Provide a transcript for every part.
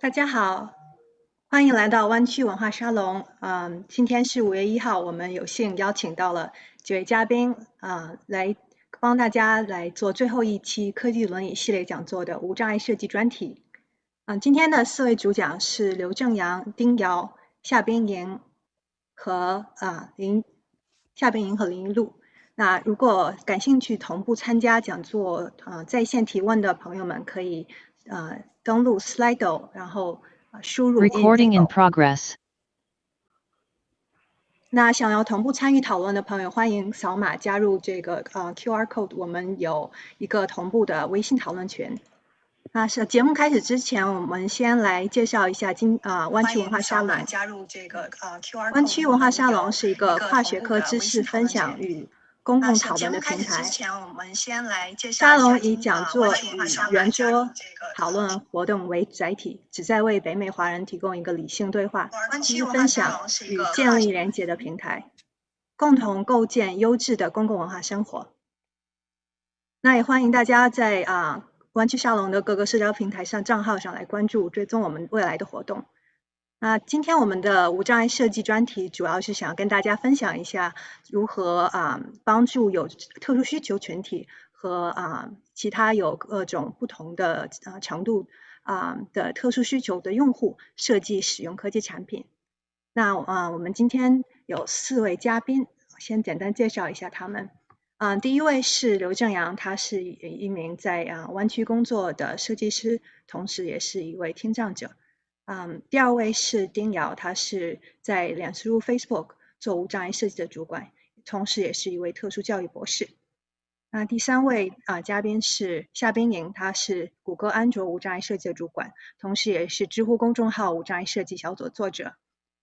大家好，欢迎来到湾区文化沙龙。嗯，今天是五月一号，我们有幸邀请到了几位嘉宾啊，来帮大家来做最后一期科技轮椅系列讲座的无障碍设计专题。嗯，今天的四位主讲是刘正阳、丁瑶、夏冰莹和啊林夏冰莹和林一路。那如果感兴趣同步参加讲座啊在线提问的朋友们，可以呃。登录 Slido，然后输入 Recording in progress。那想要同步参与讨论的朋友，欢迎扫码加入这个呃 QR code，我们有一个同步的微信讨论群。那是节目开始之前，我们先来介绍一下今啊湾区文化沙龙。加入这个呃 QR。湾区文化沙龙是一个跨学科知识分享与。公共讨论的平台。沙龙以讲座与圆桌讨论活动为载体，旨在为北美华人提供一个理性对话、知识分享与建立连结的平台，共同构建优质的公共文化生活。那也欢迎大家在啊湾区沙龙的各个社交平台上账号上来关注、追踪我们未来的活动。那今天我们的无障碍设计专题主要是想跟大家分享一下如何啊帮助有特殊需求群体和啊其他有各种不同的啊程度啊的特殊需求的用户设计使用科技产品。那啊我们今天有四位嘉宾，先简单介绍一下他们。啊第一位是刘正阳，他是一名在啊湾区工作的设计师，同时也是一位听障者。嗯，第二位是丁瑶，他是在脸书 Facebook 做无障碍设计的主管，同时也是一位特殊教育博士。那第三位啊嘉宾是夏冰莹，他是谷歌安卓无障碍设计的主管，同时也是知乎公众号无障碍设计小组作者。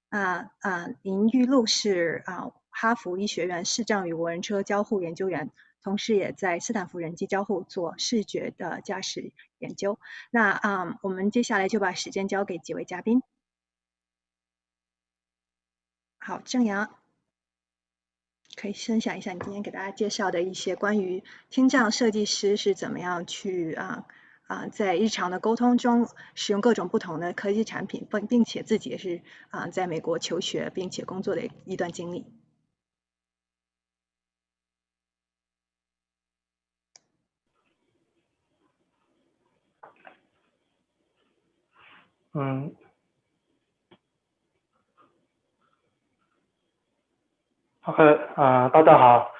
啊啊，林玉露是啊哈佛医学院视障与无人车交互研究员。同时也在斯坦福人机交互做视觉的驾驶研究。那啊，我们接下来就把时间交给几位嘉宾。好，郑阳，可以分享一下你今天给大家介绍的一些关于听障设计师是怎么样去啊啊在日常的沟通中使用各种不同的科技产品，并并且自己也是啊在美国求学并且工作的一段经历。嗯，OK，啊，大家好，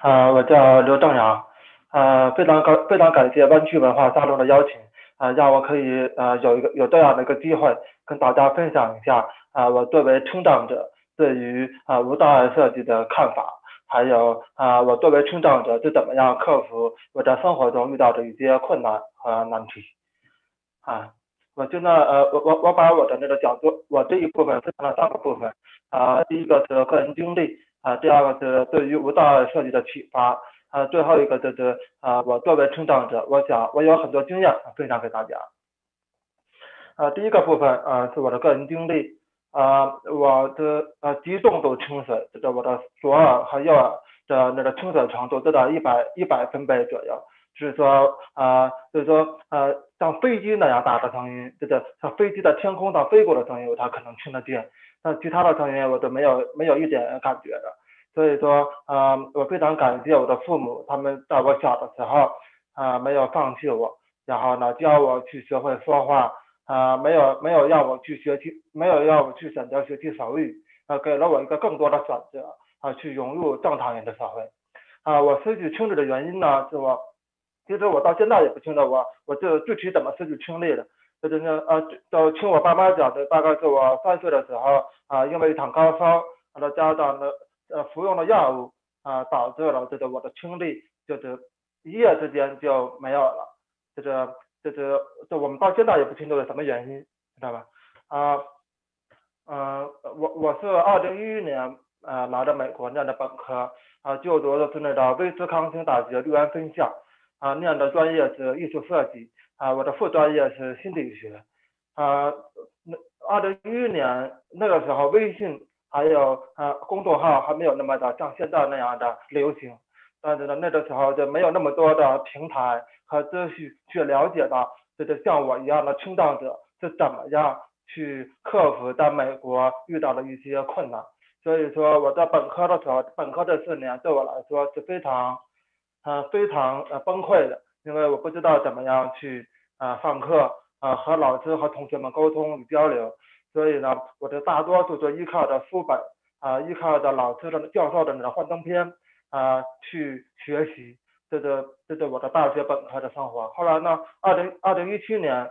啊，我叫刘正阳，啊，非常感非常感谢湾区文化沙龙的邀请，啊，让我可以啊有一个有这样的一个机会跟大家分享一下啊我作为成长者对于啊无障碍设计的看法，还有啊我作为成长者是怎么样克服我在生活中遇到的一些困难和难题，啊。我现在呃，我我我把我的那个讲座，我这一部分分成了三个部分啊，第一个是个人经历啊，第二个是对于舞蹈设计的启发啊，最后一个就是啊，我作为成长者，我想我有很多经验分享给大家。啊，第一个部分啊是我的个人经历啊，我的呃极重度倾斜，就是我的左耳和右耳的那个倾斜程度都在一百一百分贝左右。就是说，啊，就是说，呃，像飞机那样大的声音，就是像飞机在天空上飞过的声音，它可能听得见，但其他的声音我都没有没有一点感觉的。所以说，啊，我非常感谢我的父母，他们在我小的时候，啊，没有放弃我，然后呢，教我去学会说话，啊，没有没有让我去学习，没有让我去选择学习手语，啊，给了我一个更多的选择，啊，去融入正常人的社会。啊，我失去听力的原因呢，是我。其实我到现在也不清楚我我这具体怎么失去听力的，就是那呃，就听我爸妈讲的，大概是我三岁的时候啊，因为一场高烧，再加上呢呃服用了药物啊，导致了这个我的听力就是一夜之间就没有了，就是就是就我们到现在也不清楚是什么原因，知道吧？啊嗯，我我是二零一一年呃来的美国念的本科啊，就读的是那个威斯康星大学绿安分校。啊，念的专业是艺术设计，啊，我的副专业是心理学，啊，那二零一一年那个时候，微信还有啊公众号还没有那么的像现在那样的流行，但是呢，那个时候就没有那么多的平台和资讯去了解到，就是像我一样的听障者是怎么样去克服在美国遇到的一些困难。所以说我在本科的时候，本科这四年对我来说是非常，呃非常呃崩溃的，因为我不知道怎么样去啊上课啊和老师和同学们沟通与交流，所以呢，我的大多数都依靠着书本啊，依靠着老师的教授的那个幻灯片啊去学习，这是这是我的大学本科的生活。后来呢，二零二零一七年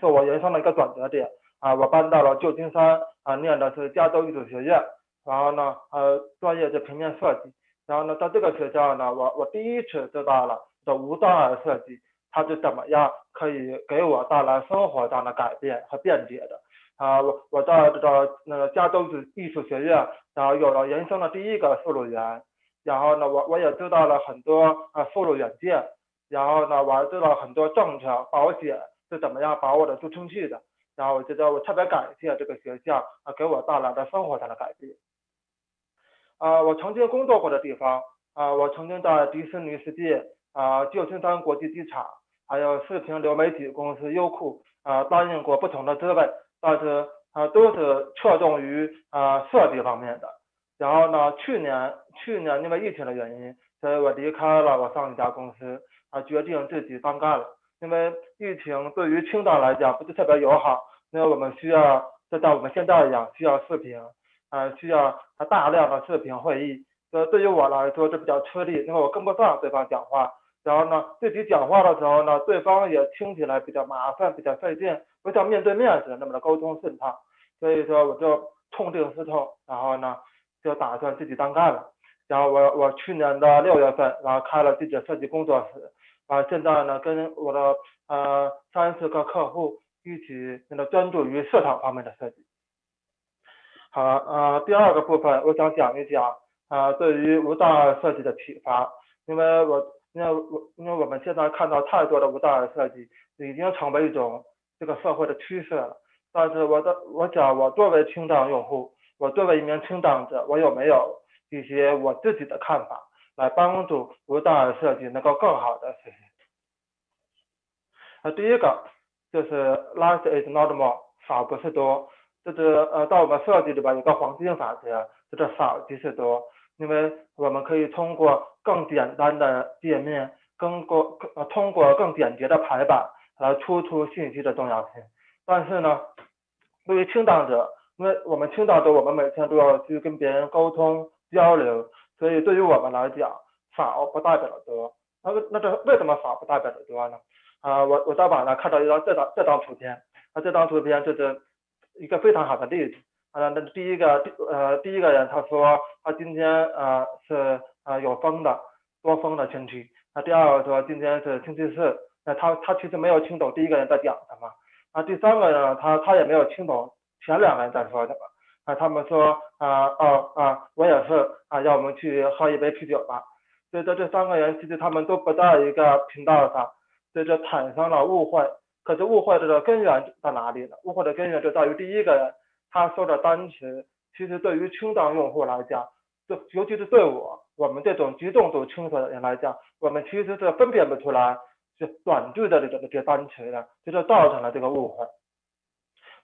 是我人生的一个转折点啊，我搬到了旧金山啊，念的是加州艺术学院。然后呢，呃，专业是平面设计。然后呢，在这个学校呢，我我第一次知道了的无障碍设计，它是怎么样可以给我带来生活上的改变和便捷的。啊，我我在这个那个加州艺术学院，然后有了人生的第一个副入员。然后呢，我我也知道了很多啊副入远见。然后呢，我还知道很多政策保险是怎么样把我的助出去的。然后我觉得我特别感谢这个学校啊给我带来的生活上的改变。啊，我曾经工作过的地方啊，我曾经在迪士尼世界啊、旧金山国际机场，还有视频流媒体公司优酷啊，担任过不同的职位，但是啊，都是侧重于啊设计方面的。然后呢，去年去年因为疫情的原因，所以我离开了我上一家公司啊，决定自己单干了。因为疫情对于青岛来讲不是特别友好，因为我们需要就像我们现在一样需要视频。呃，需要大量的视频会议，这对于我来说就比较吃力，因为我跟不上对方讲话。然后呢，自己讲话的时候呢，对方也听起来比较麻烦，比较费劲，不像面对面似的那么的沟通顺畅。所以说，我就痛定思痛，然后呢，就打算自己单干了。然后我我去年的六月份，然后开了自己的设计工作室，啊，现在呢，跟我的呃三四个客户一起那个专注于市场方面的设计。好，呃，第二个部分我想讲一讲，啊，对于无障碍设计的启发，因为我，因为我，因为我们现在看到太多的无障碍设计已经成为一种这个社会的趋势了。但是我的，我讲我作为听障用户，我作为一名听障者，我有没有一些我自己的看法，来帮助无障碍设计能够更好的实现？那第一个就是 less is not more，少不是多。就是呃，在我们设计里边有个黄金法则，就是少即是多，因为我们可以通过更简单的界面，更过呃通过更简洁的排版来突出信息的重要性。但是呢，对于听障者，因为我们听障者，我们每天都要去跟别人沟通交流，所以对于我们来讲，少不代表多。那那这为什么少不代表多呢？啊，我我在网上看到一张这张这张图片，那这张图片就是。一个非常好的例子，啊，那第一个，呃，第一个人他说他今天呃是呃有风的，多风的天气，那第二个说今天是星期四，那他他其实没有听懂第一个人在讲什么，啊，第三个人他他也没有听懂前两个人在说什么，啊，他们说啊哦啊我也是啊，要我们去喝一杯啤酒吧，所以说这三个人其实他们都不在一个频道上，所以就产生了误会。可是误会的根源在哪里呢？误会的根源就在于第一个人他说的单词，其实对于轻障用户来讲，就尤其是对我我们这种极重度轻度的人来讲，我们其实是分辨不出来是短句的这个这些单词的，这就造成了这个误会。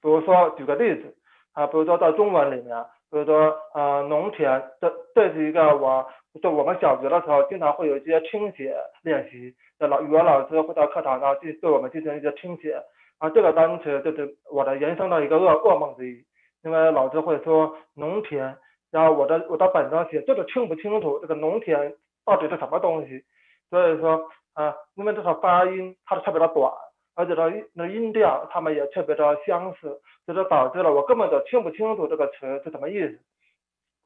比如说举个例子啊，比如说在中文里面，比如说呃农田，这这是一个我就我们小学的时候经常会有一些听写练习。老语文老师会到课堂上去对我们进行一些听写，啊，这个单词就是我的人生的一个噩噩梦之一，因为老师会说农田，然后我的我的本上写就是听不清楚这个农田到底是什么东西，所以说啊，因为这个发音它是特别的短，而且它那音调它们也特别的相似，这就导致了我根本就听不清楚这个词是什么意思。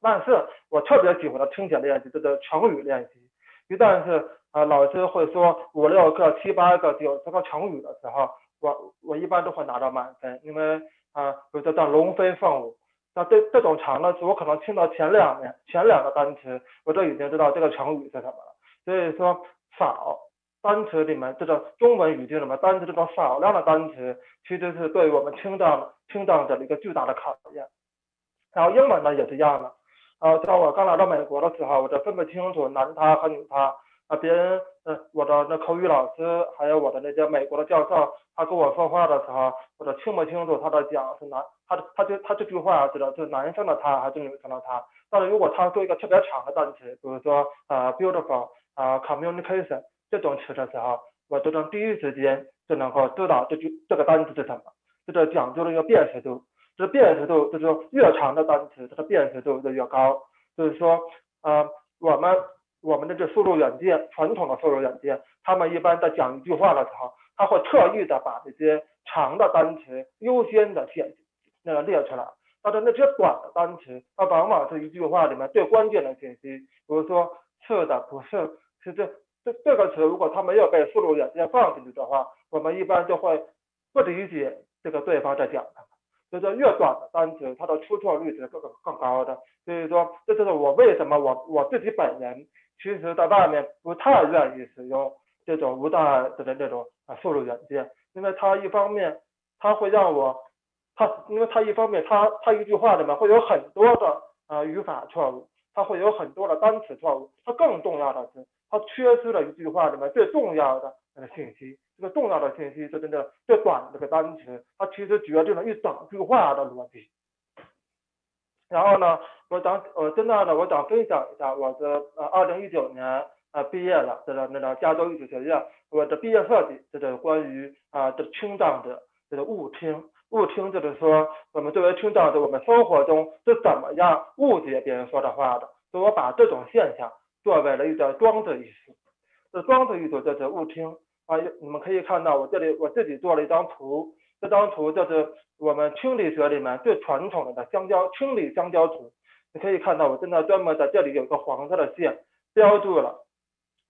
但是我特别喜欢的听写练习就是成语练习，一旦是。啊，老师会说五六个、七八个、九十个成语的时候，我我一般都会拿到满分，因为啊，比如说像龙飞凤舞，那这这种长的词，我可能听到前两面前两个单词，我就已经知道这个成语是什么了。所以说少单词里面，这个中文语境里面单词这种少量的单词，其实是对我们听障听障者的一个巨大的考验。然后英文呢也是一样的，啊，像我刚来到美国的时候，我就分不清楚男他和女他。啊，别人呃，我的那口语老师，还有我的那些美国的教授，他跟我说话的时候，我都听不清楚他的讲是男，他的他就他这句话知道是男生的他还是女生的他。但是如果他说一个特别长的单词，比如说呃 beautiful 啊 communication 这种词的时候，我都能第一时间就能够知道这句这个单词是什么，这个讲究的一个辨识度，这辨识度就是说越长的单词，它的辨识度就越高。就是说，呃，我们我们的这输入软件，传统的输入软件，他们一般在讲一句话的时候，他会特意的把这些长的单词优先的选那个列出来，但是那些短的单词，它往往是一句话里面最关键的信息，比如说是的，不是，是这这这个词，如果它没有被输入软件放进去的话，我们一般就会不理解这个对方在讲什么。就是越短的单词，它的出错率是更更高的。所以说，这就是我为什么我我自己本人，其实在外面不太愿意使用这种无障碍的这种啊输入软件，因为它一方面它会让我，它因为它一方面它它一句话里面会有很多的啊语法错误，它会有很多的单词错误，它更重要的是，它缺失了一句话里面最重要的那个信息。这个重要的信息，这真的最短的这个单词，它其实决定了一整句话的逻辑。然后呢，我想，呃，现在呢，我想分享一下我的呃，二零一九年呃毕业了这个那个加州艺术学院我的毕业设计，这个关于啊的听障者这个误听，误听就是说我们作为听障者，我们生活中是怎么样误解别人说的话的，所以我把这种现象作为了一个装置艺术，这装置艺术就是误听。啊，你们可以看到我这里我自己做了一张图，这张图就是我们清理学里面最传统的香蕉清理香蕉图。你可以看到我现在专门在这里有个黄色的线标注了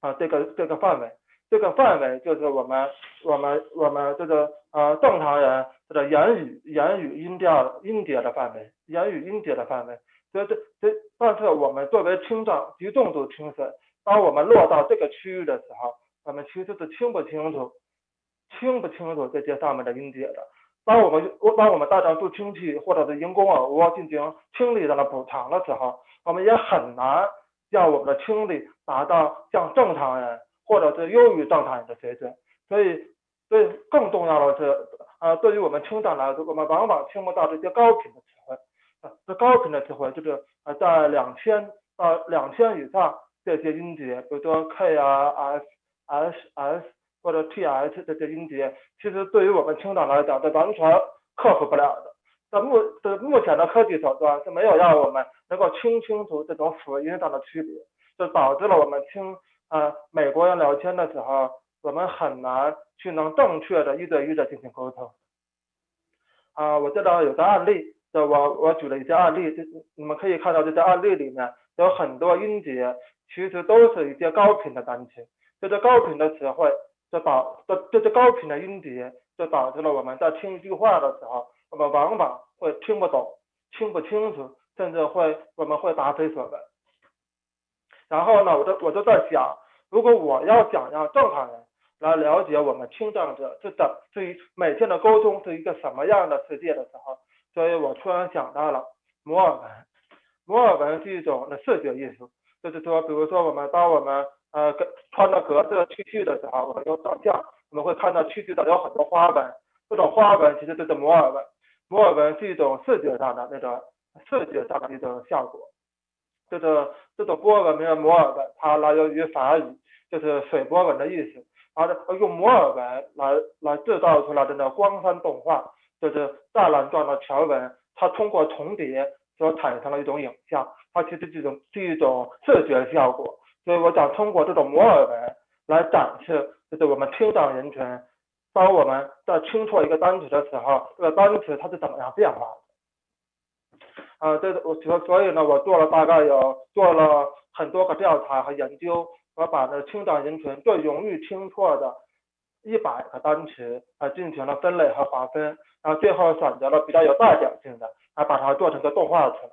啊这个这个范围，这个范围就是我们我们我们这个呃正常人这个言语言语音调音节的范围，言语音节的范围。所以这这但是我们作为听障极重度听损，当我们落到这个区域的时候。我们其实是听不清楚，听不清楚这些上面的音节的。当我们我当我们戴上助听器或者是人工耳蜗进行听力的补偿的时候，我们也很难让我们的听力达到像正常人或者是优于正常人的水准。所以，所以更重要的是，呃，对于我们听障来说，我们往往听不到这些高频的词汇。这高频的词汇就是呃在两千到两千以上这些音节，比如说 K 啊 S。S S 或者 T S 这些音节，其实对于我们听障来讲，是完全克服不了的。在目的目前的科技手段是没有让我们能够听清楚这种辅音上的区别，就导致了我们听呃美国人聊天的时候，我们很难去能正确的一对一的进行沟通。啊，我这里有个案例，就我我举了一些案例，就你们可以看到这些案例里面有很多音节，其实都是一些高频的单词。这些高频的词汇，就导这这些高频的音节，就导致了我们在听一句话的时候，我们往往会听不懂、听不清楚，甚至会我们会答非所问。然后呢，我就我就在想，如果我要想让正常人来了解我们听障者是怎对于每天的沟通是一个什么样的世界的时候，所以我突然想到了摩尔纹。摩尔纹是一种的视觉艺术，就是说，比如说我们当我们呃，穿着格子的 T 恤的时候，我们有照相，我们会看到 T 恤上有很多花纹，这种花纹其实就是摩尔纹，摩尔纹是一种视觉上的那种视觉上的一种效果，这个这种波纹没有摩尔纹，它来源于法语，就是水波纹的意思，而用摩尔纹来来制造出来的那光山动画，就是栅栏状的条纹，它通过重叠所产生了一种影像，它其实这种是一种视觉效果。所以我想通过这种摩尔纹来展示，就是我们听障人群，当我们在听错一个单词的时候，这个单词它是怎么样变化的？啊，这我所所以呢，我做了大概有做了很多个调查和研究，我把那听障人群最容易听错的一百个单词啊进行了分类和划分，然后最后选择了比较有代表性的，啊把它做成个动画出来。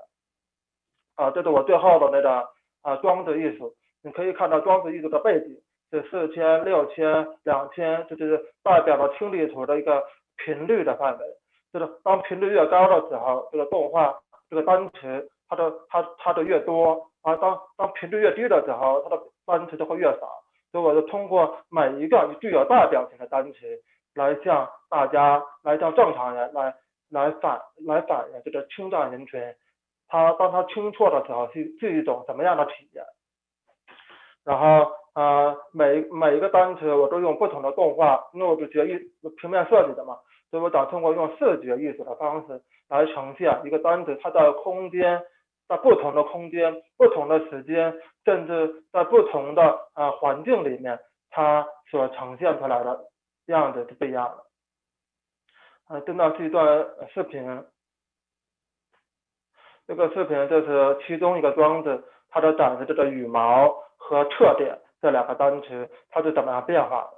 啊，这是我最后的那个啊装置艺术。你可以看到庄子艺术的背景是四千、六千、两千，这就是代表了听力图的一个频率的范围。就是当频率越高的时候，这个动画这个单词它的它它的越多；而当当频率越低的时候，它的单词就会越少。所以我就通过每一个具有代表性的单词来向大家，来向正常人来来反来反映这个听障人群，他当他听错的时候是是一种什么样的体验。然后呃每每一个单词我都用不同的动画，因为我是学艺平面设计的嘛，所以我想通过用视觉艺术的方式来呈现一个单词，它的空间。在不同的空间、不同的时间，甚至在不同的呃环境里面，它所呈现出来的样子是不一样的。呃，这呢是一段视频，这个视频就是其中一个装置，它的展示这个羽毛和特点这两个单词它是怎么样变化的。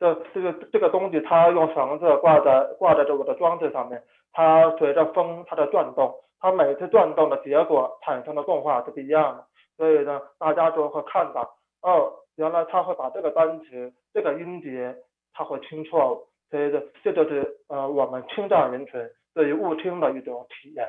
这这个这个东西，它用绳子挂在挂在这个的装置上面，它随着风它的转动。它每次转动的结果产生的动画是不一样的，所以呢，大家就会看到，哦，原来它会把这个单词、这个音节，它会听错误，所以这这就是呃我们听障人群对于误听的一种体验。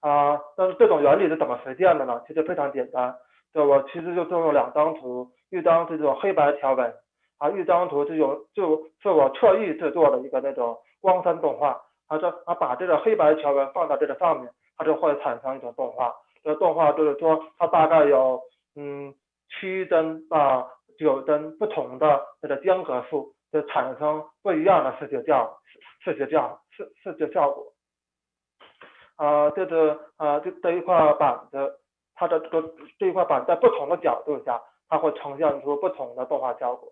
啊，但是这种原理是怎么实现的呢？其实非常简单，就我其实就做用两张图，一张是这种黑白条纹，啊，一张图是用就是我特意制作的一个那种光山动画。它说，它把这个黑白条纹放到这个上面，它就会产生一种动画。这个动画就是说，它大概有嗯七帧到九帧不同的这个间隔数，就产生不一样的视觉效视视觉效视视觉效果。啊，这个啊这这一块板子，它的这个这一块板在不同的角度下，它会呈现出不同的动画效果。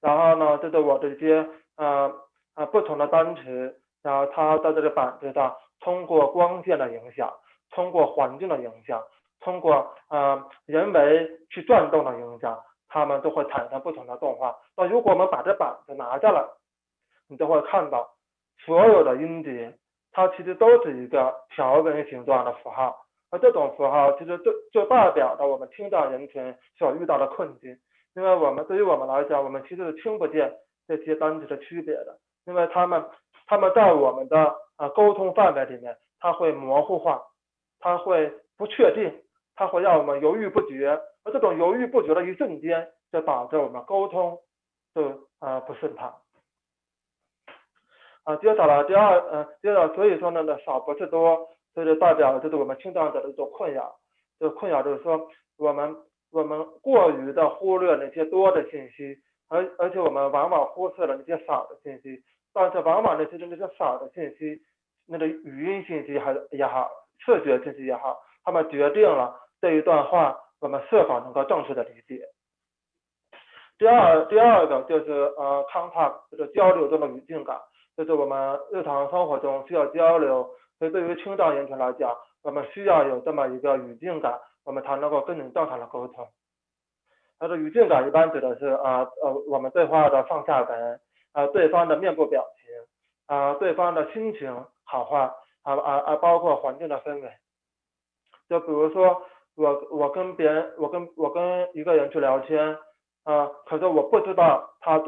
然后呢，这是我这些呃。啊，不同的单词，然后它在这个板子上，通过光线的影响，通过环境的影响，通过呃人为去转动的影响，它们都会产生不同的动画。那如果我们把这板子拿下来，你就会看到所有的音节，它其实都是一个条纹形状的符号。而这种符号其实就就代表着我们听障人群所遇到的困境，因为我们对于我们来讲，我们其实是听不见这些单词的区别的。因为他们，他们在我们的啊沟通范围里面，他会模糊化，他会不确定，他会让我们犹豫不决，而这种犹豫不决的一瞬间，就导致我们沟通就啊不顺畅。啊，接下来第二，嗯，接着所以说呢，呢少不是多，这就代表就是我们听障者的一种困扰，这困扰就是说，我们我们过于的忽略那些多的信息，而而且我们往往忽视了那些少的信息。但是往往呢，其实那些少的信息，那个语音信息还也好，视觉信息也好，他们决定了这一段话我们是否能够正确的理解。第二，第二个就是呃，contact，就是交流中的语境感，就是我们日常生活中需要交流，所以对于听障人群来讲，我们需要有这么一个语境感，我们才能够跟你正常的沟通。它的语境感一般指的是啊呃我们对话的上下文。啊，对方的面部表情，啊，对方的心情好坏，啊啊啊，包括环境的氛围。就比如说，我我跟别人，我跟我跟一个人去聊天，啊，可是我不知道他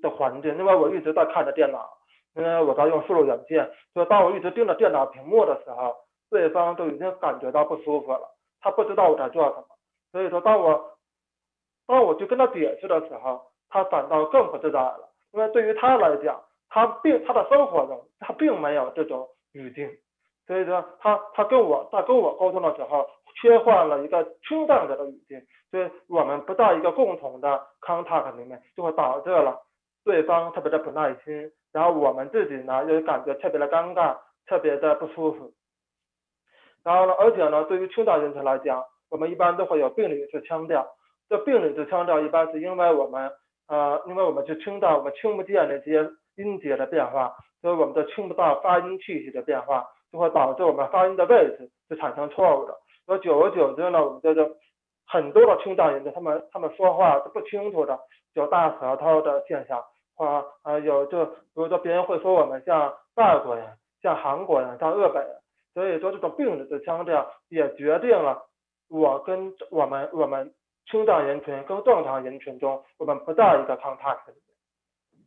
的环境，因为我一直在看着电脑，因为我在用输入软件，所以当我一直盯着电脑屏幕的时候，对方都已经感觉到不舒服了，他不知道我在做什么，所以说当我当我去跟他解释的时候，他反倒更不自在了。因为对于他来讲，他并他的生活中他并没有这种语境，所以说他他跟我在跟我沟通的时候切换了一个听障者的语境，所以我们不在一个共同的 contact 里面，就会导致了对方特别的不耐心，然后我们自己呢又感觉特别的尴尬，特别的不舒服。然后呢，而且呢，对于听障人群来讲，我们一般都会有病理式腔调，这病理式腔调一般是因为我们。呃，因为我们就听到我们听不见那些音节的变化，所以我们就听不到发音气息的变化，就会导致我们发音的位置就产生错误的。那久而久之呢，我们这就很多的听障人士，他们他们说话是不清楚的，有大舌头的现象，或呃有就比如说别人会说我们像外国人、像韩国人、像日本人，所以说这种病理的腔调也决定了我跟我们我们。青藏人群跟正常人群中，我们不在一个 contact 里面。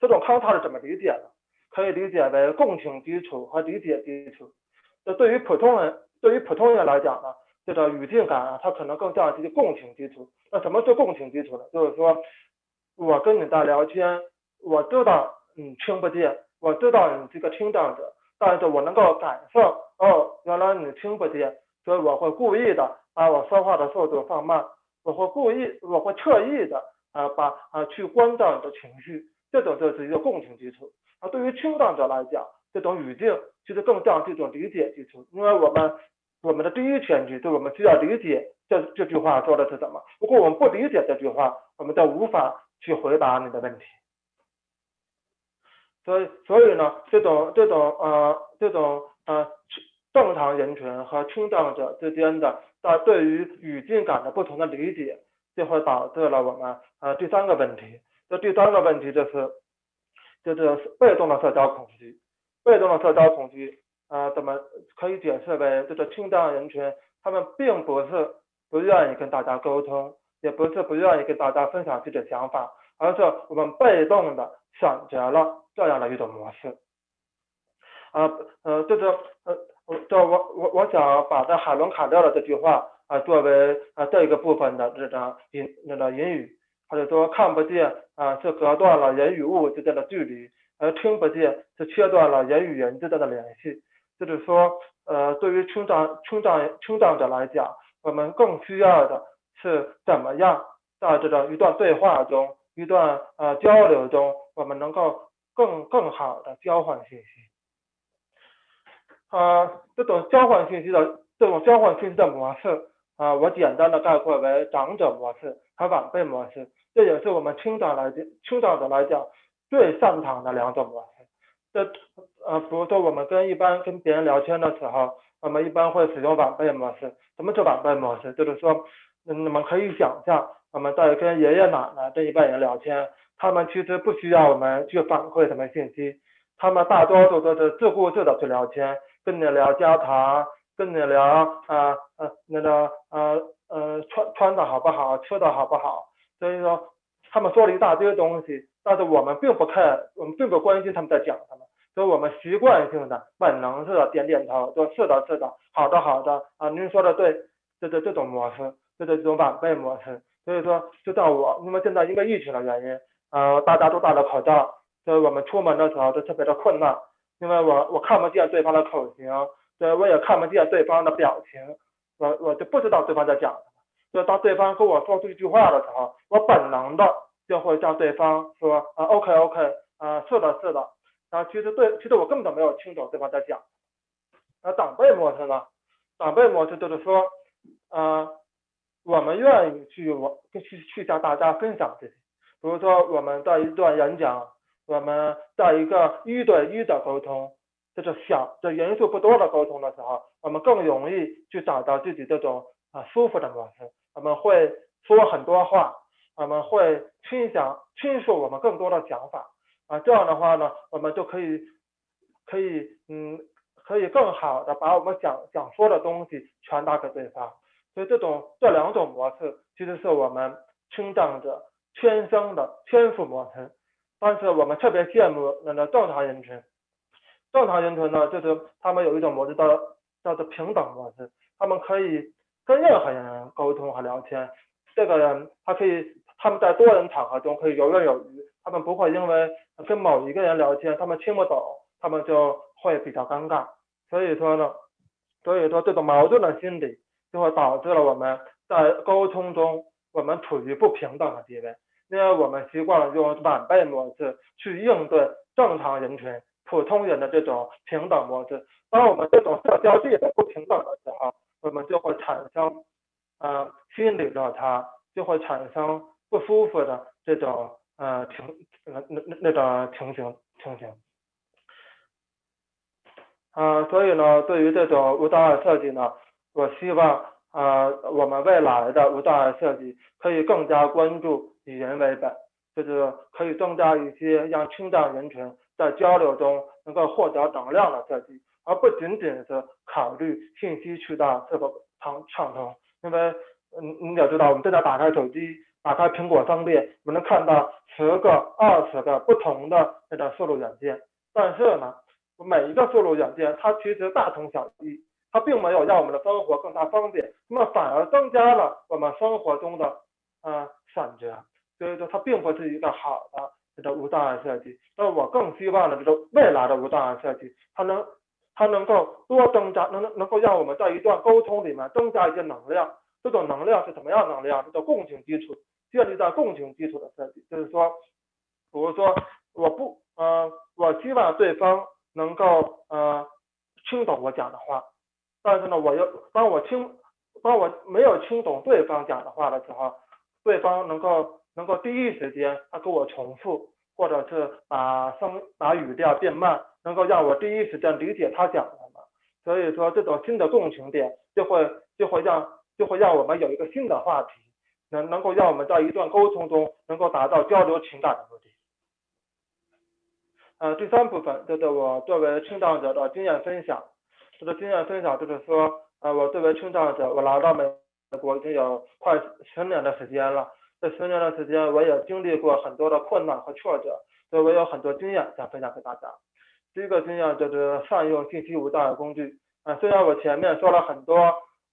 这种 contact 怎么理解呢？可以理解为共情基础和理解基础。那对于普通人，对于普通人来讲呢，这个语境感啊，它可能更像一个共情基础。那什么是共情基础呢？就是说我跟你在聊天，我知道你听不见，我知道你这个听障者，但是我能够感受，哦，原来你听不见，所以我会故意的把我说话的速度放慢，我会故意，我会特意的啊把啊去关照你的情绪，这种就是一个共情基础。啊，对于听障者来讲，这种语境其实更像这种理解基础，因为我们。我们的第一前提就我们需要理解这这句话说的是什么。如果我们不理解这句话，我们就无法去回答你的问题。所以，所以呢，这种这种呃这种呃正常人群和听障者之间的在对于语境感的不同的理解，就会导致了我们呃第三个问题。这第三个问题就是就是被动的社交恐惧，被动的社交恐惧。啊，怎么可以解释为这个听障人群，他们并不是不愿意跟大家沟通，也不是不愿意跟大家分享自己的想法，而是我们被动的选择了这样的一种模式。啊，呃，这个呃，这我我我想把这海伦卡勒的这句话啊作为啊这一个部分的这个引那个引语，或者说看不见啊是隔断了人与物之间的距离，而听不见是切断了人与人之间的联系。就是说，呃，对于听障、听障、听障者来讲，我们更需要的是怎么样在这个一段对话中、一段呃交流中，我们能够更更好的交换信息。啊，这种交换信息的这种交换信息的模式啊，我简单的概括为长者模式和晚辈模式，这也是我们听障来讲、听障者来讲最擅长的两种模式。这呃，比如说我们跟一般跟别人聊天的时候，我们一般会使用晚辈模式。什么是晚辈模式？就是说，你们可以想象，我们在跟爷爷奶奶这一辈人聊天，他们其实不需要我们去反馈什么信息，他们大多数都是自顾自的去聊天，跟你聊家常，跟你聊啊呃那个呃呃穿穿的好不好，吃的好不好。所以说，他们说了一大堆东西，但是我们并不看，我们并不关心他们在讲什么。所以我们习惯性的、本能式的点点头，说是的，是的，好的，好的，啊，您说的对，这这这种模式，这这这种晚辈模式。所以说，就像我，因为现在因为疫情的原因，呃，大家都戴了口罩，所以我们出门的时候都特别的困难，因为我我看不见对方的口型，所以我也看不见对方的表情，我我就不知道对方在讲什么。所以当对方跟我说出一句话的时候，我本能的就会向对方说，啊，OK OK，啊，是的，是的。啊，其实对，其实我根本都没有听懂对方在讲。那长辈模式呢？长辈模式就是说，呃，我们愿意去我去去向大家分享自己。比如说我们在一段演讲，我们在一个一对一的沟通，就是小、这人数不多的沟通的时候，我们更容易去找到自己这种啊舒服的模式。我们会说很多话，我们会倾想倾诉我们更多的想法。啊，这样的话呢，我们就可以，可以，嗯，可以更好的把我们想想说的东西传达给对方。所以这种这两种模式，其实是我们听障者天生的天赋模式。但是我们特别羡慕那个正常人群，正常人群呢，就是他们有一种模式叫叫做平等模式，他们可以跟任何人沟通和聊天。这个人他可以，他们在多人场合中可以游刃有余。他们不会因为跟某一个人聊天，他们听不懂，他们就会比较尴尬。所以说呢，所以说这种矛盾的心理就会导致了我们在沟通中我们处于不平等的地位，因为我们习惯了用晚辈模式去应对正常人群、普通人的这种平等模式。当我们这种社交地位不平等的时候，我们就会产生呃心理落差，就会产生不舒服的这种。呃，情那那那种情形情形，啊，所以呢，对于这种无障碍设计呢，我希望啊，我们未来的无障碍设计可以更加关注以人为本，就是可以增加一些让听障人群在交流中能够获得能量的设计，而不仅仅是考虑信息渠道是否畅畅通，因为嗯，你也知道，我们正在打开手机。打开苹果商店，我们能看到十个、二十个不同的那个输入软件，但是呢，每一个输入软件它其实大同小异，它并没有让我们的生活更加方便，那么反而增加了我们生活中的呃选择，所以说它并不是一个好的这个无障碍设计。那我更希望的这个未来的无障碍设计，它能它能够多增加，能能够让我们在一段沟通里面增加一些能量。这种能量是什么样能量？这叫共情基础，建立在共情基础的设计，就是说，比如说我不呃，我希望对方能够呃听懂我讲的话。但是呢，我要当我听，当我没有听懂对方讲的话的时候，对方能够能够第一时间他给我重复，或者是把声把语调变慢，能够让我第一时间理解他讲什么。所以说，这种新的共情点就会就会让就会让我们有一个新的话题，能能够让我们在一段沟通中能够达到交流情感的目的。呃，第三部分就是我作为听障者的经验分享。这个经验分享就是说，呃，我作为听障者，我来到美国已经有快十年的时间了。这十年的时间，我也经历过很多的困难和挫折，所以我有很多经验想分享给大家。第一个经验就是善用信息无障碍工具。啊，虽然我前面说了很多，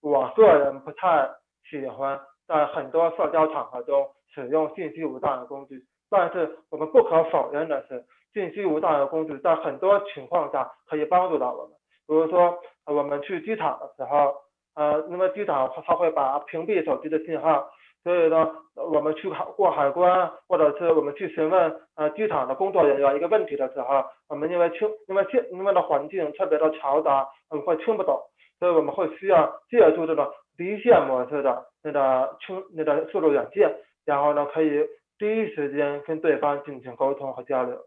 我个人不太喜欢在很多社交场合中使用信息无障碍工具，但是我们不可否认的是，信息无障碍工具在很多情况下可以帮助到我们。比如说，我们去机场的时候，呃，那么机场它会把屏蔽手机的信号，所以呢，我们去海过海关，或者是我们去询问呃机场的工作人员一个问题的时候，我们因为听因为现因为的环境特别的嘈杂，我们会听不懂，所以我们会需要借助这种离线模式的那个听那个输入软件，然后呢可以第一时间跟对方进行沟通和交流。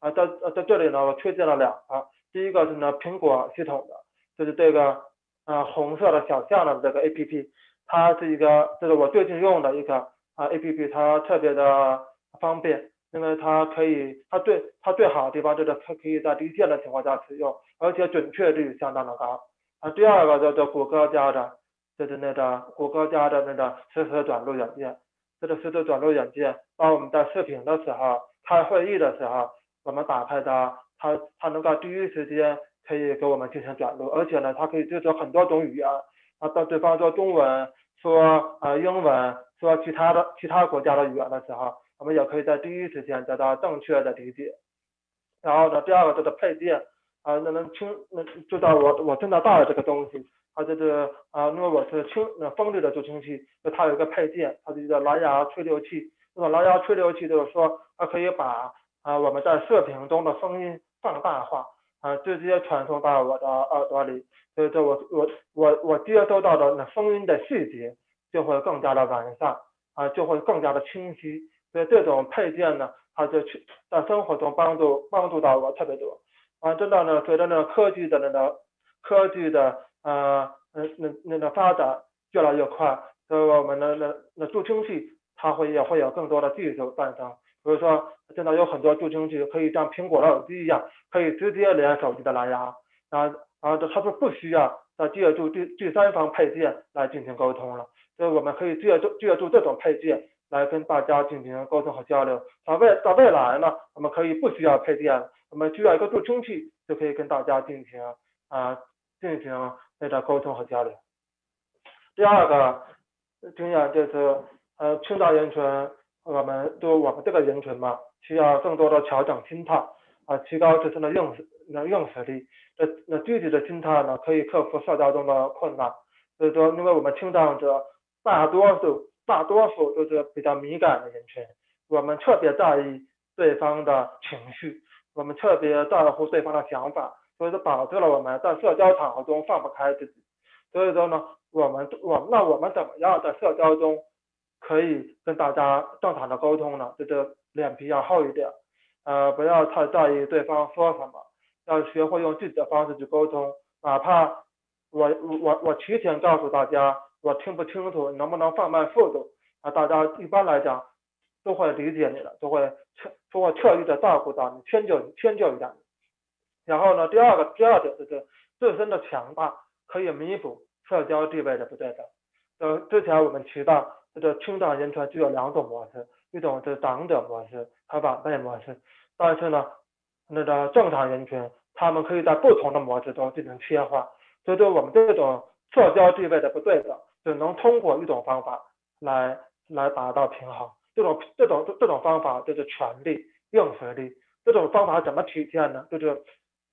啊，在在这里呢，我推荐了两个。第一个是呢，苹果系统的，就是这个呃红色的小象的这个 A P P，它是一个，这是我最近用的一个啊 A P P，它特别的方便，因为它可以，它最它最好的地方就是它可以在离线的情况下使用，而且准确率相当的高。啊，第二个就是谷歌家的，就是那个谷歌家的那个实时转录软件，这个实时转录软件，当我们在视频的时候，开会议的时候，我们打开的。它它能够第一时间可以给我们进行转录，而且呢，它可以支持很多种语言。啊，当对方说中文、说呃英文、说其他的其他国家的语言的时候，我们也可以在第一时间得到正确的理解。然后呢，第二个就是配件，啊，那能听那知道我我正在带的这个东西，它就是啊，因为我是听那风力的助听器，就它有一个配件，它是一个蓝牙吹流器。这种蓝牙吹流器就是说，它可以把啊我们在视频中的声音。放大化啊，直接传送到我的耳朵里，所以说我我我我接收到的那声音的细节就会更加的完善啊，就会更加的清晰。所以这种配件呢，它就去在生活中帮助帮助到我特别多。啊，真的呢，随着那科技的那个科技的呃那那那个发展越来越快，所以我们的那那助听器它会也会有更多的技术诞生。比如说，现在有很多助听器可以像苹果的耳机一样，可以直接连手机的蓝牙，然后，然后它是不需要再借助第第三方配件来进行沟通了。所以我们可以借助借助这种配件来跟大家进行沟通和交流。在未在未来呢，我们可以不需要配件，我们需要一个助听器就可以跟大家进行啊进行那个沟通和交流。第二个经验就是呃，听障人群。我们就我们这个人群嘛，需要更多的调整心态啊，提高自身的硬实那硬实力。那那积极的心态呢，可以克服社交中的困难。所以说，因为我们听障者大多数大多数都是比较敏感的人群，我们特别在意对方的情绪，我们特别在乎对方的想法，所以说导致了我们在社交场合中放不开自己。所以说呢，我们我那我们怎么样在社交中？可以跟大家正常的沟通呢，就是脸皮要厚一点，呃，不要太在意对方说什么，要学会用自己的方式去沟通，哪怕我我我提前告诉大家我听不清楚，能不能放慢速度，啊，大家一般来讲都会理解你的，都会特都会特意的照顾到你，迁就你迁就一下你。然后呢，第二个第二点就是自身的强大可以弥补社交地位的不对等。呃，之前我们提到。这个听障人群具有两种模式，一种是长者模式和晚辈模式。但是呢，那个正常人群，他们可以在不同的模式中进行切换。所以说我们这种社交地位的不对等，只能通过一种方法来来达到平衡。这种这种这种方法就是权力硬实力。这种方法怎么体现呢？就是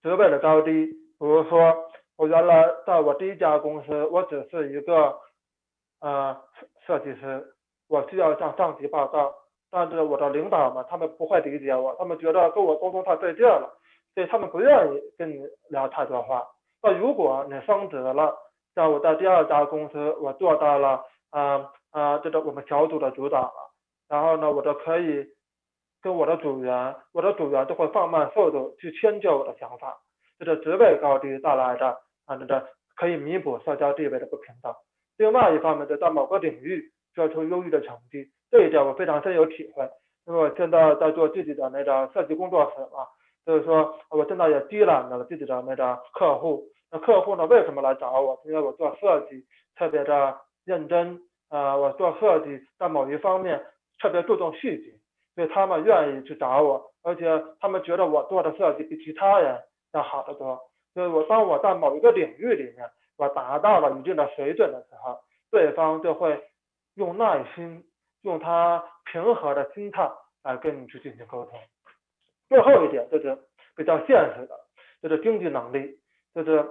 职位的高低。比如说，我原来在我第一家公司，我只是一个呃设计师，我需要向上级报告，但是我的领导们他们不会理解我，他们觉得跟我沟通太费劲了，所以他们不愿意跟你聊太多话。那如果你升职了，像我在第二家公司，我做到了啊啊这个我们小组的组长了，然后呢，我就可以。跟我的组员，我的组员都会放慢速度去迁就我的想法，这是职位高低带来的啊，那个可以弥补社交地位的不平等。另外一方面，就在某个领域做出优异的成绩，这一点我非常深有体会。因为我现在在做自己的那个设计工作室嘛，就是说我现在也积攒了自己的那个客户。那客户呢，为什么来找我？因为我做设计特别的认真啊，我做设计在某一方面特别注重细节。所以他们愿意去找我，而且他们觉得我做的设计比其他人要好得多。所以我当我在某一个领域里面我达到了一定的水准的时候，对方就会用耐心、用他平和的心态来跟你去进行沟通。最后一点就是比较现实的，就是经济能力，就是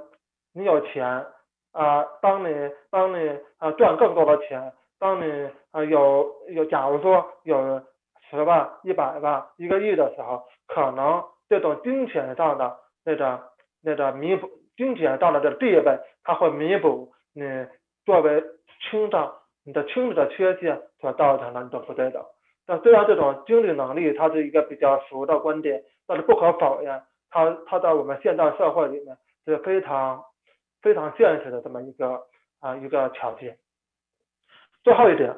你有钱啊，当你当你啊赚更多的钱，当你啊有有，假如说有。十万、一百万、一个亿的时候，可能这种金钱上的那个、那个弥补，金钱到了这地位，它会弥补你作为青藏你的青的缺陷所造成的你的不对等。但虽然这种经济能力它是一个比较俗的观点，但是不可否认，它它在我们现代社会里面是非常非常现实的这么一个啊一个条件。最后一点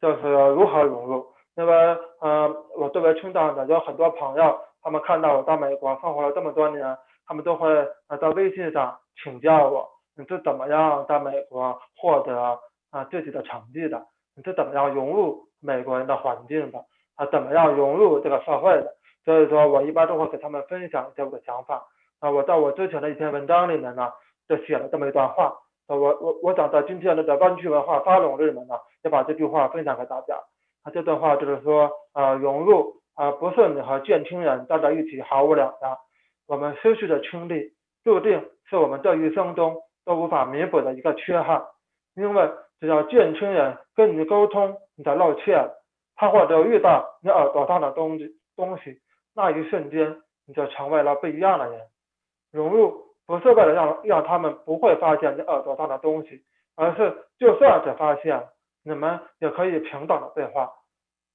就是如何融入。那么，嗯，我作为青藏的，有很多朋友，他们看到我在美国生活了这么多年，他们都会呃在微信上请教我，你是怎么样在美国获得啊自己的成绩的？你是怎么样融入美国人的环境的？啊，怎么样融入这个社会的？所以说我一般都会给他们分享一些我的想法。啊，我在我之前的一篇文章里面呢，就写了这么一段话。我我我想在今天的湾区文化沙龙里面呢，也把这句话分享给大家。啊这段话就是说，呃，融入啊，不是你和见亲人待在一起毫无两样。我们失去的亲历，注定是我们这一生中都无法弥补的一个缺憾。因为只要见亲人跟你沟通，你才露怯，他或者遇到你耳朵上的东西，东西那一瞬间，你就成为了不一样的人。融入不是为了让让他们不会发现你耳朵上的东西，而是就算是发现。你们也可以平等的对话，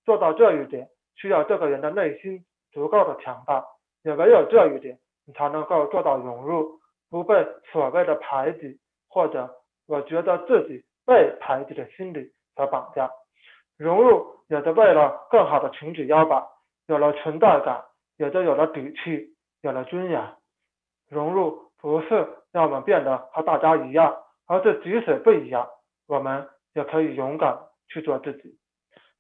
做到这一点，需要这个人的内心足够的强大，也唯有这一点，你才能够做到融入，不被所谓的排挤或者我觉得自己被排挤的心理所绑架。融入也是为了更好的挺起腰板，有了存在感，也就有了底气，有了尊严。融入不是让我们变得和大家一样，而是即使不一样，我们。也可以勇敢去做自己。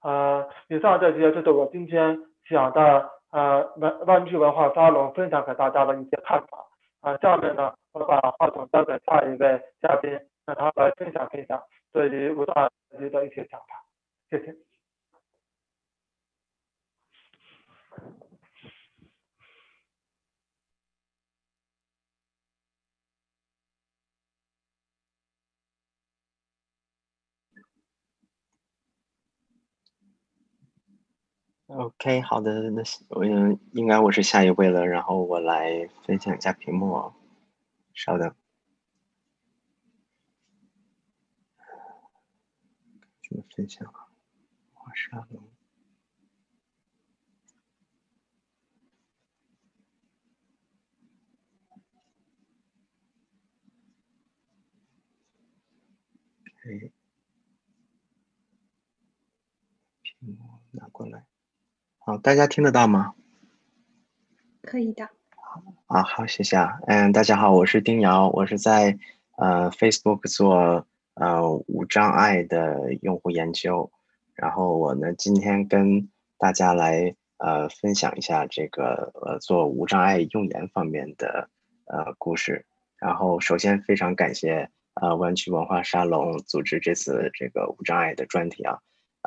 呃，以上这些就是我今天想的呃万湾区文化沙龙分享给大家的一些看法。啊，下面呢，我把话筒交给下一位嘉宾，让他来分享分享对于武大的一些想法。谢谢。OK，好的，那我应该我是下一位了，然后我来分享一下屏幕，稍等，怎么分享啊？华沙龙，OK，屏幕拿过来。好，大家听得到吗？可以的。啊，好，谢谢啊。嗯，大家好，我是丁瑶，我是在呃 Facebook 做呃无障碍的用户研究。然后我呢，今天跟大家来呃分享一下这个呃做无障碍用眼方面的呃故事。然后首先非常感谢呃湾区文化沙龙组织这次这个无障碍的专题啊，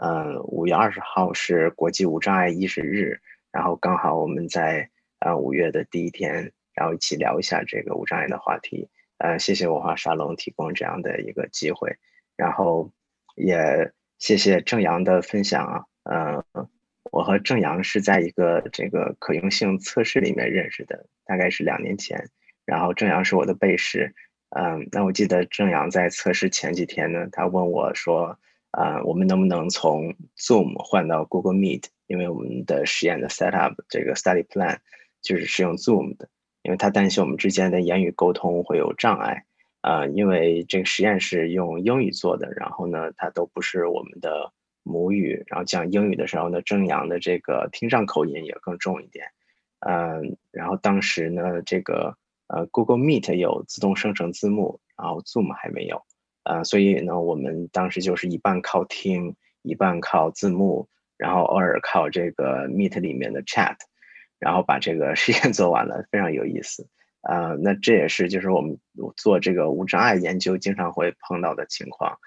嗯，五月二十号是国际无障碍意识日，然后刚好我们在呃五月的第一天，然后一起聊一下这个无障碍的话题。呃，谢谢文化沙龙提供这样的一个机会，然后也谢谢郑阳的分享啊，嗯。我和郑阳是在一个这个可用性测试里面认识的，大概是两年前。然后郑阳是我的背试，嗯，那我记得郑阳在测试前几天呢，他问我说，啊，我们能不能从 Zoom 换到 Google Meet？因为我们的实验的 setup 这个 study plan 就是是用 Zoom 的，因为他担心我们之间的言语沟通会有障碍，啊，因为这个实验是用英语做的，然后呢，它都不是我们的。母语，然后讲英语的时候呢，正阳的这个听障口音也更重一点，嗯，然后当时呢，这个呃，Google Meet 有自动生成字幕，然后 Zoom 还没有，呃，所以呢，我们当时就是一半靠听，一半靠字幕，然后偶尔靠这个 Meet 里面的 Chat，然后把这个实验 做完了，非常有意思，啊，那这也是就是我们做这个无障碍研究经常会碰到的情况，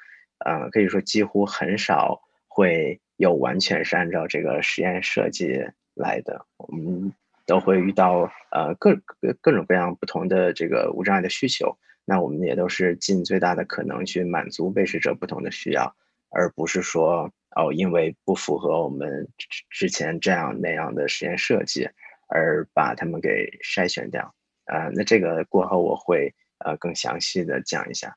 嗯，可以说几乎很少。会有完全是按照这个实验设计来的，我们都会遇到呃各各各种各样不同的这个无障碍的需求，那我们也都是尽最大的可能去满足被试者不同的需要，而不是说哦因为不符合我们之之前这样那样的实验设计而把他们给筛选掉。呃，那这个过后我会呃更详细的讲一下，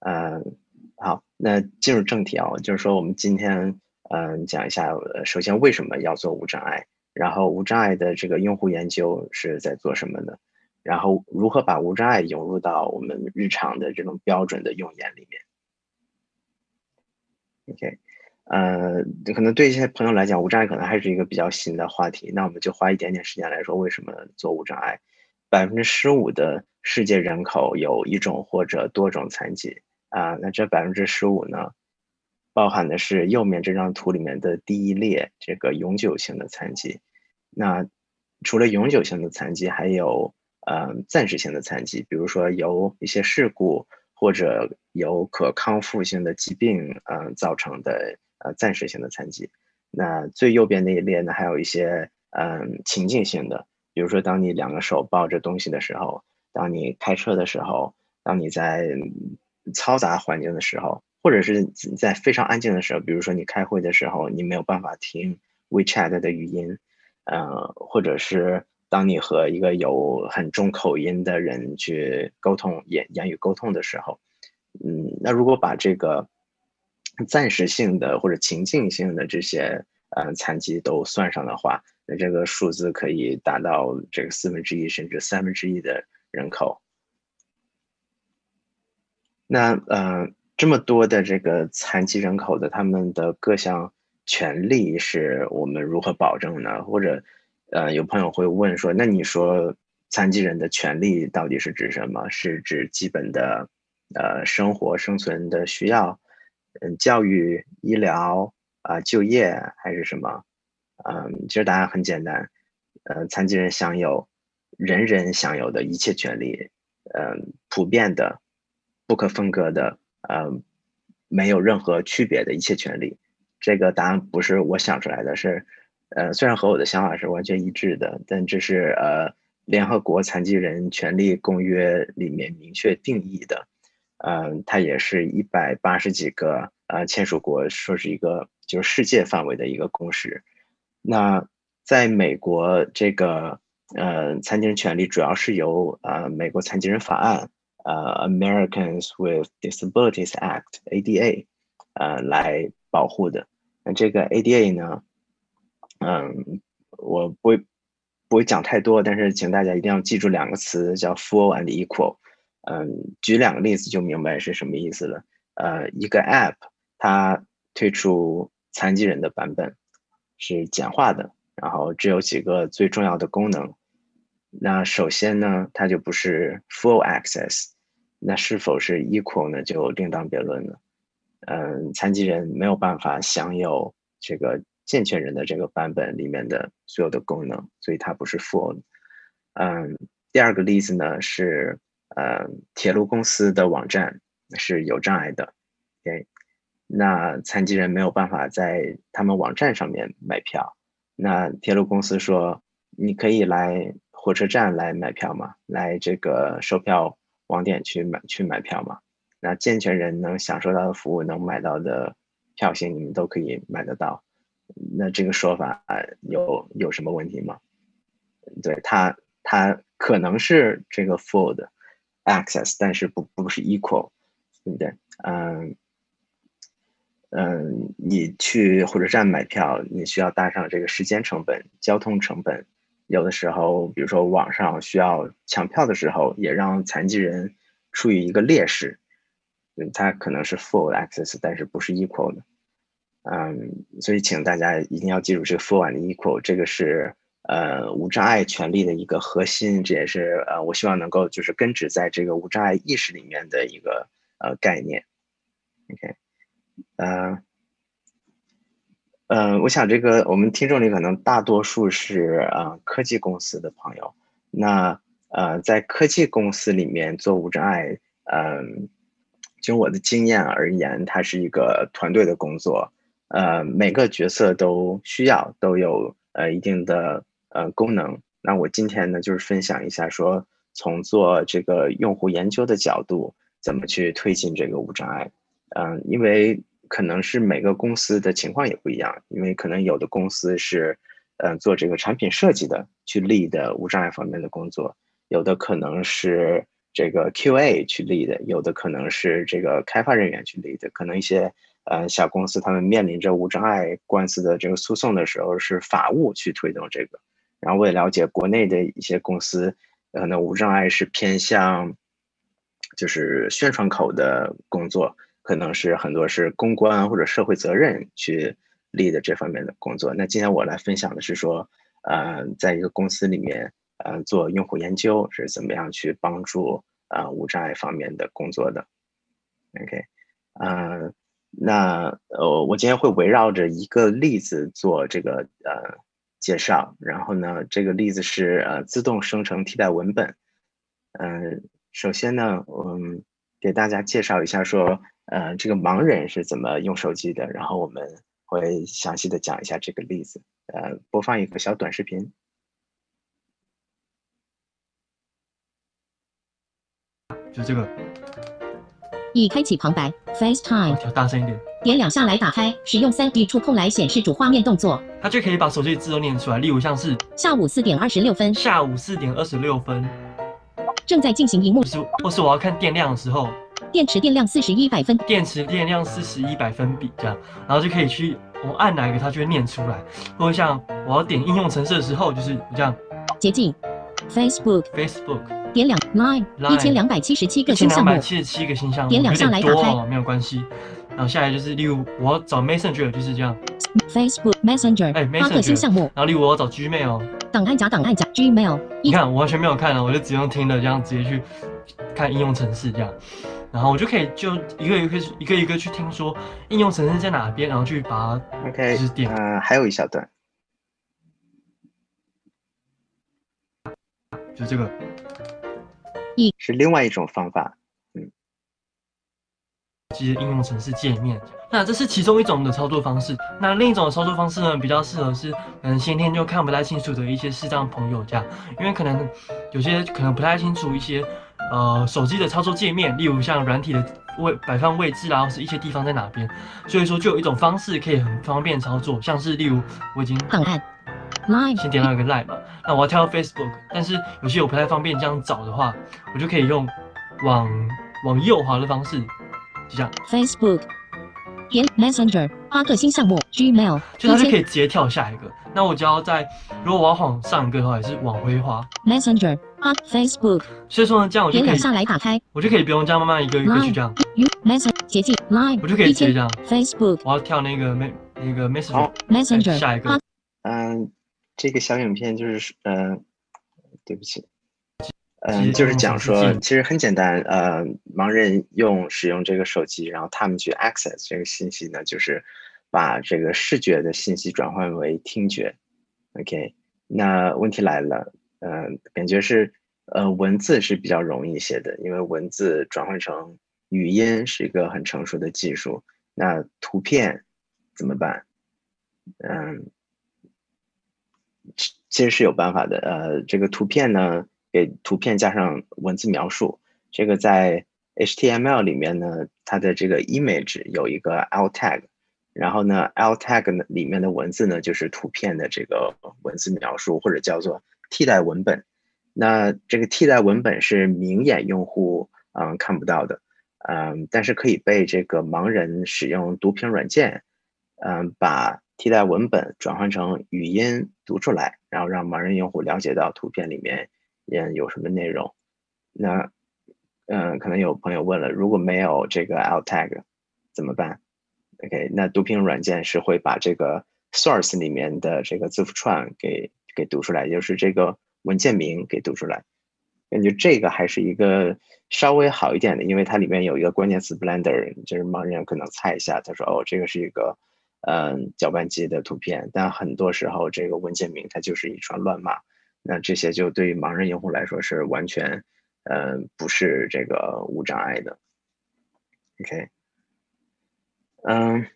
嗯。好，那进入正题啊，就是说我们今天嗯讲一下，首先为什么要做无障碍，然后无障碍的这个用户研究是在做什么呢？然后如何把无障碍融入到我们日常的这种标准的用眼里面？OK，呃，可能对一些朋友来讲，无障碍可能还是一个比较新的话题，那我们就花一点点时间来说为什么做无障碍。百分之十五的世界人口有一种或者多种残疾。啊，那这百分之十五呢，包含的是右面这张图里面的第一列这个永久性的残疾。那除了永久性的残疾，还有呃暂时性的残疾，比如说由一些事故或者由可康复性的疾病嗯造成的呃暂时性的残疾。那最右边那一列呢，还有一些嗯情境性的，比如说当你两个手抱着东西的时候，当你开车的时候，当你在。嘈杂环境的时候，或者是在非常安静的时候，比如说你开会的时候，你没有办法听 WeChat 的语音，呃，或者是当你和一个有很重口音的人去沟通言言语沟通的时候，嗯，那如果把这个暂时性的或者情境性的这些呃残疾都算上的话，那这个数字可以达到这个四分之一甚至三分之一的人口。那呃，这么多的这个残疾人口的他们的各项权利是我们如何保证呢？或者，呃，有朋友会问说，那你说残疾人的权利到底是指什么？是指基本的呃生活生存的需要，嗯，教育、医疗啊、就业还是什么？嗯，其实答案很简单，呃，残疾人享有人人享有的一切权利，嗯，普遍的。不可分割的，呃，没有任何区别的一切权利。这个答案不是我想出来的，是，呃，虽然和我的想法是完全一致的，但这是呃联合国残疾人权利公约里面明确定义的，嗯，它也是一百八十几个呃签署国说是一个就是世界范围的一个共识。那在美国，这个呃残疾人权利主要是由呃美国残疾人法案。呃，Americans with Disabilities Act（ADA） 呃来保护的。那这个 ADA 呢，嗯，我不会不会讲太多，但是请大家一定要记住两个词，叫 full and equal。嗯，举两个例子就明白是什么意思了。呃，一个 App 它推出残疾人的版本是简化的，然后只有几个最重要的功能。那首先呢，它就不是 full access，那是否是 equal 呢？就另当别论了。嗯，残疾人没有办法享有这个健全人的这个版本里面的所有的功能，所以它不是 full。嗯，第二个例子呢是呃铁路公司的网站是有障碍的，OK，那残疾人没有办法在他们网站上面买票，那铁路公司说你可以来火车站来买票吗？来这个售票网点去买去买票吗？那健全人能享受到的服务能买到的票型，你们都可以买得到。那这个说法有有什么问题吗？对他，他可能是这个 full 的 access，但是不不是 equal，对不对？嗯嗯，你去火车站买票，你需要搭上这个时间成本、交通成本，有的时候，比如说网上需要抢票的时候，也让残疾人处于一个劣势。嗯，它可能是 full access，但是不是 equal 的。嗯，所以请大家一定要记住这个 full and equal，这个是呃无障碍权利的一个核心，这也是呃我希望能够就是根植在这个无障碍意识里面的一个呃概念。OK，呃，呃，我想这个我们听众里可能大多数是呃科技公司的朋友，那呃在科技公司里面做无障碍，嗯，就我的经验而言，它是一个团队的工作。呃，每个角色都需要都有呃一定的呃功能。那我今天呢，就是分享一下，说从做这个用户研究的角度，怎么去推进这个无障碍。嗯，因为可能是每个公司的情况也不一样，因为可能有的公司是嗯做这个产品设计的，去立的无障碍方面的工作；有的可能是这个 QA 去立的，有的可能是这个开发人员去立的，可能一些。呃，小公司他们面临着无障碍官司的这个诉讼的时候，是法务去推动这个。然后我也了解国内的一些公司，可能无障碍是偏向，就是宣传口的工作，可能是很多是公关或者社会责任去立的这方面的工作。那今天我来分享的是说，呃，在一个公司里面，呃，做用户研究是怎么样去帮助啊无障碍方面的工作的。OK，嗯。那呃，我今天会围绕着一个例子做这个呃介绍，然后呢，这个例子是呃自动生成替代文本。嗯，首先呢，嗯，给大家介绍一下说，呃，这个盲人是怎么用手机的，然后我们会详细的讲一下这个例子。呃，播放一个小短视频。就这个。已开启旁白，FaceTime，调大声一点。点两下来打开，使用 3D 触控来显示主画面动作，它就可以把手机字都念出来。例如像是下午四点二十六分，下午四点二十六分，正在进行荧幕，是或是我要看电量的时候，电池电量四十一百分，电池电量四十一百分比这样，然后就可以去我按哪一个，它就会念出来。或者像我要点应用程式的时候，就是这样，捷径，Facebook，Facebook。点两 line 一千两百七十七个新项目，七十七个新项目，点两下来打开，没有关系。然后下来就是，例如我要找 Messenger 就是这样，Facebook Messenger，哎，八个新项目。然后例如我要找 Gmail，档案夹档案夹 Gmail，你看我完全没有看了，我就只用听的这样直接去看应用程式这样，然后我就可以就一个一个一个一个去听说应用程式在哪边，然后去把它 OK，就是点。嗯，还有一小段，就这个。是另外一种方法，嗯，其实应用程式界面，那这是其中一种的操作方式。那另一种的操作方式呢，比较适合是嗯先天就看不太清楚的一些视障朋友这样，因为可能有些可能不太清楚一些呃手机的操作界面，例如像软体的位摆放位置啊，或是一些地方在哪边，所以说就有一种方式可以很方便操作，像是例如我已经档案。Line，先点到一个 Line 嘛，那我要跳到 Facebook，但是有些我不太方便这样找的话，我就可以用往往右滑的方式，就这样。Facebook，点 Messenger，八个新项目，Gmail，就它就可以直接跳下一个。那我只要在，如果我要往上一个的话，也是往回滑。Messenger，啊，Facebook。所以说呢，这样我就可以下来打开，我就可以不用这样慢慢一个一个去这样。Messenger，捷径，Line，我就可以直接这样。Facebook，我要跳那个 Me 那个 Messenger，下一个，嗯。这个小影片就是，嗯，对不起，嗯，就是讲说，其实很简单，呃，盲人用使用这个手机，然后他们去 access 这个信息呢，就是把这个视觉的信息转换为听觉，OK，那问题来了，嗯，感觉是呃，文字是比较容易一些的，因为文字转换成语音是一个很成熟的技术。那图片怎么办？嗯，其实是有办法的。呃，这个图片呢，给图片加上文字描述。这个在 HTML 里面呢，它的这个 image 有一个 l tag，然后呢，alt tag 里面的文字呢就是图片的这个文字描述，或者叫做替代文本。那这个替代文本是明眼用户嗯看不到的，嗯，但是可以被这个盲人使用读屏软件，嗯，把替代文本转换成语音读出来，然后让盲人用户了解到图片里面嗯有什么内容。那嗯，可能有朋友问了，如果没有这个 alt tag 怎么办？OK，那读屏软件是会把这个 source 里面的这个字符串给给读出来，就是这个。文件名给读出来，感觉这个还是一个稍微好一点的，因为它里面有一个关键词 Blender，就是盲人可能猜一下，他说哦，这个是一个嗯搅拌机的图片，但很多时候这个文件名它就是一串乱码，那这些就对于盲人用户来说是完全嗯不是这个无障碍的。OK，嗯，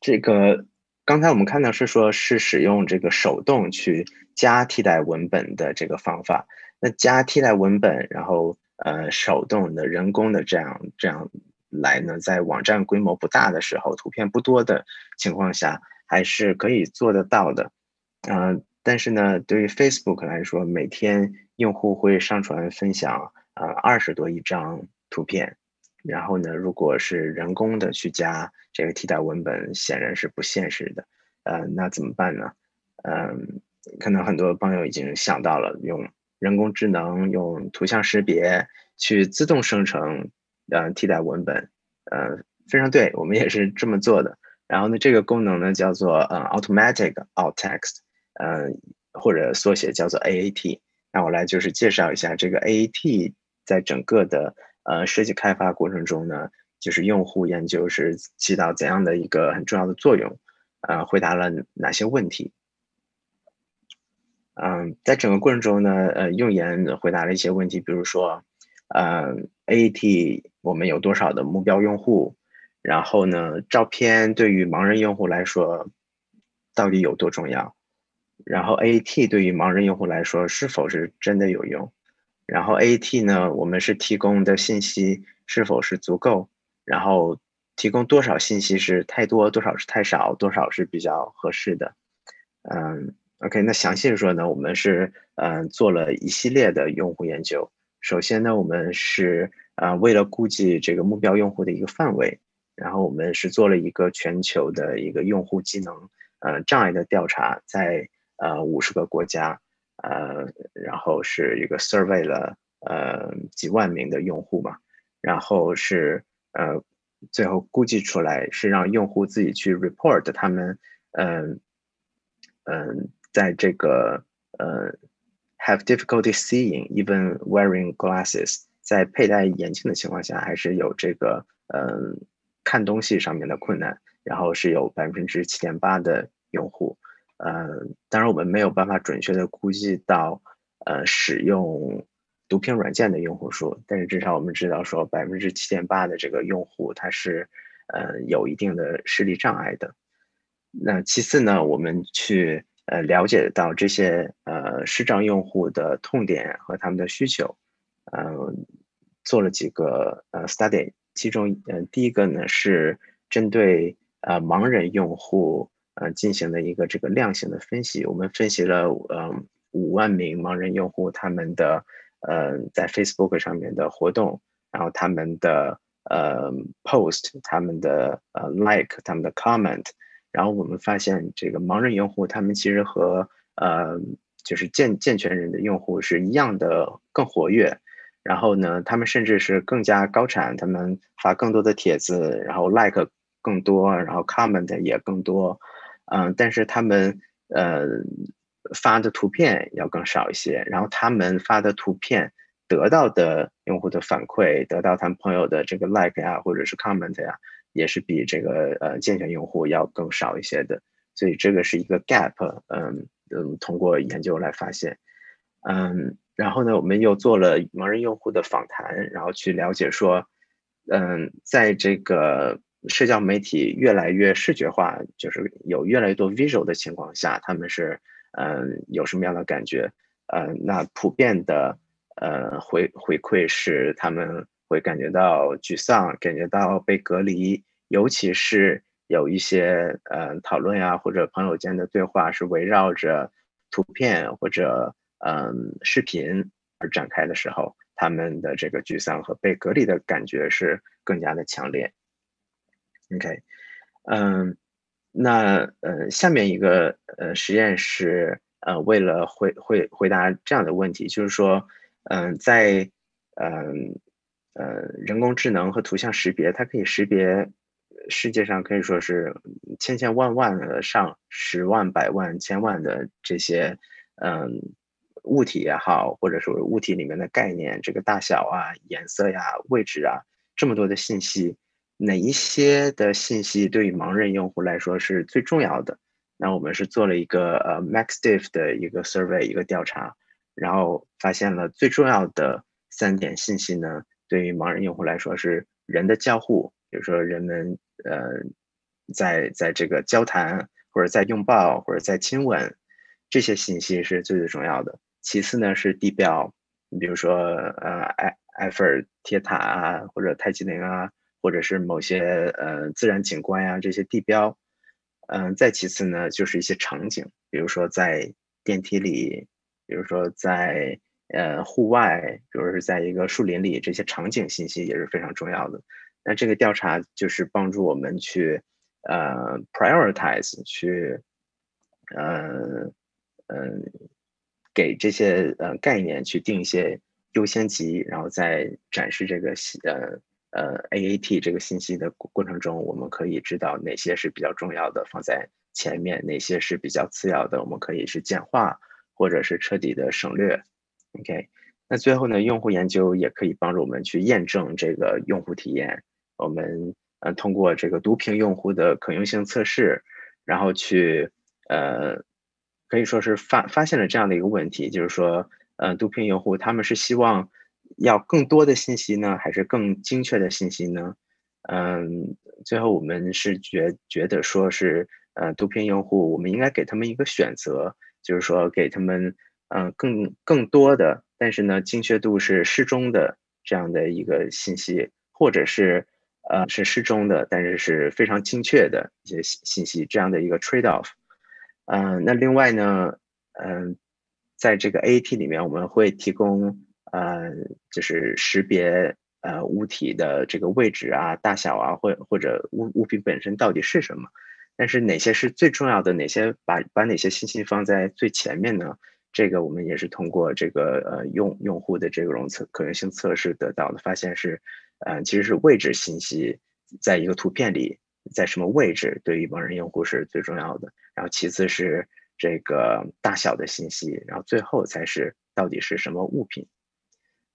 这个。刚才我们看到是说，是使用这个手动去加替代文本的这个方法。那加替代文本，然后呃手动的、人工的这样这样来呢，在网站规模不大的时候、图片不多的情况下，还是可以做得到的。嗯，但是呢，对于 Facebook 来说，每天用户会上传分享呃二十多亿张图片。然后呢，如果是人工的去加这个替代文本，显然是不现实的。呃，那怎么办呢？嗯，可能很多朋友已经想到了，用人工智能、用图像识别去自动生成呃替代文本。呃，非常对，我们也是这么做的。然后呢，这个功能呢叫做呃 Automatic Alt Text，呃，或者缩写叫做 AAT。那我来就是介绍一下这个 AAT 在整个的。呃，设计开发过程中呢，就是用户研究是起到怎样的一个很重要的作用？呃，回答了哪些问题？嗯，在整个过程中呢，呃，用言回答了一些问题，比如说，呃，AAT 我们有多少的目标用户？然后呢，照片对于盲人用户来说到底有多重要？然后 AAT 对于盲人用户来说是否是真的有用？然后 AAT 呢，我们是提供的信息是否是足够？然后提供多少信息是太多，多少是太少，多少是比较合适的？嗯，OK，那详细说呢，我们是嗯做了一系列的用户研究。首先呢，我们是啊为了估计这个目标用户的一个范围，然后我们是做了一个全球的一个用户技能呃障碍的调查，在呃五十个国家。呃，然后是一个 survey 了，呃，几万名的用户嘛，然后是呃，最后估计出来是让用户自己去 report 他们，嗯嗯，在这个呃 have difficulty seeing even wearing glasses，在佩戴眼镜的情况下，还是有这个嗯看东西上面的困难，然后是有百分之七点八的用户。呃，当然我们没有办法准确的估计到，呃，使用读屏软件的用户数，但是至少我们知道说百分之七点八的这个用户他是，呃，有一定的视力障碍的。那其次呢，我们去呃了解到这些呃视障用户的痛点和他们的需求，嗯，做了几个呃 study，其中呃第一个呢是针对呃盲人用户。呃，进行了一个这个量刑的分析。我们分析了呃五万名盲人用户他们的呃在 Facebook 上面的活动，然后他们的呃 post，他们的呃 like，他们的 comment，然后我们发现这个盲人用户他们其实和呃就是健健全人的用户是一样的更活跃，然后呢，他们甚至是更加高产，他们发更多的帖子，然后 like 更多，然后 comment 也更多。嗯，但是他们呃发的图片要更少一些，然后他们发的图片得到的用户的反馈，得到他们朋友的这个 like 呀，或者是 comment 呀，也是比这个呃健全用户要更少一些的，所以这个是一个 gap，嗯嗯，通过研究来发现，嗯，然后呢，我们又做了盲人用户的访谈，然后去了解说，嗯，在这个社交媒体越来越视觉化，就是有越来越多 visual 的情况下，他们是嗯有什么样的感觉？呃，那普遍的呃回回馈是他们会感觉到沮丧，感觉到被隔离，尤其是有一些呃讨论呀或者朋友间的对话是围绕着图片或者嗯视频而展开的时候，他们的这个沮丧和被隔离的感觉是更加的强烈。OK，嗯，那呃下面一个呃实验是。呃，为了回回回答这样的问题，就是说，嗯，在嗯呃人工智能和图像识别，它可以识别世界上可以说是千千万万的上十万百万千万的这些嗯物体也好，或者说物体里面的概念，这个大小啊、颜色呀、位置啊，这么多的信息，哪一些的信息对于盲人用户来说是最重要的？那我们是做了一个呃 MaxDiff 的一个 survey 一个调查，然后发现了最重要的三点信息呢，对于盲人用户来说是人的交互，比如说人们呃在在这个交谈或者在拥抱或者在亲吻，这些信息是最最重要的。其次呢是地标，你比如说呃埃埃菲尔铁塔啊，或者泰姬陵啊，或者是某些呃自然景观呀这些地标。嗯，再其次呢，就是一些场景，比如说在电梯里，比如说在呃户外，比如是在一个树林里，这些场景信息也是非常重要的。那这个调查就是帮助我们去呃 prioritize，去呃嗯给这些呃概念去定一些优先级，然后再展示这个呃。呃，AAT 这个信息的过程中，我们可以知道哪些是比较重要的放在前面，哪些是比较次要的，我们可以是简化或者是彻底的省略。OK，那最后呢，用户研究也可以帮助我们去验证这个用户体验。我们呃通过这个读屏用户的可用性测试，然后去呃可以说是发发现了这样的一个问题，就是说呃读屏用户他们是希望。要更多的信息呢，还是更精确的信息呢？嗯，最后我们是觉觉得说是，呃，读屏用户，我们应该给他们一个选择，就是说给他们，嗯，更更多的，但是呢，精确度是适中的这样的一个信息，或者是，呃，是适中的，但是是非常精确的一些信信息，这样的一个 trade off。嗯，那另外呢，嗯，在这个 AAT 里面，我们会提供。呃，就是识别呃物体的这个位置啊、大小啊，或或者物物品本身到底是什么？但是哪些是最重要的？哪些把把哪些信息放在最前面呢？这个我们也是通过这个呃用用户的这种测可用性测试得到的，发现是，呃，其实是位置信息在一个图片里，在什么位置对于盲人用户是最重要的。然后其次是这个大小的信息，然后最后才是到底是什么物品。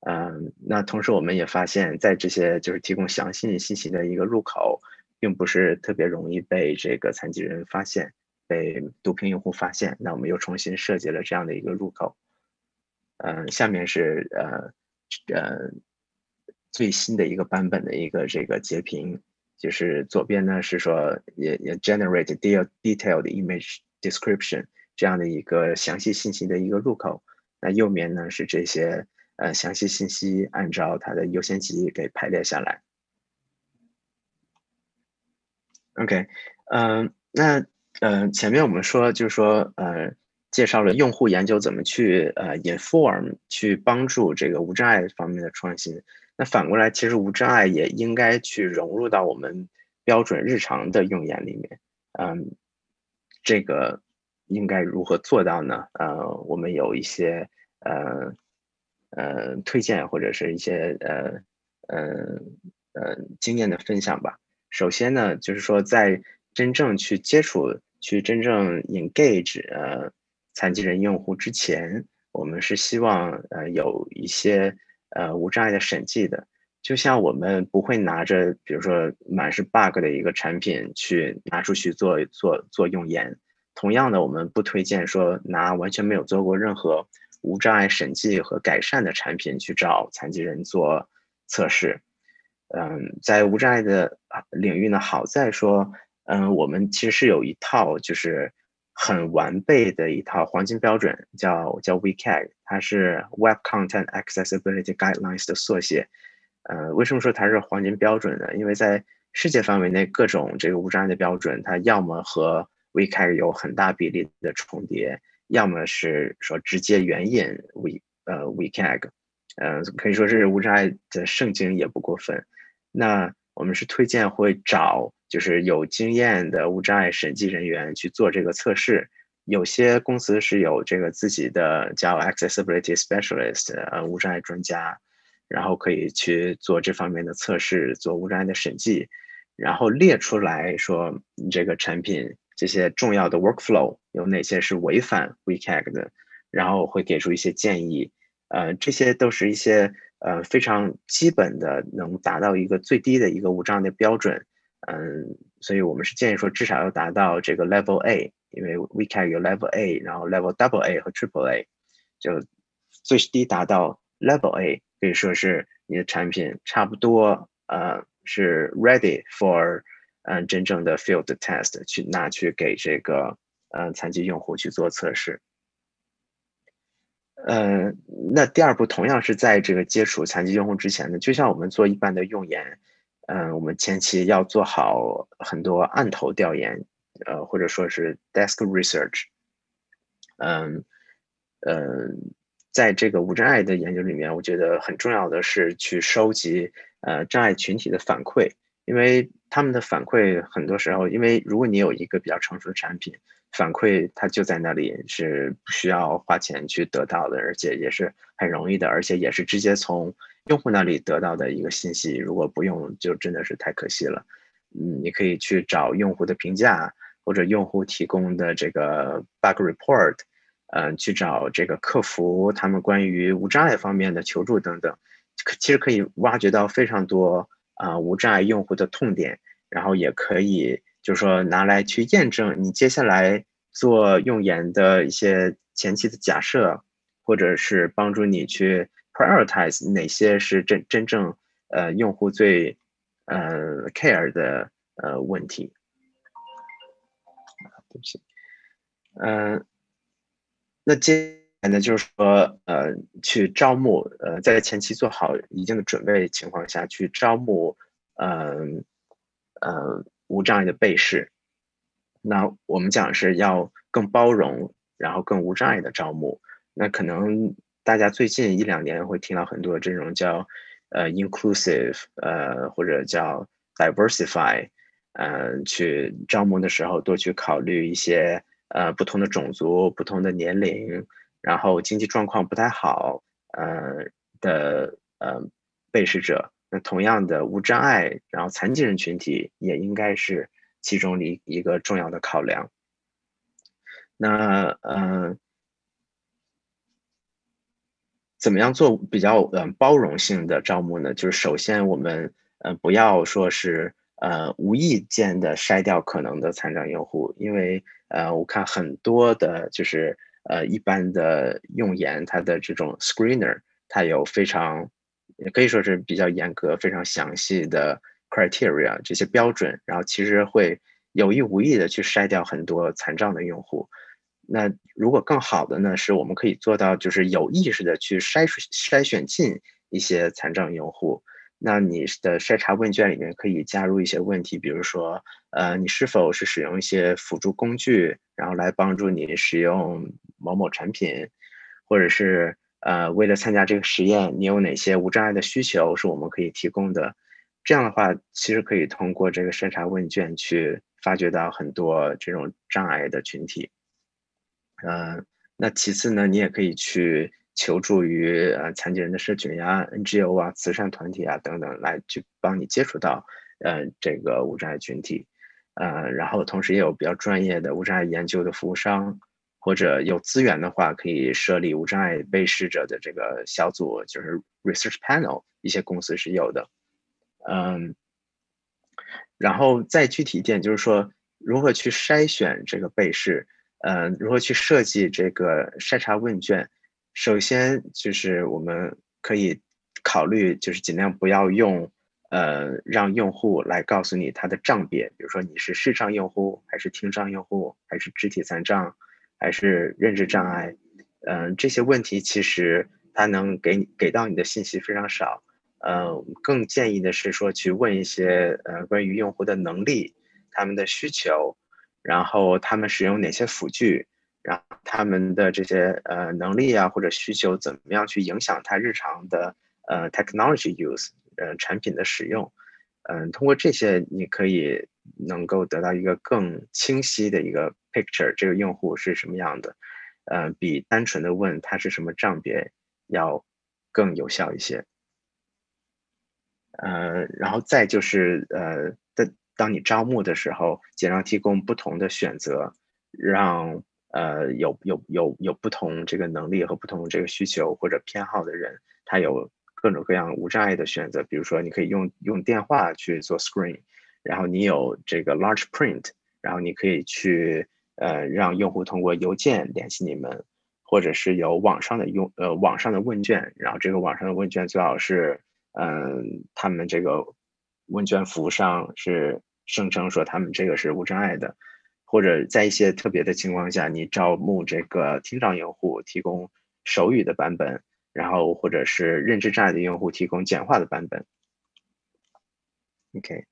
嗯，那同时我们也发现，在这些就是提供详细信息的一个入口，并不是特别容易被这个残疾人发现，被读屏用户发现。那我们又重新设计了这样的一个入口。嗯，下面是呃呃最新的一个版本的一个这个截屏，就是左边呢是说也也 generate detailed image description 这样的一个详细信息的一个入口。那右面呢是这些。呃，详细信息按照它的优先级给排列下来。OK，嗯，那呃，前面我们说就是说，呃，介绍了用户研究怎么去呃 inform 去帮助这个无障碍方面的创新。反过来，其实无障碍也应该去融入到我们标准日常的用眼里面。嗯，这个应该如何做到呢？呃，我们有一些呃。呃，推荐或者是一些呃呃呃经验的分享吧。首先呢，就是说在真正去接触、去真正 engage 呃残疾人用户之前，我们是希望呃有一些呃无障碍的审计的。就像我们不会拿着比如说满是 bug 的一个产品去拿出去做做做用研，同样的，我们不推荐说拿完全没有做过任何。无障碍审计和改善的产品去找残疾人做测试。嗯，在无障碍的领域呢，好在说，嗯，我们其实是有一套就是很完备的一套黄金标准，叫叫 WCAG，它是 Web Content Accessibility Guidelines 的缩写。呃，为什么说它是黄金标准呢？因为在世界范围内，各种这个无障碍的标准，它要么和 WCAG 有很大比例的重叠，要么是说直接援引 W 呃 WCAG，呃，可以说是无障碍的圣经也不过分。那我们是推荐会找就是有经验的无障碍审计人员去做这个测试。有些公司是有这个自己的叫 Accessibility Specialist，呃，无障碍专家。然后可以去做这方面的测试，做无障碍的审计，然后列出来说你这个产品这些重要的 workflow 有哪些是违反 WCAG 的，然后会给出一些建议。呃，这些都是一些呃非常基本的，能达到一个最低的一个无障碍的标准。嗯，所以我们是建议说至少要达到这个 Level A，因为 WCAG 有 Level A，然后 Level Double A 和 Triple A，就最低达到 Level A。可以说是你的产品差不多，呃，是 ready for，嗯，真正的 field test 去拿去给这个，嗯，残疾用户去做测试。嗯，那第二步同样是在这个接触残疾用户之前呢，就像我们做一般的用研，嗯，我们前期要做好很多案头调研，呃，或者说是 desk research，嗯，嗯。在这个无障碍的研究里面，我觉得很重要的是去收集呃障碍群体的反馈，因为他们的反馈很多时候，因为如果你有一个比较成熟的产品，反馈它就在那里，是不需要花钱去得到的，而且也是很容易的，而且也是直接从用户那里得到的一个信息。如果不用，就真的是太可惜了。嗯，你可以去找用户的评价，或者用户提供的这个 bug report。嗯，去找这个客服，他们关于无障碍方面的求助等等，其实可以挖掘到非常多啊无障碍用户的痛点，然后也可以就是说拿来去验证你接下来做用研的一些前期的假设，或者是帮助你去 prioritize 哪些是真真正呃用户最呃 care 的呃问题。对不起，嗯。那接下来呢，就是说，呃，去招募，呃，在前期做好一定的准备情况下去招募，嗯，呃，无障碍的被试。那我们讲是要更包容，然后更无障碍的招募。那可能大家最近一两年会听到很多这种叫，呃，inclusive，呃，或者叫 diversify，嗯，去招募的时候多去考虑一些。呃，不同的种族、不同的年龄，然后经济状况不太好，呃的呃被试者，那同样的无障碍，然后残疾人群体也应该是其中的一一个重要的考量。那呃，怎么样做比较呃包容性的招募呢？就是首先我们呃不要说是。呃，无意间的筛掉可能的残障用户，因为呃，我看很多的，就是呃，一般的用研，它的这种 screener，它有非常，也可以说是比较严格、非常详细的 criteria 这些标准，然后其实会有意无意的去筛掉很多残障的用户。那如果更好的呢，是我们可以做到，就是有意识的去筛筛选进一些残障用户。那你的筛查问卷里面可以加入一些问题，比如说，呃，你是否是使用一些辅助工具，然后来帮助你使用某某产品，或者是，呃，为了参加这个实验，你有哪些无障碍的需求是我们可以提供的？这样的话，其实可以通过这个筛查问卷去发掘到很多这种障碍的群体。嗯，那其次呢，你也可以去。求助于呃残疾人的社群呀、NGO 啊、慈善团体啊等等，来去帮你接触到呃这个无障碍群体，呃，然后同时也有比较专业的无障碍研究的服务商，或者有资源的话，可以设立无障碍被试者的这个小组，就是 research panel，一些公司是有的，嗯，然后再具体一点，就是说如何去筛选这个被试，嗯，如何去设计这个筛查问卷。首先就是我们可以考虑，就是尽量不要用，呃，让用户来告诉你他的障别，比如说你是视障用户，还是听障用户，还是肢体残障，还是认知障碍，嗯，这些问题其实他能给你给到你的信息非常少，呃，更建议的是说去问一些呃关于用户的能力，他们的需求，然后他们使用哪些辅具。然后他们的这些呃能力啊或者需求怎么样去影响他日常的呃 technology use 呃产品的使用，嗯，通过这些你可以能够得到一个更清晰的一个 picture，这个用户是什么样的，呃，比单纯的问他是什么账别要更有效一些。呃，然后再就是呃，当你招募的时候，尽量提供不同的选择，让。呃，有有有有不同这个能力和不同这个需求或者偏好的人，他有各种各样无障碍的选择。比如说，你可以用用电话去做 screen，然后你有这个 large print，然后你可以去呃让用户通过邮件联系你们，或者是有网上的用呃网上的问卷，然后这个网上的问卷最好是嗯他们这个问卷服务上是声称说他们这个是无障碍的。或者在一些特别的情况下，你招募这个听障用户提供手语的版本，然后或者是认知障碍的用户提供简化的版本。OK，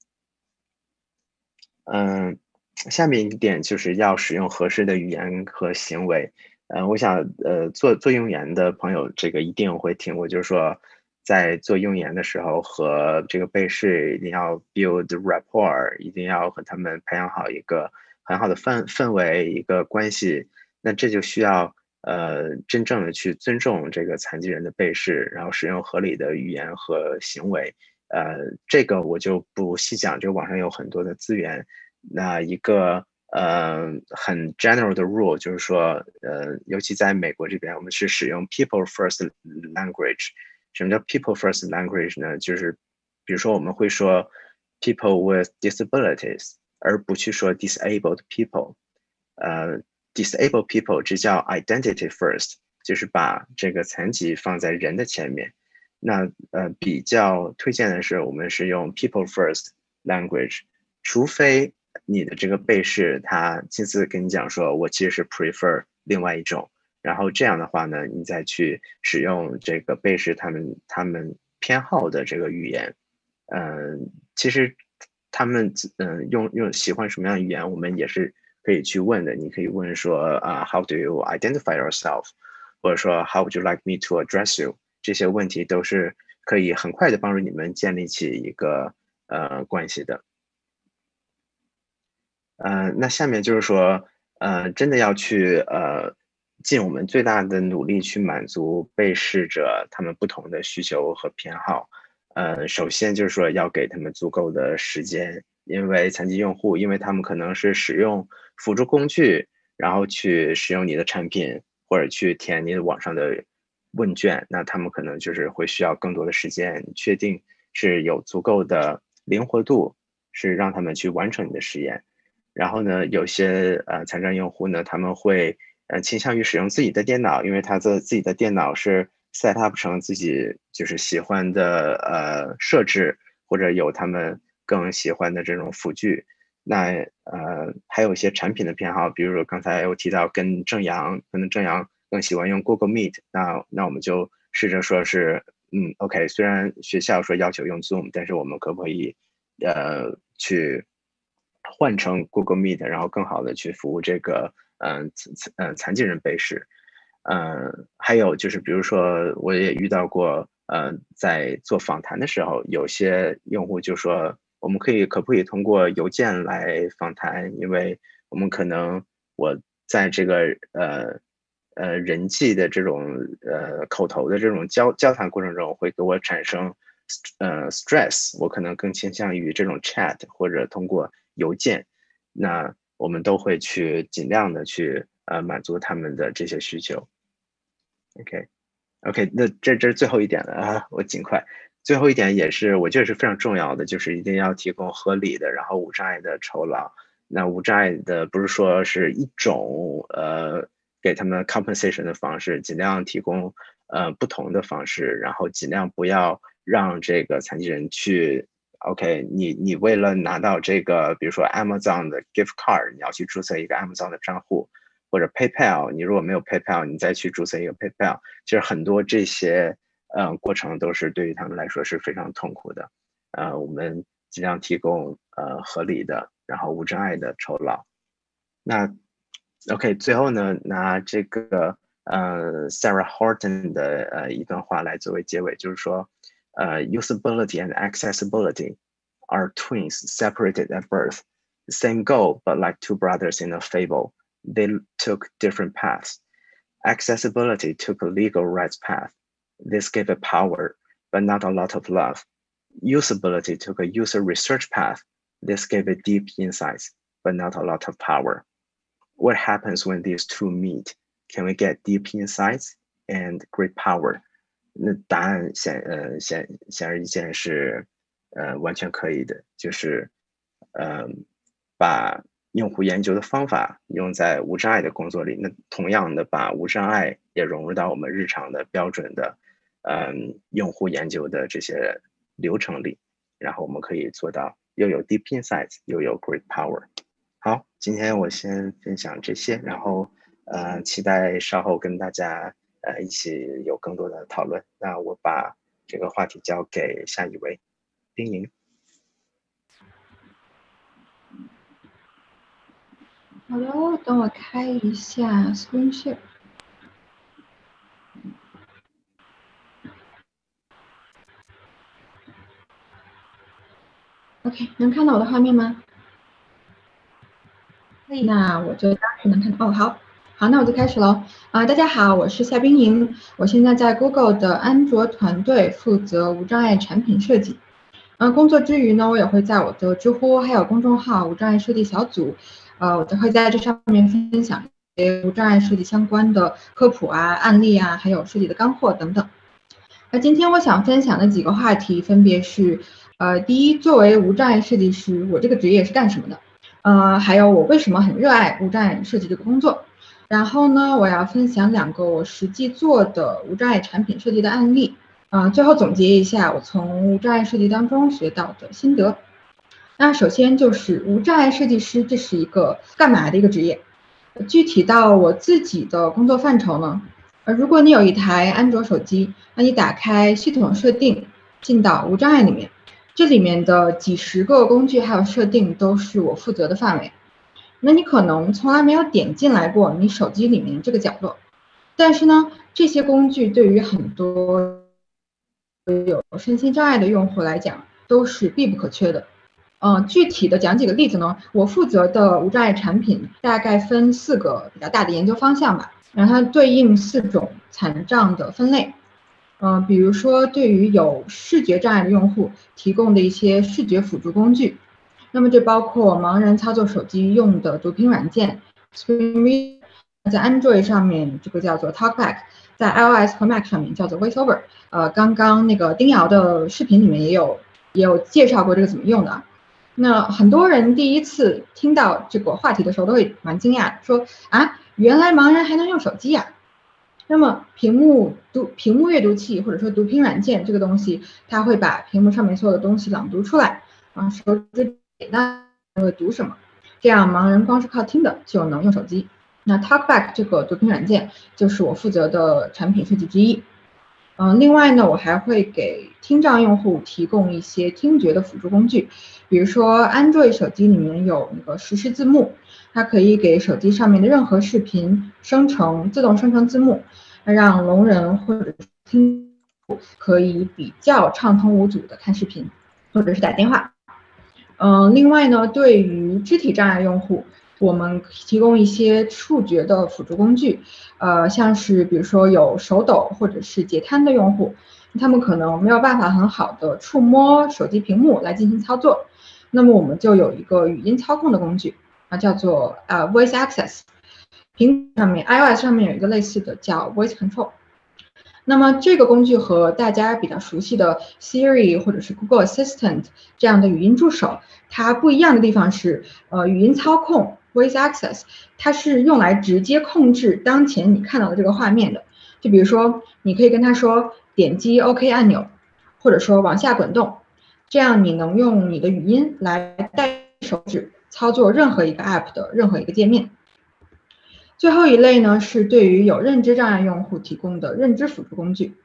嗯，下面一点就是要使用合适的语言和行为。嗯，我想呃做做用言的朋友，这个一定会听过，就是说在做用言的时候和这个被试一定要 build rapport，一定要和他们培养好一个。很好的氛氛围一个关系，那这就需要呃真正的去尊重这个残疾人的被试，然后使用合理的语言和行为。呃，这个我就不细讲，这网上有很多的资源。那一个呃很 general 的 rule 就是说，呃，尤其在美国这边，我们是使用 people first language。什么叫 people first language 呢？就是比如说我们会说 people with disabilities。而不去说 disabled people，呃，disabled people 这叫 identity first，就是把这个残疾放在人的前面。那呃，比较推荐的是我们是用 people first language，除非你的这个被试他亲自跟你讲说，我其实是 prefer 另外一种，然后这样的话呢，你再去使用这个被试他们他们偏好的这个语言，嗯，其实。他们嗯用用喜欢什么样的语言，我们也是可以去问的。你可以问说啊，How do you identify yourself？或者说 How would you like me to address you？这些问题都是可以很快的帮助你们建立起一个呃关系的。呃，那下面就是说呃，真的要去呃尽我们最大的努力去满足被试者他们不同的需求和偏好。呃，首先就是说要给他们足够的时间，因为残疾用户，因为他们可能是使用辅助工具，然后去使用你的产品或者去填你的网上的问卷，那他们可能就是会需要更多的时间，确定是有足够的灵活度，是让他们去完成你的实验。然后呢，有些呃残障用户呢，他们会呃倾向于使用自己的电脑，因为他的自己的电脑是。set up 成自己就是喜欢的呃设置，或者有他们更喜欢的这种辅具。那呃还有一些产品的偏好，比如说刚才我提到跟正阳，可能正阳更喜欢用 Google Meet，那那我们就试着说是嗯 OK，虽然学校说要求用 Zoom，但是我们可不可以呃去换成 Google Meet，然后更好的去服务这个嗯残嗯残疾人背试。嗯，还有就是，比如说，我也遇到过，呃，在做访谈的时候，有些用户就说，我们可以可不可以通过邮件来访谈？因为我们可能我在这个呃呃人际的这种呃口头的这种交交谈过程中，会给我产生呃 stress，我可能更倾向于这种 chat 或者通过邮件。那我们都会去尽量的去。呃，满足他们的这些需求。OK，OK，那这这是最后一点了啊，我尽快。最后一点也是我觉得是非常重要的，就是一定要提供合理的，然后无障碍的酬劳。那无障碍的不是说是一种呃给他们 compensation 的方式，尽量提供呃不同的方式，然后尽量不要让这个残疾人去。OK，你你为了拿到这个，比如说 Amazon 的 gift card，你要去注册一个 Amazon 的账户，或者 PayPal，你如果没有 PayPal，你再去注册一个 PayPal，其实很多这些嗯过程都是对于他们来说是非常痛苦的。呃，我们尽量提供呃合理的，然后无障碍的酬劳。那 OK，最后呢，拿这个呃 Sarah Horton 的呃一段话来作为结尾，就是说。Uh, usability and accessibility are twins separated at birth. Same goal, but like two brothers in a fable. They took different paths. Accessibility took a legal rights path. This gave it power, but not a lot of love. Usability took a user research path. This gave it deep insights, but not a lot of power. What happens when these two meet? Can we get deep insights and great power? 那答案显呃显显而易见是，呃完全可以的，就是，嗯，把用户研究的方法用在无障碍的工作里，那同样的把无障碍也融入到我们日常的标准的，嗯，用户研究的这些流程里，然后我们可以做到又有 deep insight，又有 great power。好，今天我先分享这些，然后呃期待稍后跟大家。呃，一起有更多的讨论。那我把这个话题交给下一位，丁宁。好的，等我开一下 Screen Share。OK，能看到我的画面吗？可以。那我就当时能看到。哦，好。好，那我就开始喽。啊，大家好，我是夏冰莹，我现在在 Google 的安卓团队负责无障碍产品设计。嗯，工作之余呢，我也会在我的知乎还有公众号无障碍设计小组，呃，我都会在这上面分享一些无障碍设计相关的科普啊、案例啊，还有设计的干货等等。那今天我想分享的几个话题分别是，呃，第一，作为无障碍设计师，我这个职业是干什么的？呃，还有我为什么很热爱无障碍设计这个工作？然后呢，我要分享两个我实际做的无障碍产品设计的案例，啊，最后总结一下我从无障碍设计当中学到的心得。那首先就是无障碍设计师，这是一个干嘛的一个职业？具体到我自己的工作范畴呢，呃，如果你有一台安卓手机，那你打开系统设定，进到无障碍里面，这里面的几十个工具还有设定都是我负责的范围。那你可能从来没有点进来过你手机里面这个角落，但是呢，这些工具对于很多有身心障碍的用户来讲都是必不可缺的。嗯，具体的讲几个例子呢，我负责的无障碍产品大概分四个比较大的研究方向吧，然后它对应四种残障的分类。嗯，比如说对于有视觉障碍的用户提供的一些视觉辅助工具。那么这包括盲人操作手机用的读屏软件，Screen Reader，在 Android 上面这个叫做 Talkback，在 iOS 和 Mac 上面叫做 VoiceOver。呃，刚刚那个丁瑶的视频里面也有也有介绍过这个怎么用的。那很多人第一次听到这个话题的时候都会蛮惊讶，说啊，原来盲人还能用手机呀？那么屏幕读屏幕阅读器或者说读屏软件这个东西，它会把屏幕上面所有的东西朗读出来啊，手指。那会读什么？这样盲人光是靠听的就能用手机。那 Talkback 这个读屏软件就是我负责的产品设计之一。嗯，另外呢，我还会给听障用户提供一些听觉的辅助工具，比如说 Android 手机里面有那个实时字幕，它可以给手机上面的任何视频生成自动生成字幕，让聋人或者听可以比较畅通无阻的看视频或者是打电话。嗯，另外呢，对于肢体障碍用户，我们提供一些触觉的辅助工具，呃，像是比如说有手抖或者是截瘫的用户，他们可能没有办法很好的触摸手机屏幕来进行操作，那么我们就有一个语音操控的工具啊，叫做呃 Voice Access，屏上面 iOS 上面有一个类似的叫 Voice Control。那么这个工具和大家比较熟悉的 Siri 或者是 Google Assistant 这样的语音助手，它不一样的地方是，呃，语音操控 Voice Access，它是用来直接控制当前你看到的这个画面的。就比如说，你可以跟他说点击 OK 按钮，或者说往下滚动，这样你能用你的语音来带手指操作任何一个 App 的任何一个界面。最后一类呢，是对于有认知障碍用户提供的认知辅助工具。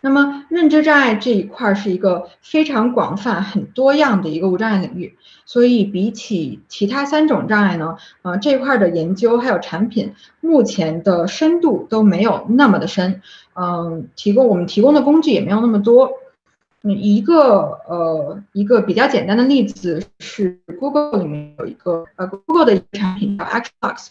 那么认知障碍这一块是一个非常广泛、很多样的一个无障碍领域，所以比起其他三种障碍呢，呃，这一块的研究还有产品目前的深度都没有那么的深，嗯，提供我们提供的工具也没有那么多。嗯，一个呃一个比较简单的例子是 Google 里面有一个呃 Google 的产品叫 Xbox。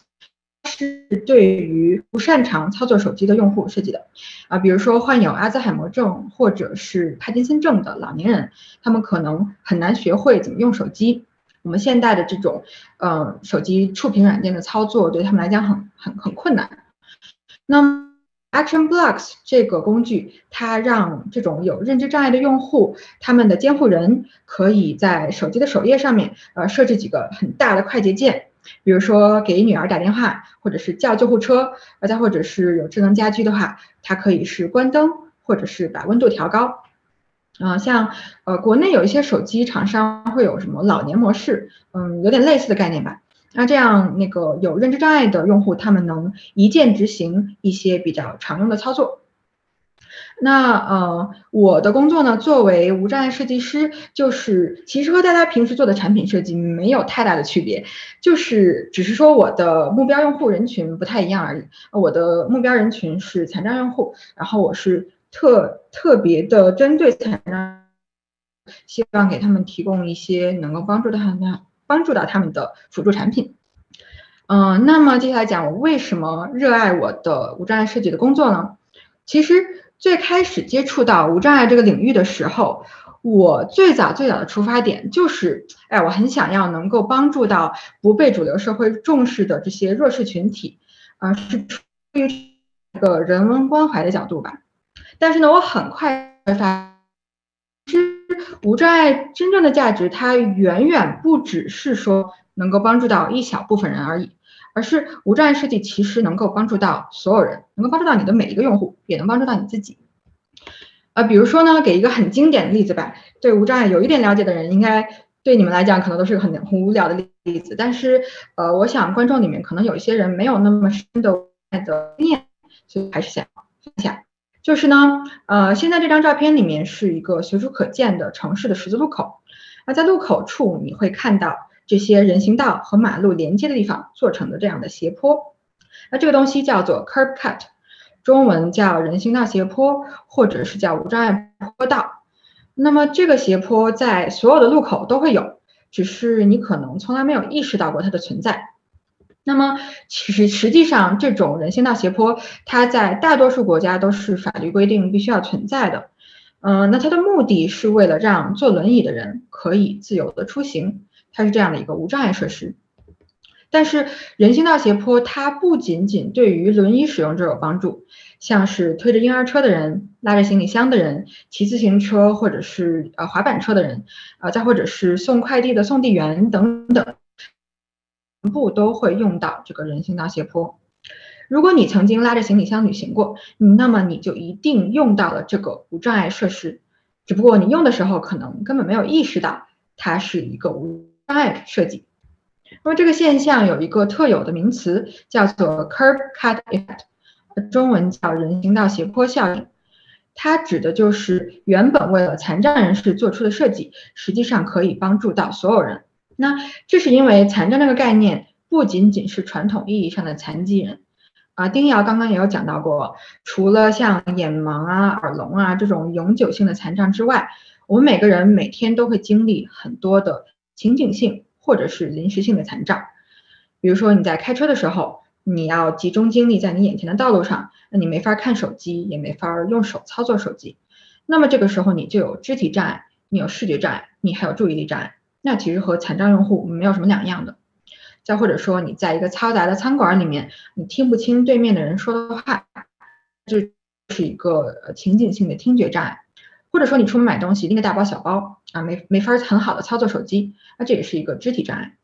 是对于不擅长操作手机的用户设计的，啊，比如说患有阿兹海默症或者是帕金森症的老年人，他们可能很难学会怎么用手机。我们现代的这种，呃，手机触屏软件的操作对他们来讲很很很困难。那么 Action Blocks 这个工具，它让这种有认知障碍的用户，他们的监护人可以在手机的首页上面，呃，设置几个很大的快捷键。比如说给女儿打电话，或者是叫救护车，呃，再或者是有智能家居的话，它可以是关灯，或者是把温度调高。啊，像呃国内有一些手机厂商会有什么老年模式，嗯，有点类似的概念吧。那这样那个有认知障碍的用户，他们能一键执行一些比较常用的操作。那呃，我的工作呢，作为无障碍设计师，就是其实和大家平时做的产品设计没有太大的区别，就是只是说我的目标用户人群不太一样而已。我的目标人群是残障用户，然后我是特特别的针对残障，希望给他们提供一些能够帮助到他们、帮助到他们的辅助产品。嗯，那么接下来讲我为什么热爱我的无障碍设计的工作呢？其实。最开始接触到无障碍这个领域的时候，我最早最早的出发点就是，哎，我很想要能够帮助到不被主流社会重视的这些弱势群体，啊，是出于一个人文关怀的角度吧。但是呢，我很快发，其实无障碍真正的价值，它远远不只是说能够帮助到一小部分人而已。而是无障碍设计其实能够帮助到所有人，能够帮助到你的每一个用户，也能帮助到你自己。呃，比如说呢，给一个很经典的例子吧，对无障碍有一点了解的人，应该对你们来讲可能都是很很无聊的例子。但是，呃，我想观众里面可能有一些人没有那么深的的经验，所以还是想分享。就是呢，呃，现在这张照片里面是一个随处可见的城市的十字路口，那在路口处你会看到。这些人行道和马路连接的地方做成的这样的斜坡，那这个东西叫做 curb cut，中文叫人行道斜坡，或者是叫无障碍坡道。那么这个斜坡在所有的路口都会有，只是你可能从来没有意识到过它的存在。那么其实实际上这种人行道斜坡，它在大多数国家都是法律规定必须要存在的。嗯，那它的目的是为了让坐轮椅的人可以自由的出行。它是这样的一个无障碍设施，但是人行道斜坡它不仅仅对于轮椅使用者有帮助，像是推着婴儿车的人、拉着行李箱的人、骑自行车或者是呃滑板车的人，呃，再或者是送快递的送递员等等，全部都会用到这个人行道斜坡。如果你曾经拉着行李箱旅行过，那么你就一定用到了这个无障碍设施，只不过你用的时候可能根本没有意识到它是一个无。障碍设计，那么这个现象有一个特有的名词，叫做 curb cut effect，中文叫人行道斜坡效应。它指的就是原本为了残障人士做出的设计，实际上可以帮助到所有人。那这是因为残障这个概念不仅仅是传统意义上的残疾人啊。丁瑶刚刚也有讲到过，除了像眼盲啊、耳聋啊这种永久性的残障之外，我们每个人每天都会经历很多的。情景性或者是临时性的残障，比如说你在开车的时候，你要集中精力在你眼前的道路上，那你没法看手机，也没法用手操作手机，那么这个时候你就有肢体障碍，你有视觉障碍，你还有注意力障碍，那其实和残障用户没有什么两样的。再或者说你在一个嘈杂的餐馆里面，你听不清对面的人说的话，这是一个情景性的听觉障碍。或者说你出门买东西拎个大包小包啊，没没法很好的操作手机，那这也是一个肢体障碍。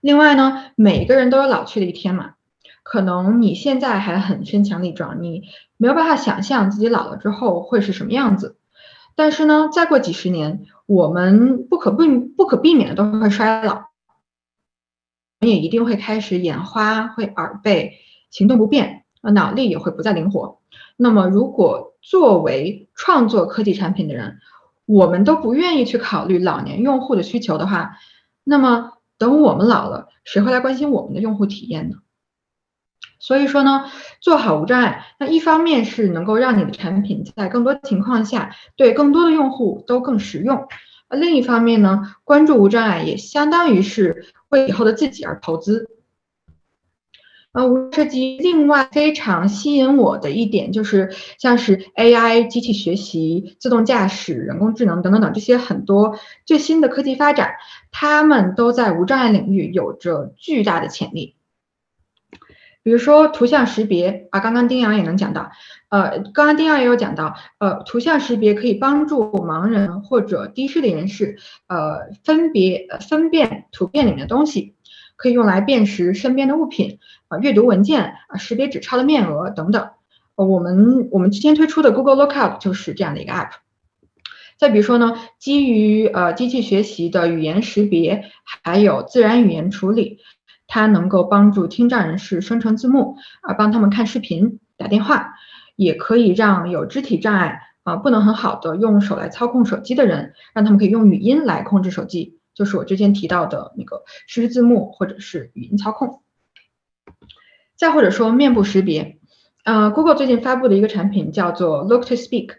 另外呢，每个人都有老去的一天嘛，可能你现在还很身强力壮，你没有办法想象自己老了之后会是什么样子。但是呢，再过几十年，我们不可避不可避免的都会衰老，我们也一定会开始眼花、会耳背、行动不便，呃，脑力也会不再灵活。那么，如果作为创作科技产品的人，我们都不愿意去考虑老年用户的需求的话，那么等我们老了，谁会来关心我们的用户体验呢？所以说呢，做好无障碍，那一方面是能够让你的产品在更多情况下对更多的用户都更实用，另一方面呢，关注无障碍也相当于是为以后的自己而投资。呃，无设计另外非常吸引我的一点就是，像是 AI、机器学习、自动驾驶、人工智能等等等这些很多最新的科技发展，它们都在无障碍领域有着巨大的潜力。比如说图像识别啊，刚刚丁阳也能讲到，呃，刚刚丁阳也有讲到，呃，图像识别可以帮助盲人或者低视力人士，呃，分别分辨图片里面的东西。可以用来辨识身边的物品啊，阅读文件啊，识别纸钞的面额等等。呃，我们我们之前推出的 Google Lookup 就是这样的一个 App。再比如说呢，基于呃机器学习的语言识别，还有自然语言处理，它能够帮助听障人士生成字幕啊，帮他们看视频、打电话，也可以让有肢体障碍啊，不能很好的用手来操控手机的人，让他们可以用语音来控制手机。就是我之前提到的那个实时字幕或者是语音操控，再或者说面部识别，呃，Google 最近发布的一个产品叫做 Look to Speak，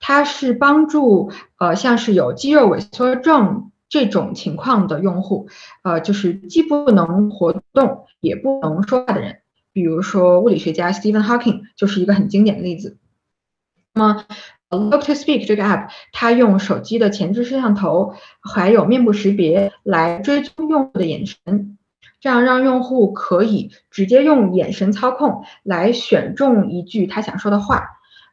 它是帮助呃像是有肌肉萎缩症这种情况的用户，呃，就是既不能活动也不能说话的人，比如说物理学家 Stephen Hawking 就是一个很经典的例子。那么 Look to Speak 这个 app，它用手机的前置摄像头还有面部识别来追踪用户的眼神，这样让用户可以直接用眼神操控来选中一句他想说的话，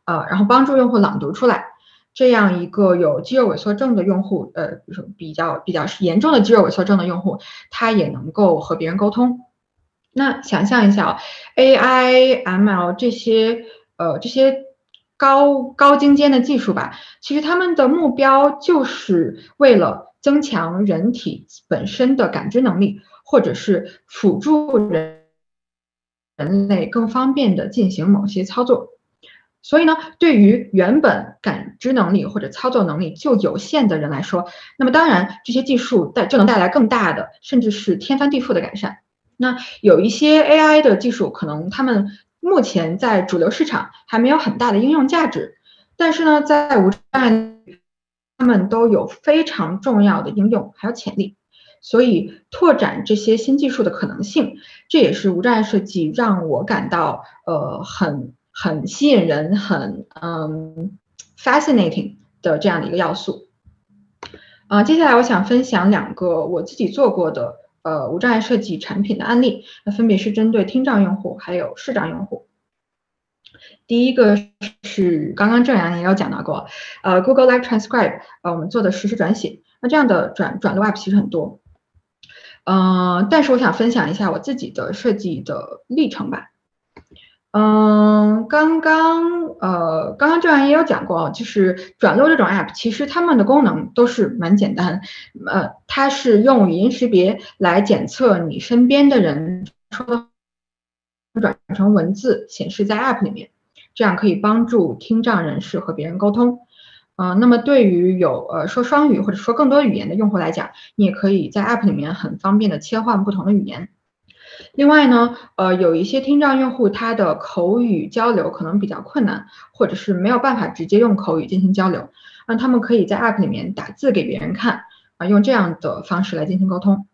呃，然后帮助用户朗读出来。这样一个有肌肉萎缩症的用户，呃，比如说比较比较严重的肌肉萎缩症的用户，他也能够和别人沟通。那想象一下，AI、ML 这些，呃，这些。高高精尖的技术吧，其实他们的目标就是为了增强人体本身的感知能力，或者是辅助人人类更方便的进行某些操作。所以呢，对于原本感知能力或者操作能力就有限的人来说，那么当然这些技术带就能带来更大的，甚至是天翻地覆的改善。那有一些 AI 的技术，可能他们。目前在主流市场还没有很大的应用价值，但是呢，在无障碍，他们都有非常重要的应用还有潜力，所以拓展这些新技术的可能性，这也是无障碍设计让我感到呃很很吸引人、很嗯 fascinating 的这样的一个要素。啊，接下来我想分享两个我自己做过的。呃，无障碍设计产品的案例，那分别是针对听障用户还有视障用户。第一个是刚刚郑阳也有讲到过，呃，Google Live Transcribe，呃，我们做的实时转写。那这样的转转录 App 其实很多，嗯，但是我想分享一下我自己的设计的历程吧。嗯，刚刚呃，刚刚这样也有讲过，就是转录这种 app，其实它们的功能都是蛮简单，呃，它是用语音识别来检测你身边的人说转成文字显示在 app 里面，这样可以帮助听障人士和别人沟通。嗯，那么对于有呃说双语或者说更多语言的用户来讲，你也可以在 app 里面很方便的切换不同的语言。另外呢，呃，有一些听障用户，他的口语交流可能比较困难，或者是没有办法直接用口语进行交流，那他们可以在 App 里面打字给别人看，啊，用这样的方式来进行沟通。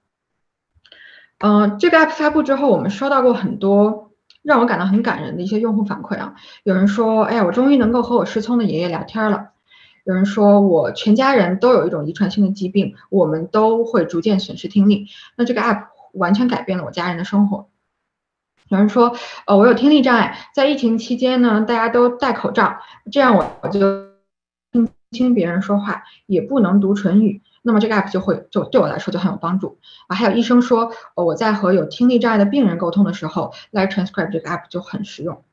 嗯，这个 App 发布之后，我们收到过很多让我感到很感人的一些用户反馈啊，有人说，哎呀，我终于能够和我失聪的爷爷聊天了；有人说我全家人都有一种遗传性的疾病，我们都会逐渐损失听力。那这个 App。完全改变了我家人的生活。有人说，呃，我有听力障碍，在疫情期间呢，大家都戴口罩，这样我我就听清别人说话，也不能读唇语。那么这个 app 就会就对我来说就很有帮助啊。还有医生说，呃，我在和有听力障碍的病人沟通的时候，Live Transcribe 这个 app 就很实用。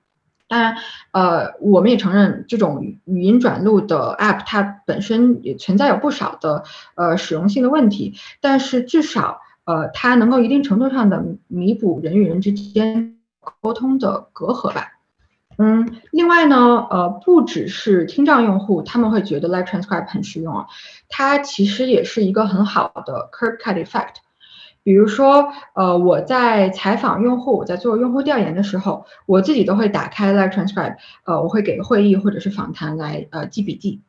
当然，呃，我们也承认这种语音转录的 app 它本身也存在有不少的呃使用性的问题，但是至少呃它能够一定程度上的弥补人与人之间沟通的隔阂吧。嗯，另外呢，呃，不只是听障用户，他们会觉得 Live Transcribe 很实用啊，它其实也是一个很好的 curb cut effect。比如说，呃，我在采访用户，我在做用户调研的时候，我自己都会打开 Live Transcribe，呃，我会给会议或者是访谈来呃记笔记。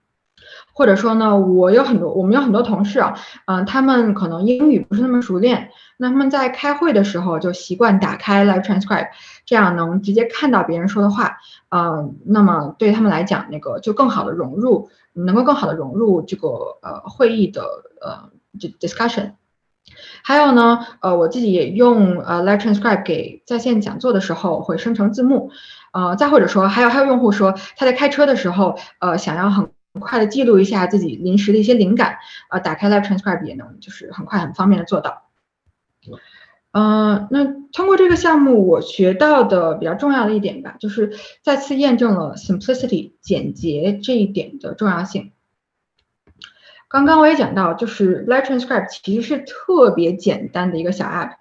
或者说呢，我有很多，我们有很多同事啊，嗯，他们可能英语不是那么熟练，那他们在开会的时候就习惯打开 Live Transcribe，这样能直接看到别人说的话，嗯，那么对他们来讲，那个就更好的融入，能够更好的融入这个呃会议的呃这 discussion。还有呢，呃，我自己也用呃 Live Transcribe 给在线讲座的时候会生成字幕，呃，再或者说还有还有用户说他在开车的时候，呃，想要很很快的记录一下自己临时的一些灵感，呃，打开 Live Transcribe 也能就是很快很方便的做到。嗯，那通过这个项目，我学到的比较重要的一点吧，就是再次验证了 simplicity 简洁这一点的重要性。刚刚我也讲到，就是 Light Transcribe 其实是特别简单的一个小 app，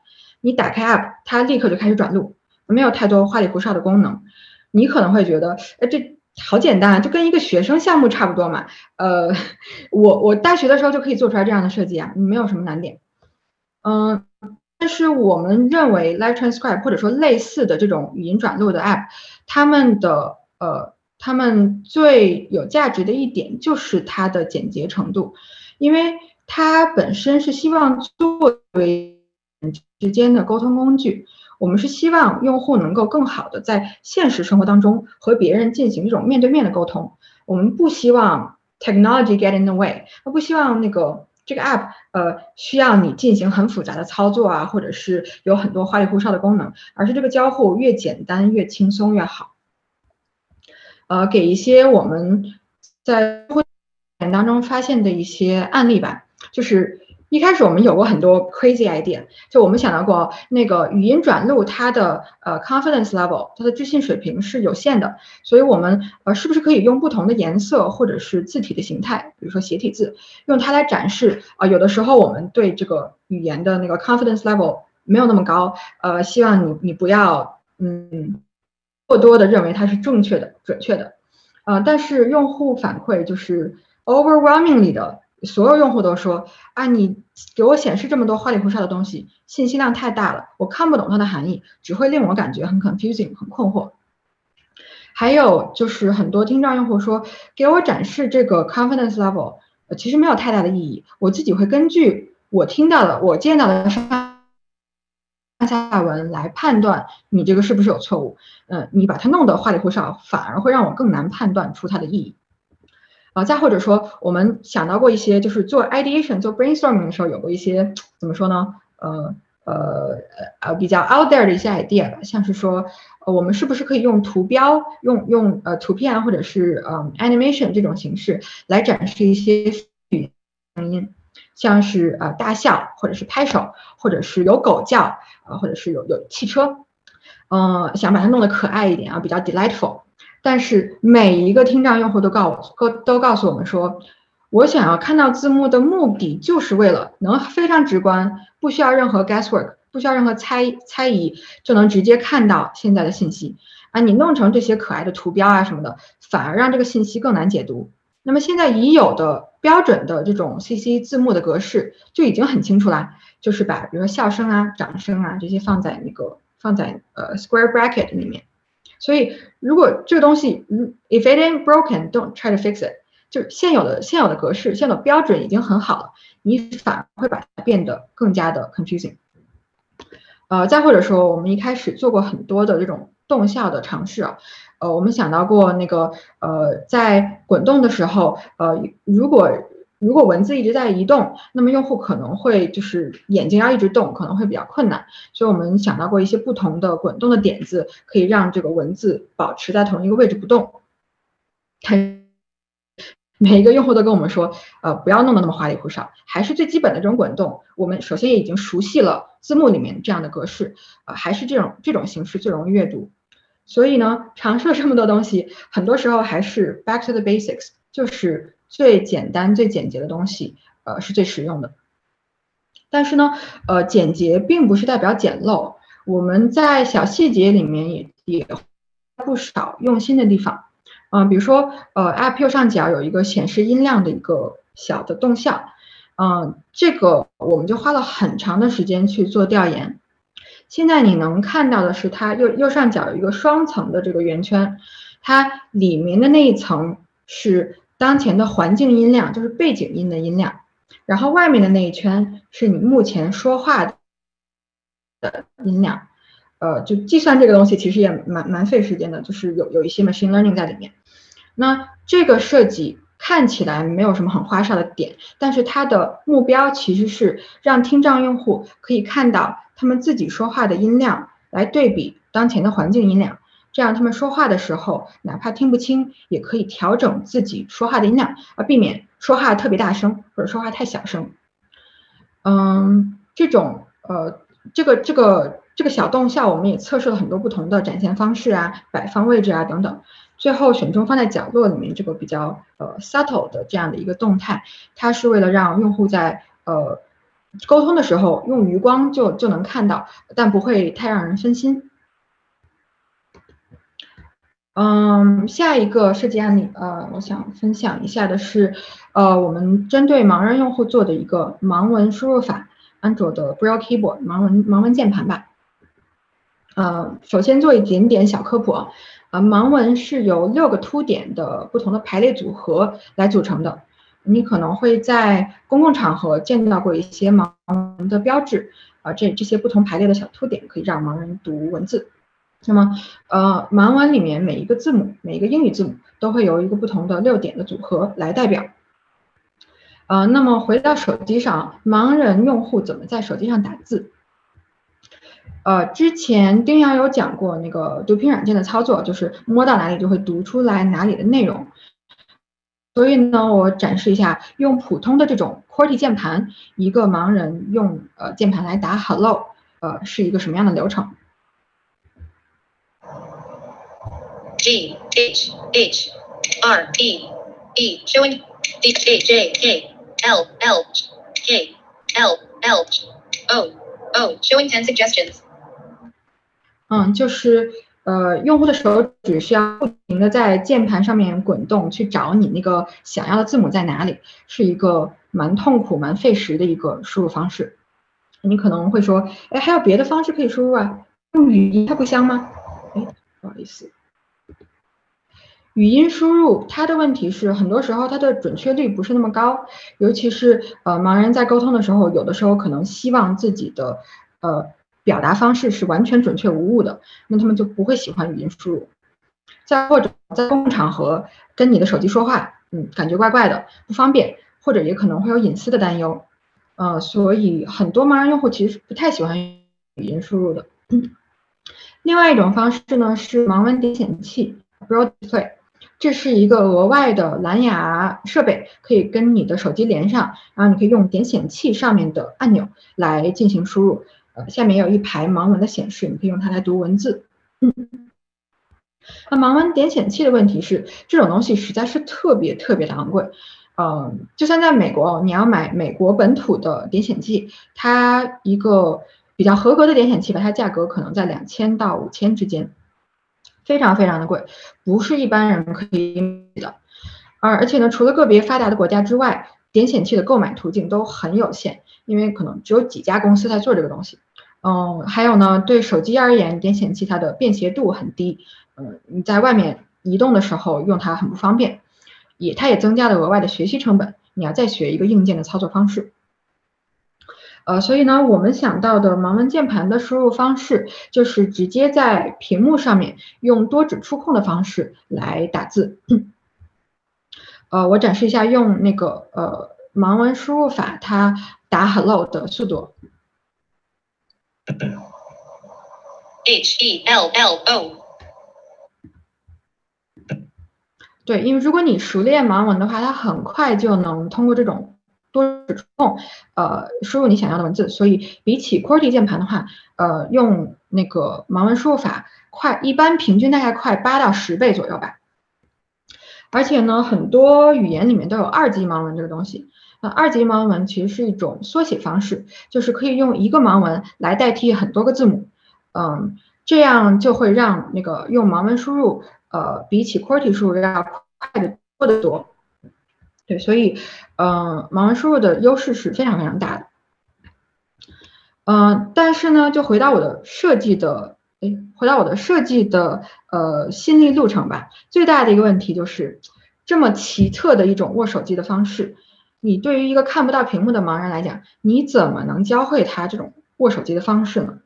你打开 app，它立刻就开始转录，没有太多花里胡哨的功能。你可能会觉得，哎，这。好简单啊，就跟一个学生项目差不多嘛。呃，我我大学的时候就可以做出来这样的设计啊，没有什么难点。嗯，但是我们认为 Live Transcribe 或者说类似的这种语音转录的 App，他们的呃，他们最有价值的一点就是它的简洁程度，因为它本身是希望作为之间的沟通工具。我们是希望用户能够更好的在现实生活当中和别人进行这种面对面的沟通。我们不希望 technology get in the way，不希望那个这个 app 呃需要你进行很复杂的操作啊，或者是有很多花里胡哨的功能，而是这个交互越简单越轻松越好。呃，给一些我们在会当中发现的一些案例吧，就是。一开始我们有过很多 crazy idea，就我们想到过那个语音转录，它的呃 confidence level，它的自信水平是有限的，所以我们呃是不是可以用不同的颜色或者是字体的形态，比如说斜体字，用它来展示啊？有的时候我们对这个语言的那个 confidence level 没有那么高，呃，希望你你不要嗯过多的认为它是正确的、准确的，呃，但是用户反馈就是 overwhelmingly 的。所有用户都说啊，你给我显示这么多花里胡哨的东西，信息量太大了，我看不懂它的含义，只会令我感觉很 confusing，很困惑。还有就是很多听障用户说，给我展示这个 confidence level，其实没有太大的意义，我自己会根据我听到的、我见到的下文来判断你这个是不是有错误。嗯，你把它弄得花里胡哨，反而会让我更难判断出它的意义。啊，再或者说，我们想到过一些，就是做 ideation、做 brainstorming 的时候，有过一些怎么说呢？呃呃呃比较 out there 的一些 idea，吧像是说，呃，我们是不是可以用图标、用用呃图片或者是嗯 animation 这种形式来展示一些声音，像是呃大笑，或者是拍手，或者是有狗叫，呃，或者是有有汽车，嗯，想把它弄得可爱一点啊，比较 delightful。但是每一个听障用户都告都都告诉我们说，我想要看到字幕的目的就是为了能非常直观，不需要任何 guesswork，不需要任何猜猜疑，就能直接看到现在的信息啊！你弄成这些可爱的图标啊什么的，反而让这个信息更难解读。那么现在已有的标准的这种 CC 字幕的格式就已经很清楚啦，就是把比如说笑声啊、掌声啊这些放在那个放在呃 square bracket 里面。所以，如果这个东西嗯，if it ain't broken，don't try to fix it，就现有的现有的格式、现有的标准已经很好了，你反而会把它变得更加的 confusing。呃，再或者说，我们一开始做过很多的这种动效的尝试啊，呃，我们想到过那个，呃，在滚动的时候，呃，如果如果文字一直在移动，那么用户可能会就是眼睛要一直动，可能会比较困难。所以我们想到过一些不同的滚动的点子，可以让这个文字保持在同一个位置不动。它每一个用户都跟我们说，呃，不要弄得那么花里胡哨，还是最基本的这种滚动。我们首先也已经熟悉了字幕里面这样的格式，呃，还是这种这种形式最容易阅读。所以呢，尝试了这么多东西，很多时候还是 back to the basics，就是最简单、最简洁的东西，呃，是最实用的。但是呢，呃，简洁并不是代表简陋，我们在小细节里面也也不少用心的地方。嗯，比如说，呃，App 右上角有一个显示音量的一个小的动向，嗯，这个我们就花了很长的时间去做调研。现在你能看到的是，它右右上角有一个双层的这个圆圈，它里面的那一层是当前的环境音量，就是背景音的音量，然后外面的那一圈是你目前说话的音量。呃，就计算这个东西其实也蛮蛮费时间的，就是有有一些 machine learning 在里面。那这个设计看起来没有什么很花哨的点，但是它的目标其实是让听障用户可以看到他们自己说话的音量，来对比当前的环境音量，这样他们说话的时候哪怕听不清，也可以调整自己说话的音量，而避免说话特别大声或者说话太小声。嗯，这种呃，这个这个这个小动效，我们也测试了很多不同的展现方式啊、摆放位置啊等等。最后选中放在角落里面这个比较呃 subtle 的这样的一个动态，它是为了让用户在呃沟通的时候用余光就就能看到，但不会太让人分心。嗯，下一个设计案例呃，我想分享一下的是呃我们针对盲人用户做的一个盲文输入法，安卓的 Braille Keyboard 盲文盲文键盘吧。呃，首先做一点点小科普啊。啊，盲文是由六个凸点的不同的排列组合来组成的。你可能会在公共场合见到过一些盲人的标志，啊，这这些不同排列的小凸点可以让盲人读文字。那么，呃，盲文里面每一个字母，每一个英语字母都会由一个不同的六点的组合来代表。呃，那么回到手机上，盲人用户怎么在手机上打字？呃，之前丁洋有讲过那个读屏软件的操作，就是摸到哪里就会读出来哪里的内容。所以呢，我展示一下用普通的这种 QWERTY 键盘，一个盲人用呃键盘来打 Hello，呃是一个什么样的流程？G H H R E E showing D A J K L L K L L O O showing ten suggestions. 嗯，就是 呃，用户的手指需要不停的在键盘上面滚动，去找你那个想要的字母在哪里，是一个蛮痛苦、蛮费时的一个输入方式。你可能会说，哎，还有别的方式可以输入啊？用语音它不香吗？哎，不好意思，语音输入它的问题是，很多时候它的准确率不是那么高，尤其是呃，盲人在沟通的时候，有的时候可能希望自己的呃。表达方式是完全准确无误的，那他们就不会喜欢语音输入。再或者在公共场合跟你的手机说话，嗯，感觉怪怪的，不方便，或者也可能会有隐私的担忧。呃，所以很多盲人用户其实不太喜欢语音输入的。另外一种方式呢是盲文点显器 b r o a d i s p l a y 这是一个额外的蓝牙设备，可以跟你的手机连上，然后你可以用点显器上面的按钮来进行输入。下面有一排盲文的显示，你可以用它来读文字。嗯，那盲文点显器的问题是，这种东西实在是特别特别的昂贵。嗯，就算在美国，你要买美国本土的点显器，它一个比较合格的点显器吧，它价格可能在两千到五千之间，非常非常的贵，不是一般人可以的。而而且呢，除了个别发达的国家之外，点显器的购买途径都很有限。因为可能只有几家公司在做这个东西，嗯，还有呢，对手机而言，点显器它的便携度很低，嗯，你在外面移动的时候用它很不方便，也它也增加了额外的学习成本，你要再学一个硬件的操作方式，呃，所以呢，我们想到的盲文键盘的输入方式就是直接在屏幕上面用多指触控的方式来打字，呃，我展示一下用那个呃盲文输入法它。打 hello 的速度。H E L L O。对，因为如果你熟练盲文的话，它很快就能通过这种多指控，呃，输入你想要的文字。所以比起 QWERTY 键盘的话，呃，用那个盲文输入法快，一般平均大概快八到十倍左右吧。而且呢，很多语言里面都有二级盲文这个东西。那二级盲文其实是一种缩写方式，就是可以用一个盲文来代替很多个字母。嗯，这样就会让那个用盲文输入。呃，比起 QWERTY 输入要快的多得多，对，所以，嗯，盲文输入的优势是非常非常大的。嗯，但是呢，就回到我的设计的，哎，回到我的设计的呃心历路程吧。最大的一个问题就是，这么奇特的一种握手机的方式，你对于一个看不到屏幕的盲人来讲，你怎么能教会他这种握手机的方式呢？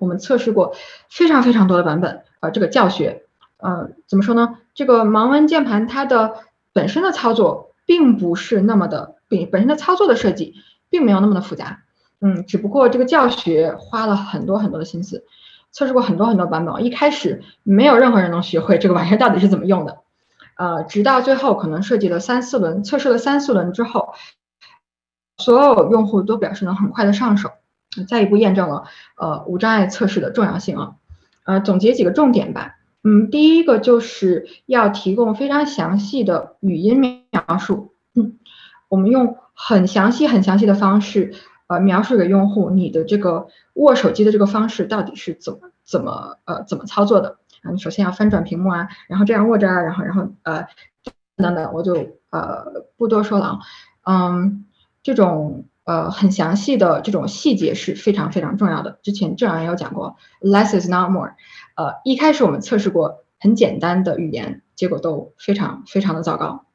我们测试过非常非常多的版本。呃，这个教学，呃，怎么说呢？这个盲文键盘它的本身的操作并不是那么的，本本身的操作的设计并没有那么的复杂，嗯，只不过这个教学花了很多很多的心思，测试过很多很多版本，一开始没有任何人能学会这个玩意儿到底是怎么用的，呃，直到最后可能设计了三四轮，测试了三四轮之后，所有用户都表示能很快的上手，再一步验证了呃无障碍测试的重要性啊。呃，总结几个重点吧。嗯，第一个就是要提供非常详细的语音描述。嗯，我们用很详细、很详细的方式，呃，描述给用户你的这个握手机的这个方式到底是怎么、怎么、呃，怎么操作的。你首先要翻转屏幕啊，然后这样握着啊，然后、然后呃，等等，我就呃不多说了啊。嗯，这种。呃，很详细的这种细节是非常非常重要的。之前郑阳也有讲过，less is not more。呃，一开始我们测试过很简单的语言，结果都非常非常的糟糕。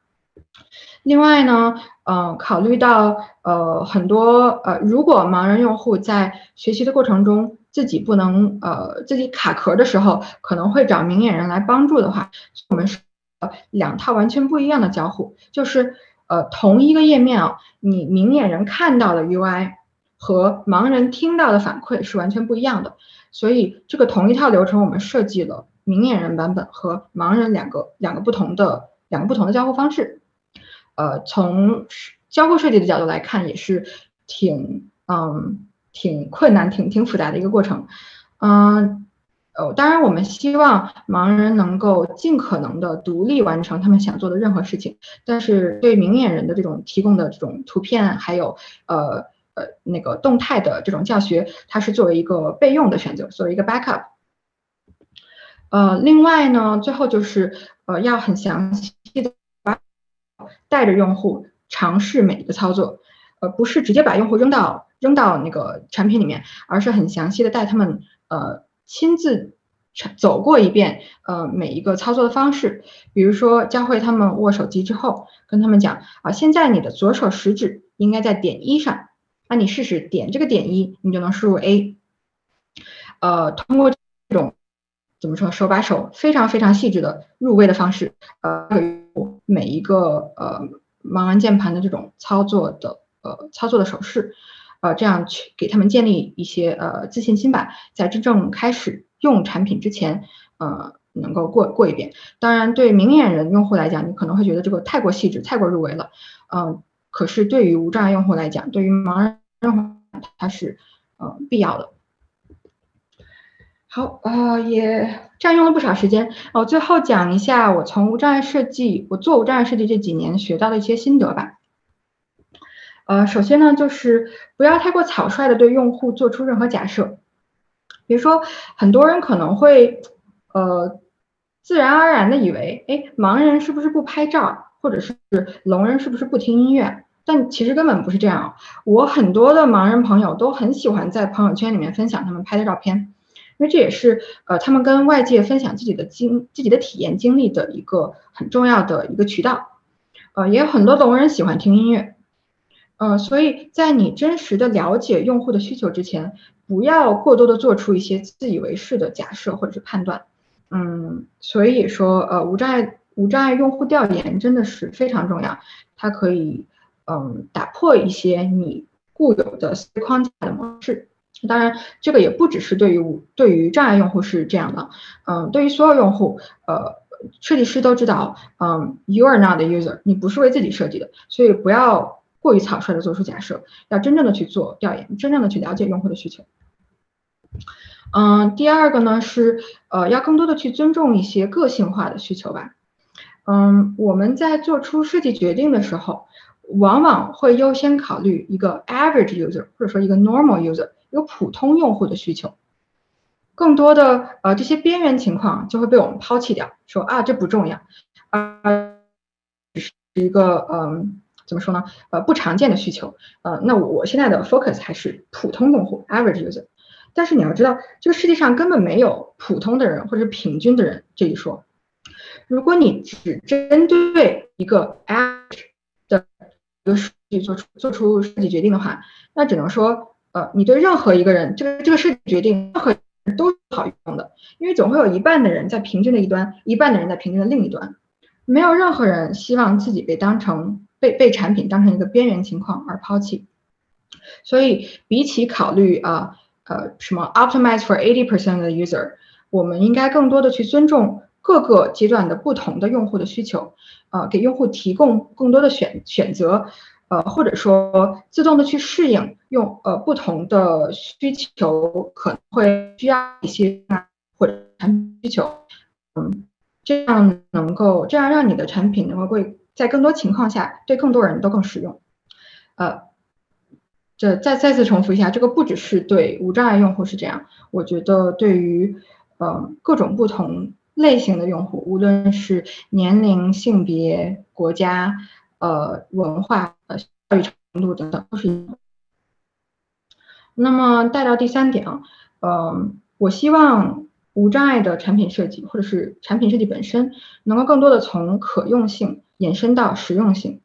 另外呢，呃，考虑到呃很多呃，如果盲人用户在学习的过程中自己不能呃自己卡壳的时候，可能会找明眼人来帮助的话，我们是两套完全不一样的交互，就是。呃，同一个页面啊，你明眼人看到的 UI 和盲人听到的反馈是完全不一样的。所以这个同一套流程，我们设计了明眼人版本和盲人两个两个不同的两个不同的交互方式。呃，从交互设计的角度来看，也是挺嗯挺困难、挺挺复杂的一个过程。嗯。呃，当然，我们希望盲人能够尽可能的独立完成他们想做的任何事情。但是对明眼人的这种提供的这种图片，还有呃呃那个动态的这种教学，它是作为一个备用的选择，作为一个 backup。呃，另外呢，最后就是呃要很详细的带着用户尝试每一个操作，呃，不是直接把用户扔到扔到那个产品里面，而是很详细的带他们呃。亲自走过一遍，呃，每一个操作的方式，比如说教会他们握手机之后，跟他们讲啊，现在你的左手食指应该在点一上，那你试试点这个点一，你就能输入 A。呃，通过怎么说手把手非常非常细致的入微的方式，呃，每一个呃盲人键盘的这种操作的呃操作的手势。呃，这样去给他们建立一些呃自信心吧，在真正开始用产品之前，呃，能够过过一遍。当然，对明眼人用户来讲，你可能会觉得这个太过细致、太过入微了，嗯，可是对于无障碍用户来讲，对于盲人用户，它是呃必要的。好，呃，也占用了不少时间。哦，最后讲一下我从无障碍设计，我做无障碍设计这几年学到的一些心得吧。呃，首先呢，就是不要太过草率的对用户做出任何假设。比如说，很多人可能会呃自然而然的以为，哎，盲人是不是不拍照，或者是聋人是不是不听音乐？但其实根本不是这样。我很多的盲人朋友都很喜欢在朋友圈里面分享他们拍的照片，因为这也是呃他们跟外界分享自己的经自己的体验经历的一个很重要的一个渠道。呃，也有很多聋人喜欢听音乐。呃，所以在你真实的了解用户的需求之前，不要过多的做出一些自以为是的假设或者是判断。嗯，所以说，呃，无障碍无障碍用户调研真的是非常重要，它可以嗯打破一些你固有的框架的模式。当然，这个也不只是对于对于障碍用户是这样的，嗯，对于所有用户，呃，设计师都知道，嗯，you are not the user，你不是为自己设计的，所以不要过于草率的做出假设，要真正的去做调研，真正的去了解用户的需求。嗯，第二个呢是，呃，要更多的去尊重一些个性化的需求吧。嗯，我们在做出设计决定的时候，往往会优先考虑一个 average user，或者说一个 normal user，有普通用户的需求。更多的呃这些边缘情况就会被我们抛弃掉，说啊这不重要，啊只是一个嗯怎么说呢？呃不常见的需求，呃那我现在的 focus 还是普通用户 average user。但是你要知道，这个世界上根本没有普通的人或者平均的人这一说。如果你只针对一个 average 的一个数据做出做出设计决定的话，那只能说呃你对任何一个人这个这个设计决定任何。都好用的，因为总会有一半的人在平均的一端，一半的人在平均的另一端，没有任何人希望自己被当成被被产品当成一个边缘情况而抛弃。所以，比起考虑啊呃什么 optimize for eighty percent 的 user，我们应该更多的去尊重各个阶段的不同的用户的需求，呃，给用户提供更多的选选择。呃，或者说自动的去适应，用呃不同的需求可能会需要一些啊或者产品需求，嗯，这样能够这样让你的产品能够会在更多情况下对更多人都更实用。呃，这再再次重复一下，这个不只是对无障碍用户是这样，我觉得对于呃各种不同类型的用户，无论是年龄、性别、国家。呃，文化、育程度等等都是一样。那么带到第三点啊，呃，我希望无障碍的产品设计或者是产品设计本身，能够更多的从可用性延伸到实用性。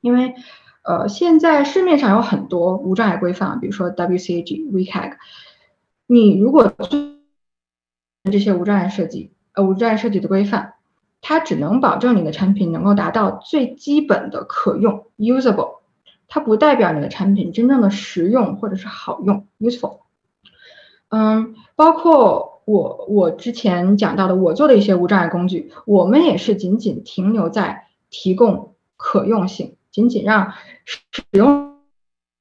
因为呃，现在市面上有很多无障碍规范，比如说 WCAG、WCAG，你如果这些无障碍设计，呃，无障碍设计的规范。它只能保证你的产品能够达到最基本的可用 （usable），它不代表你的产品真正的实用或者是好用 （useful）。嗯，包括我我之前讲到的我做的一些无障碍工具，我们也是仅仅停留在提供可用性，仅仅让使用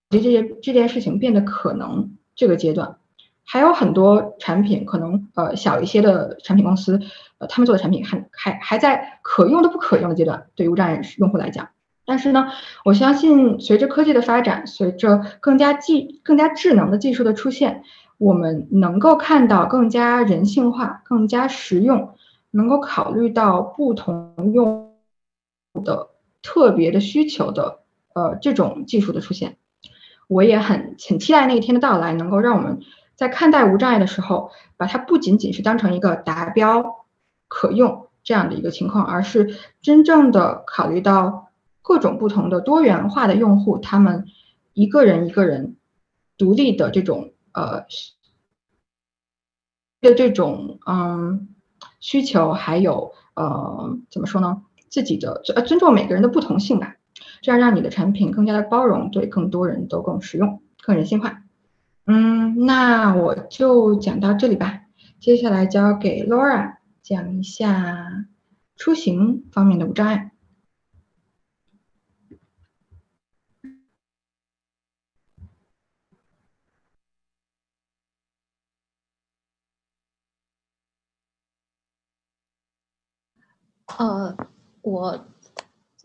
这些这件事情变得可能这个阶段。还有很多产品可能呃小一些的产品公司，呃他们做的产品还还还在可用的不可用的阶段，对于无障碍用户来讲。但是呢，我相信随着科技的发展，随着更加技更加智能的技术的出现，我们能够看到更加人性化、更加实用，能够考虑到不同用的特别的需求的呃这种技术的出现。我也很很期待那一天的到来，能够让我们。在看待无障碍的时候，把它不仅仅是当成一个达标、可用这样的一个情况，而是真正的考虑到各种不同的多元化的用户，他们一个人一个人独立的这种呃的这种嗯需求，还有呃怎么说呢？自己的呃尊重每个人的不同性吧，这样让你的产品更加的包容，对更多人都更实用、更人性化。嗯，那我就讲到这里吧。接下来交给 Laura 讲一下出行方面的无障碍。呃，我。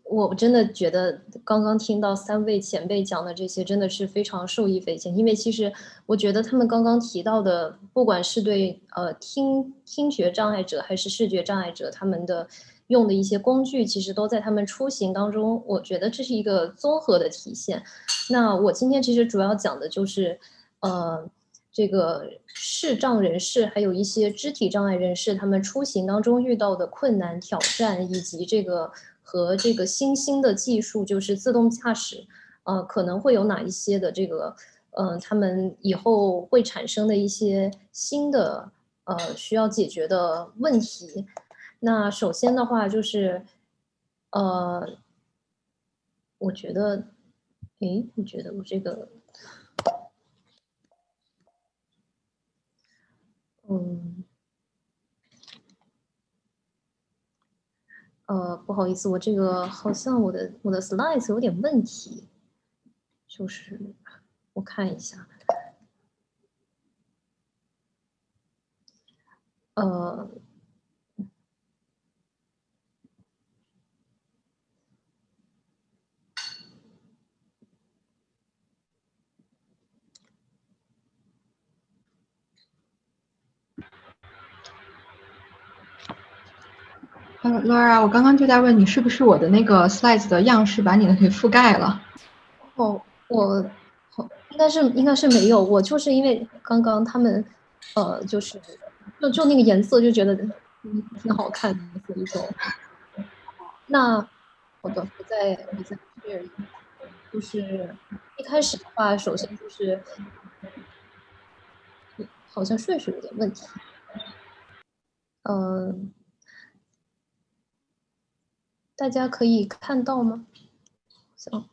我真的觉得刚刚听到三位前辈讲的这些，真的是非常受益匪浅。因为其实我觉得他们刚刚提到的，不管是对呃听听觉障碍者还是视觉障碍者，他们的用的一些工具，其实都在他们出行当中。我觉得这是一个综合的体现。那我今天其实主要讲的就是，呃，这个视障人士还有一些肢体障碍人士，他们出行当中遇到的困难挑战，以及这个。和这个新兴的技术，就是自动驾驶，呃，可能会有哪一些的这个，呃，他们以后会产生的一些新的呃需要解决的问题。那首先的话就是，呃，我觉得，诶，你觉得我这个，嗯。呃，不好意思，我这个好像我的我的 slide 有点问题，就是我看一下，呃。Laura，我刚刚就在问你，是不是我的那个 slide 的样式把你的给覆盖了？哦，我应该是应该是没有，我就是因为刚刚他们呃，就是就就那个颜色就觉得嗯挺好看的，所以说那好的，我再我再 share，就是一开始的话，首先就是好像顺序有点问题，嗯。大家可以看到吗？行，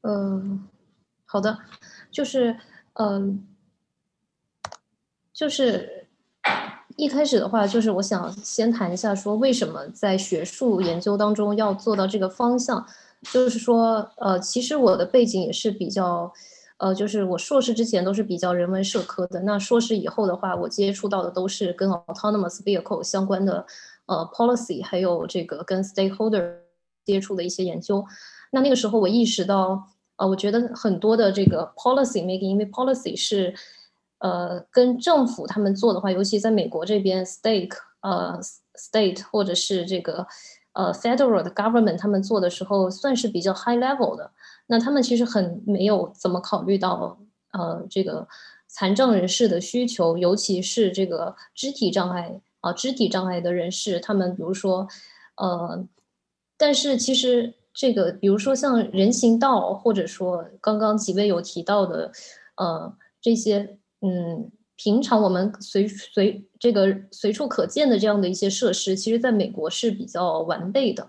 嗯，好的，就是，嗯，就是一开始的话，就是我想先谈一下，说为什么在学术研究当中要做到这个方向，就是说，呃，其实我的背景也是比较。呃，就是我硕士之前都是比较人文社科的，那硕士以后的话，我接触到的都是跟 autonomous vehicle 相关的，呃，policy，还有这个跟 stakeholder 接触的一些研究。那那个时候我意识到，呃，我觉得很多的这个 policy making，因为 policy 是，呃，跟政府他们做的话，尤其在美国这边 stake，呃，state 或者是这个，呃，federal 的 government 他们做的时候，算是比较 high level 的。那他们其实很没有怎么考虑到，呃，这个残障人士的需求，尤其是这个肢体障碍啊，肢体障碍的人士，他们比如说，呃，但是其实这个，比如说像人行道，或者说刚刚几位有提到的，呃，这些，嗯，平常我们随随这个随处可见的这样的一些设施，其实在美国是比较完备的，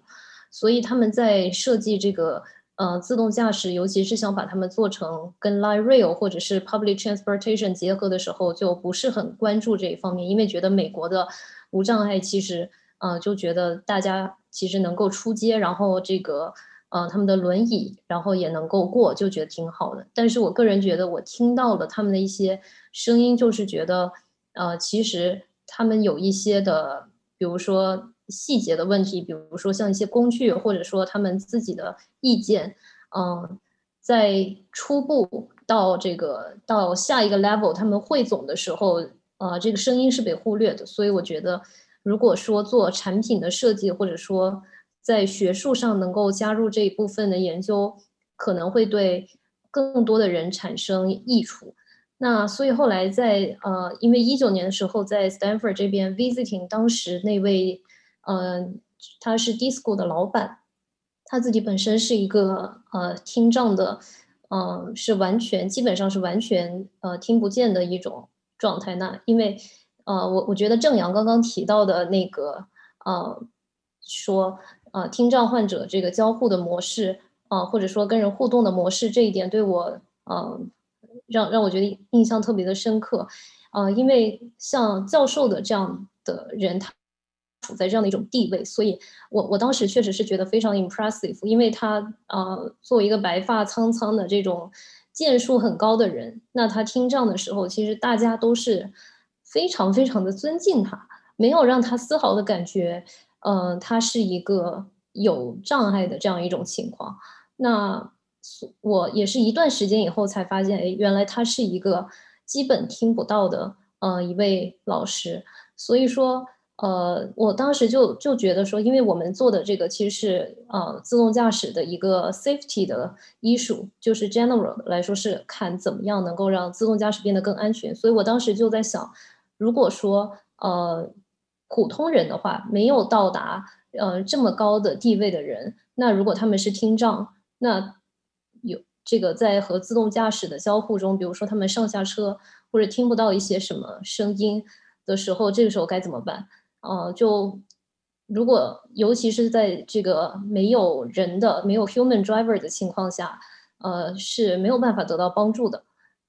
所以他们在设计这个。呃，自动驾驶，尤其是想把它们做成跟 light rail 或者是 public transportation 结合的时候，就不是很关注这一方面，因为觉得美国的无障碍其实，呃，就觉得大家其实能够出街，然后这个，呃，他们的轮椅，然后也能够过，就觉得挺好的。但是我个人觉得，我听到了他们的一些声音，就是觉得，呃，其实他们有一些的，比如说。细节的问题，比如说像一些工具，或者说他们自己的意见，嗯，在初步到这个到下一个 level，他们汇总的时候，呃，这个声音是被忽略的。所以我觉得，如果说做产品的设计，或者说在学术上能够加入这一部分的研究，可能会对更多的人产生益处。那所以后来在呃，因为一九年的时候在 Stanford 这边 visiting，当时那位。嗯，他是 Disco 的老板，他自己本身是一个呃听障的，嗯，是完全基本上是完全呃听不见的一种状态。那因为呃，我我觉得郑阳刚刚提到的那个呃，说呃听障患者这个交互的模式啊，或者说跟人互动的模式这一点，对我嗯让让我觉得印象特别的深刻。呃，因为像教授的这样的人，他。处在这样的一种地位，所以我我当时确实是觉得非常 impressive，因为他呃作为一个白发苍苍的这种剑术很高的人，那他听障的时候，其实大家都是非常非常的尊敬他，没有让他丝毫的感觉，呃，他是一个有障碍的这样一种情况。那我也是一段时间以后才发现，哎，原来他是一个基本听不到的呃一位老师，所以说。呃，我当时就就觉得说，因为我们做的这个其实是呃自动驾驶的一个 safety 的 issue，就是 general 来说是看怎么样能够让自动驾驶变得更安全。所以我当时就在想，如果说呃普通人的话没有到达呃这么高的地位的人，那如果他们是听障，那这个在和自动驾驶的交互中，比如说他们上下车或者听不到一些什么声音的时候，这个时候该怎么办？呃，就如果尤其是在这个没有人的、没有 human driver 的情况下，呃是没有办法得到帮助的，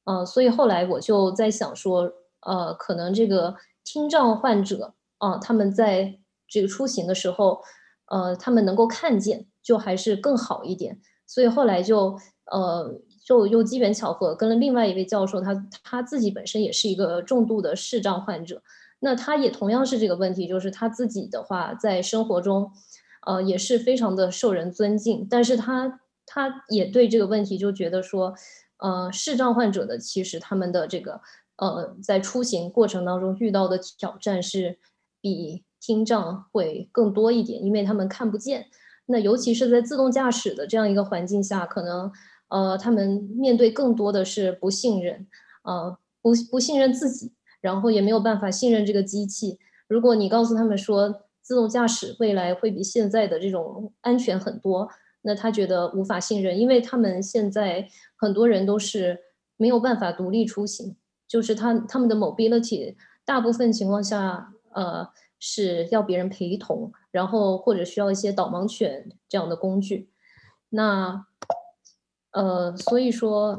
呃，所以后来我就在想说，呃，可能这个听障患者啊，他们在这个出行的时候，呃，他们能够看见，就还是更好一点。所以后来就呃，就又机缘巧合跟了另外一位教授，他他自己本身也是一个重度的视障患者，那他也同样是这个问题，就是他自己的话在生活中，呃，也是非常的受人尊敬，但是他他也对这个问题就觉得说，呃，视障患者的其实他们的这个呃在出行过程当中遇到的挑战是比听障会更多一点，因为他们看不见。那尤其是在自动驾驶的这样一个环境下，可能，呃，他们面对更多的是不信任，呃，不不信任自己，然后也没有办法信任这个机器。如果你告诉他们说自动驾驶未来会比现在的这种安全很多，那他觉得无法信任，因为他们现在很多人都是没有办法独立出行，就是他他们的 mobility 大部分情况下，呃。是要别人陪同，然后或者需要一些导盲犬这样的工具。那，呃，所以说，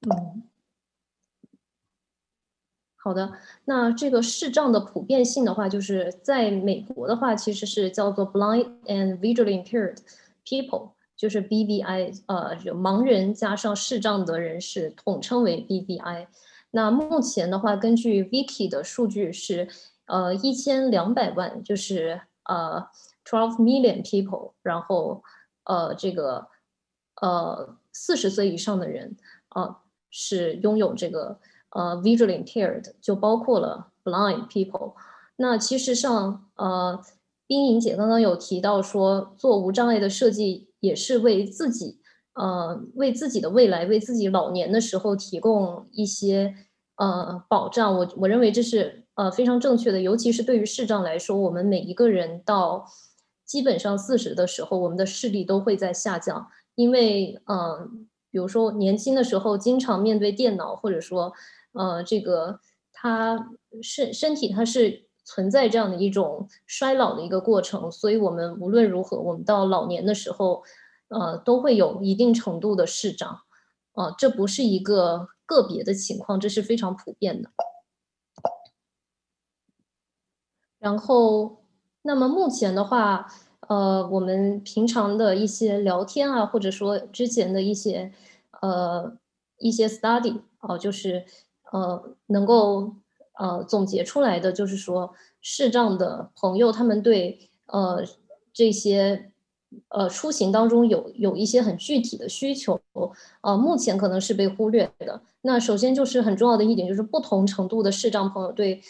嗯，好的。那这个视障的普遍性的话，就是在美国的话，其实是叫做 blind and visually impaired people，就是 BVI，呃，盲人加上视障的人士统称为 BVI。那目前的话，根据 Wiki 的数据是，呃，一千两百万，就是呃，twelve million people，然后呃，这个呃，四十岁以上的人，呃，是拥有这个呃 visually impaired，就包括了 blind people。那其实上，呃，冰莹姐刚刚有提到说，做无障碍的设计也是为自己。呃，为自己的未来，为自己老年的时候提供一些呃保障，我我认为这是呃非常正确的。尤其是对于视障来说，我们每一个人到基本上四十的时候，我们的视力都会在下降。因为呃，比如说年轻的时候经常面对电脑，或者说呃这个他身身体它是存在这样的一种衰老的一个过程，所以我们无论如何，我们到老年的时候。呃，都会有一定程度的视障，呃，这不是一个个别的情况，这是非常普遍的。然后，那么目前的话，呃，我们平常的一些聊天啊，或者说之前的一些呃一些 study 哦，就是呃能够呃总结出来的，就是说视障的朋友他们对呃这些。呃，出行当中有有一些很具体的需求，呃，目前可能是被忽略的。那首先就是很重要的一点，就是不同程度的视障朋友对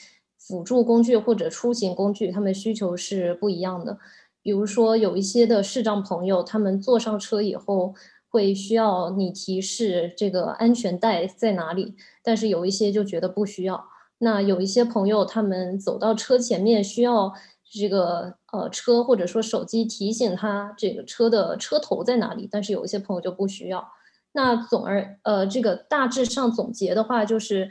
辅助工具或者出行工具，他们需求是不一样的。比如说，有一些的视障朋友，他们坐上车以后会需要你提示这个安全带在哪里，但是有一些就觉得不需要。那有一些朋友，他们走到车前面需要。这个呃车或者说手机提醒他这个车的车头在哪里，但是有一些朋友就不需要。那总而呃这个大致上总结的话，就是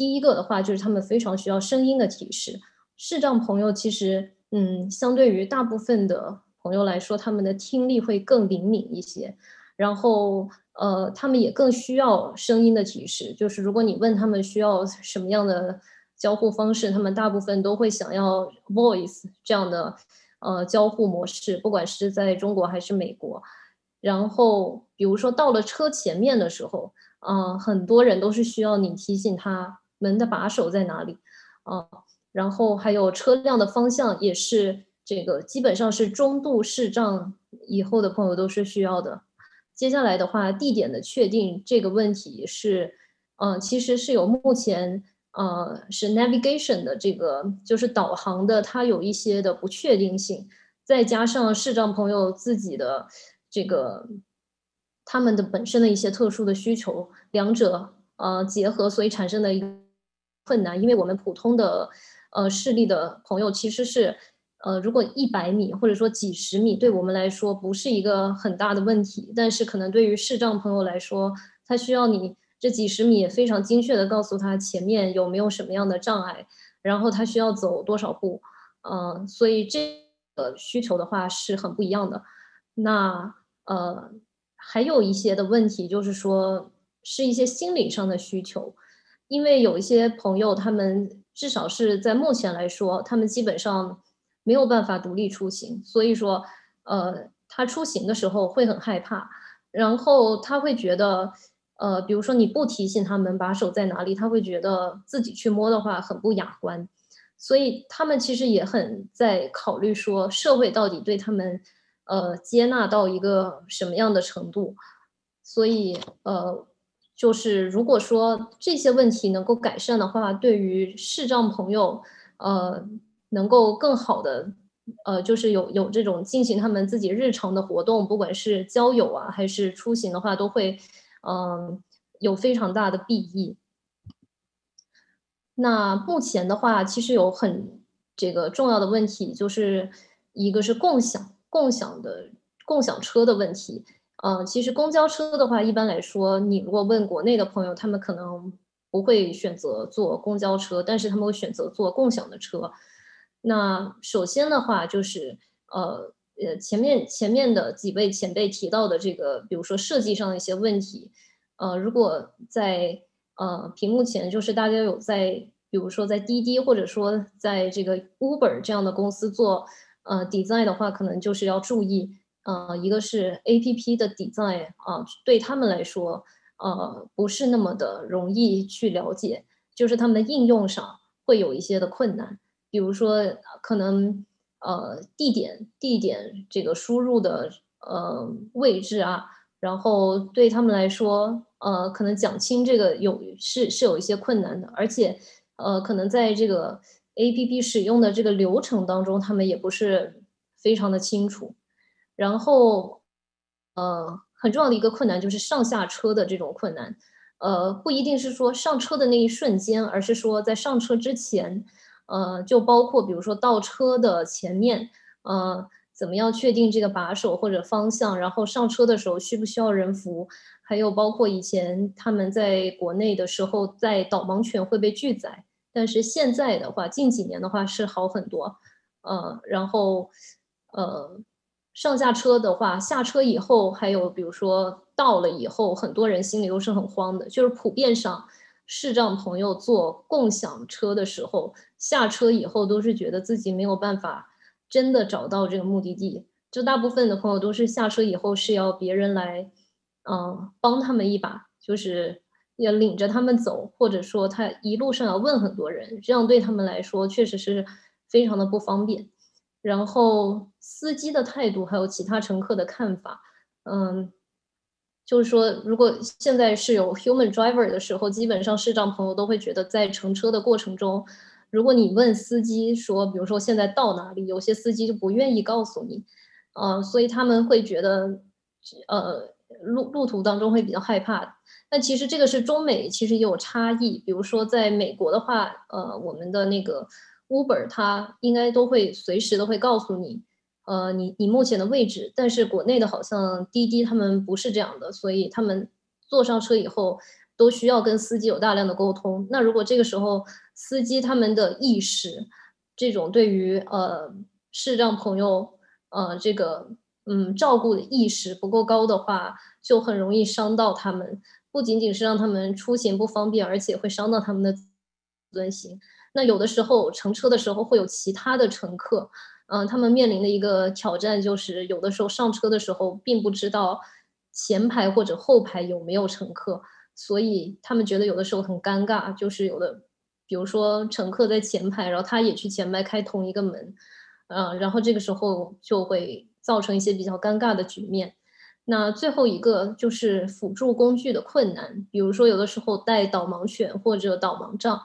第一个的话就是他们非常需要声音的提示。视障朋友其实嗯相对于大部分的朋友来说，他们的听力会更灵敏一些，然后呃他们也更需要声音的提示。就是如果你问他们需要什么样的。交互方式，他们大部分都会想要 voice 这样的呃交互模式，不管是在中国还是美国。然后，比如说到了车前面的时候，嗯，很多人都是需要你提醒他门的把手在哪里，啊，然后还有车辆的方向也是这个，基本上是中度视障以后的朋友都是需要的。接下来的话，地点的确定这个问题是，嗯，其实是有目前。呃，是 navigation 的这个，就是导航的，它有一些的不确定性，再加上视障朋友自己的这个他们的本身的一些特殊的需求，两者呃结合，所以产生的一个困难。因为我们普通的呃视力的朋友，其实是呃如果一百米或者说几十米，对我们来说不是一个很大的问题，但是可能对于视障朋友来说，他需要你。这几十米非常精确的告诉他前面有没有什么样的障碍，然后他需要走多少步，嗯，所以这个需求的话是很不一样的。那呃，还有一些的问题就是说，是一些心理上的需求，因为有一些朋友，他们至少是在目前来说，他们基本上没有办法独立出行，所以说，呃，他出行的时候会很害怕，然后他会觉得，呃，比如说你不提醒他们把手在哪里，他会觉得自己去摸的话很不雅观，所以他们其实也很在考虑说，社会到底对他们。呃，接纳到一个什么样的程度？所以，呃，就是如果说这些问题能够改善的话，对于视障朋友，呃，能够更好的，呃，就是有有这种进行他们自己日常的活动，不管是交友啊，还是出行的话，都会，嗯，有非常大的裨益。那目前的话，其实有很这个重要的问题，就是一个是共享。共享的共享车的问题，呃，其实公交车的话，一般来说，你如果问国内的朋友，他们可能不会选择坐公交车，但是他们会选择坐共享的车。那首先的话，就是呃呃，前面前面的几位前辈提到的这个，比如说设计上的一些问题，呃，如果在呃屏幕前，就是大家有在，比如说在滴滴或者说在这个 Uber 这样的公司做。呃，design 的话，可能就是要注意，呃，一个是 A P P 的 design 啊，对他们来说，呃，不是那么的容易去了解，就是他们的应用上会有一些的困难，比如说可能呃地点地点这个输入的呃位置啊，然后对他们来说，呃，可能讲清这个有是是有一些困难的，而且呃，可能在这个。A P P 使用的这个流程当中，他们也不是非常的清楚。然后，呃，很重要的一个困难就是上下车的这种困难。呃，不一定是说上车的那一瞬间，而是说在上车之前，呃，就包括比如说倒车的前面，呃，怎么样确定这个把手或者方向，然后上车的时候需不需要人扶，还有包括以前他们在国内的时候，在导盲犬会被拒载。但是现在的话，近几年的话是好很多，呃，然后，呃，上下车的话，下车以后，还有比如说到了以后，很多人心里都是很慌的。就是普遍上，视障朋友坐共享车的时候，下车以后都是觉得自己没有办法真的找到这个目的地。就大部分的朋友都是下车以后是要别人来，嗯，帮他们一把，就是。要领着他们走，或者说他一路上要问很多人，这样对他们来说确实是非常的不方便。然后司机的态度还有其他乘客的看法，嗯，就是说如果现在是有 human driver 的时候，基本上视障朋友都会觉得在乘车的过程中，如果你问司机说，比如说现在到哪里，有些司机就不愿意告诉你，呃，所以他们会觉得，呃，路路途当中会比较害怕。那其实这个是中美其实也有差异，比如说在美国的话，呃，我们的那个 Uber 它应该都会随时都会告诉你，呃，你你目前的位置。但是国内的好像滴滴他们不是这样的，所以他们坐上车以后都需要跟司机有大量的沟通。那如果这个时候司机他们的意识，这种对于呃视障朋友呃这个嗯照顾的意识不够高的话，就很容易伤到他们。不仅仅是让他们出行不方便，而且会伤到他们的尊心。那有的时候乘车的时候会有其他的乘客，嗯，他们面临的一个挑战就是，有的时候上车的时候并不知道前排或者后排有没有乘客，所以他们觉得有的时候很尴尬。就是有的，比如说乘客在前排，然后他也去前排开同一个门，嗯，然后这个时候就会造成一些比较尴尬的局面。那最后一个就是辅助工具的困难，比如说有的时候带导盲犬或者导盲杖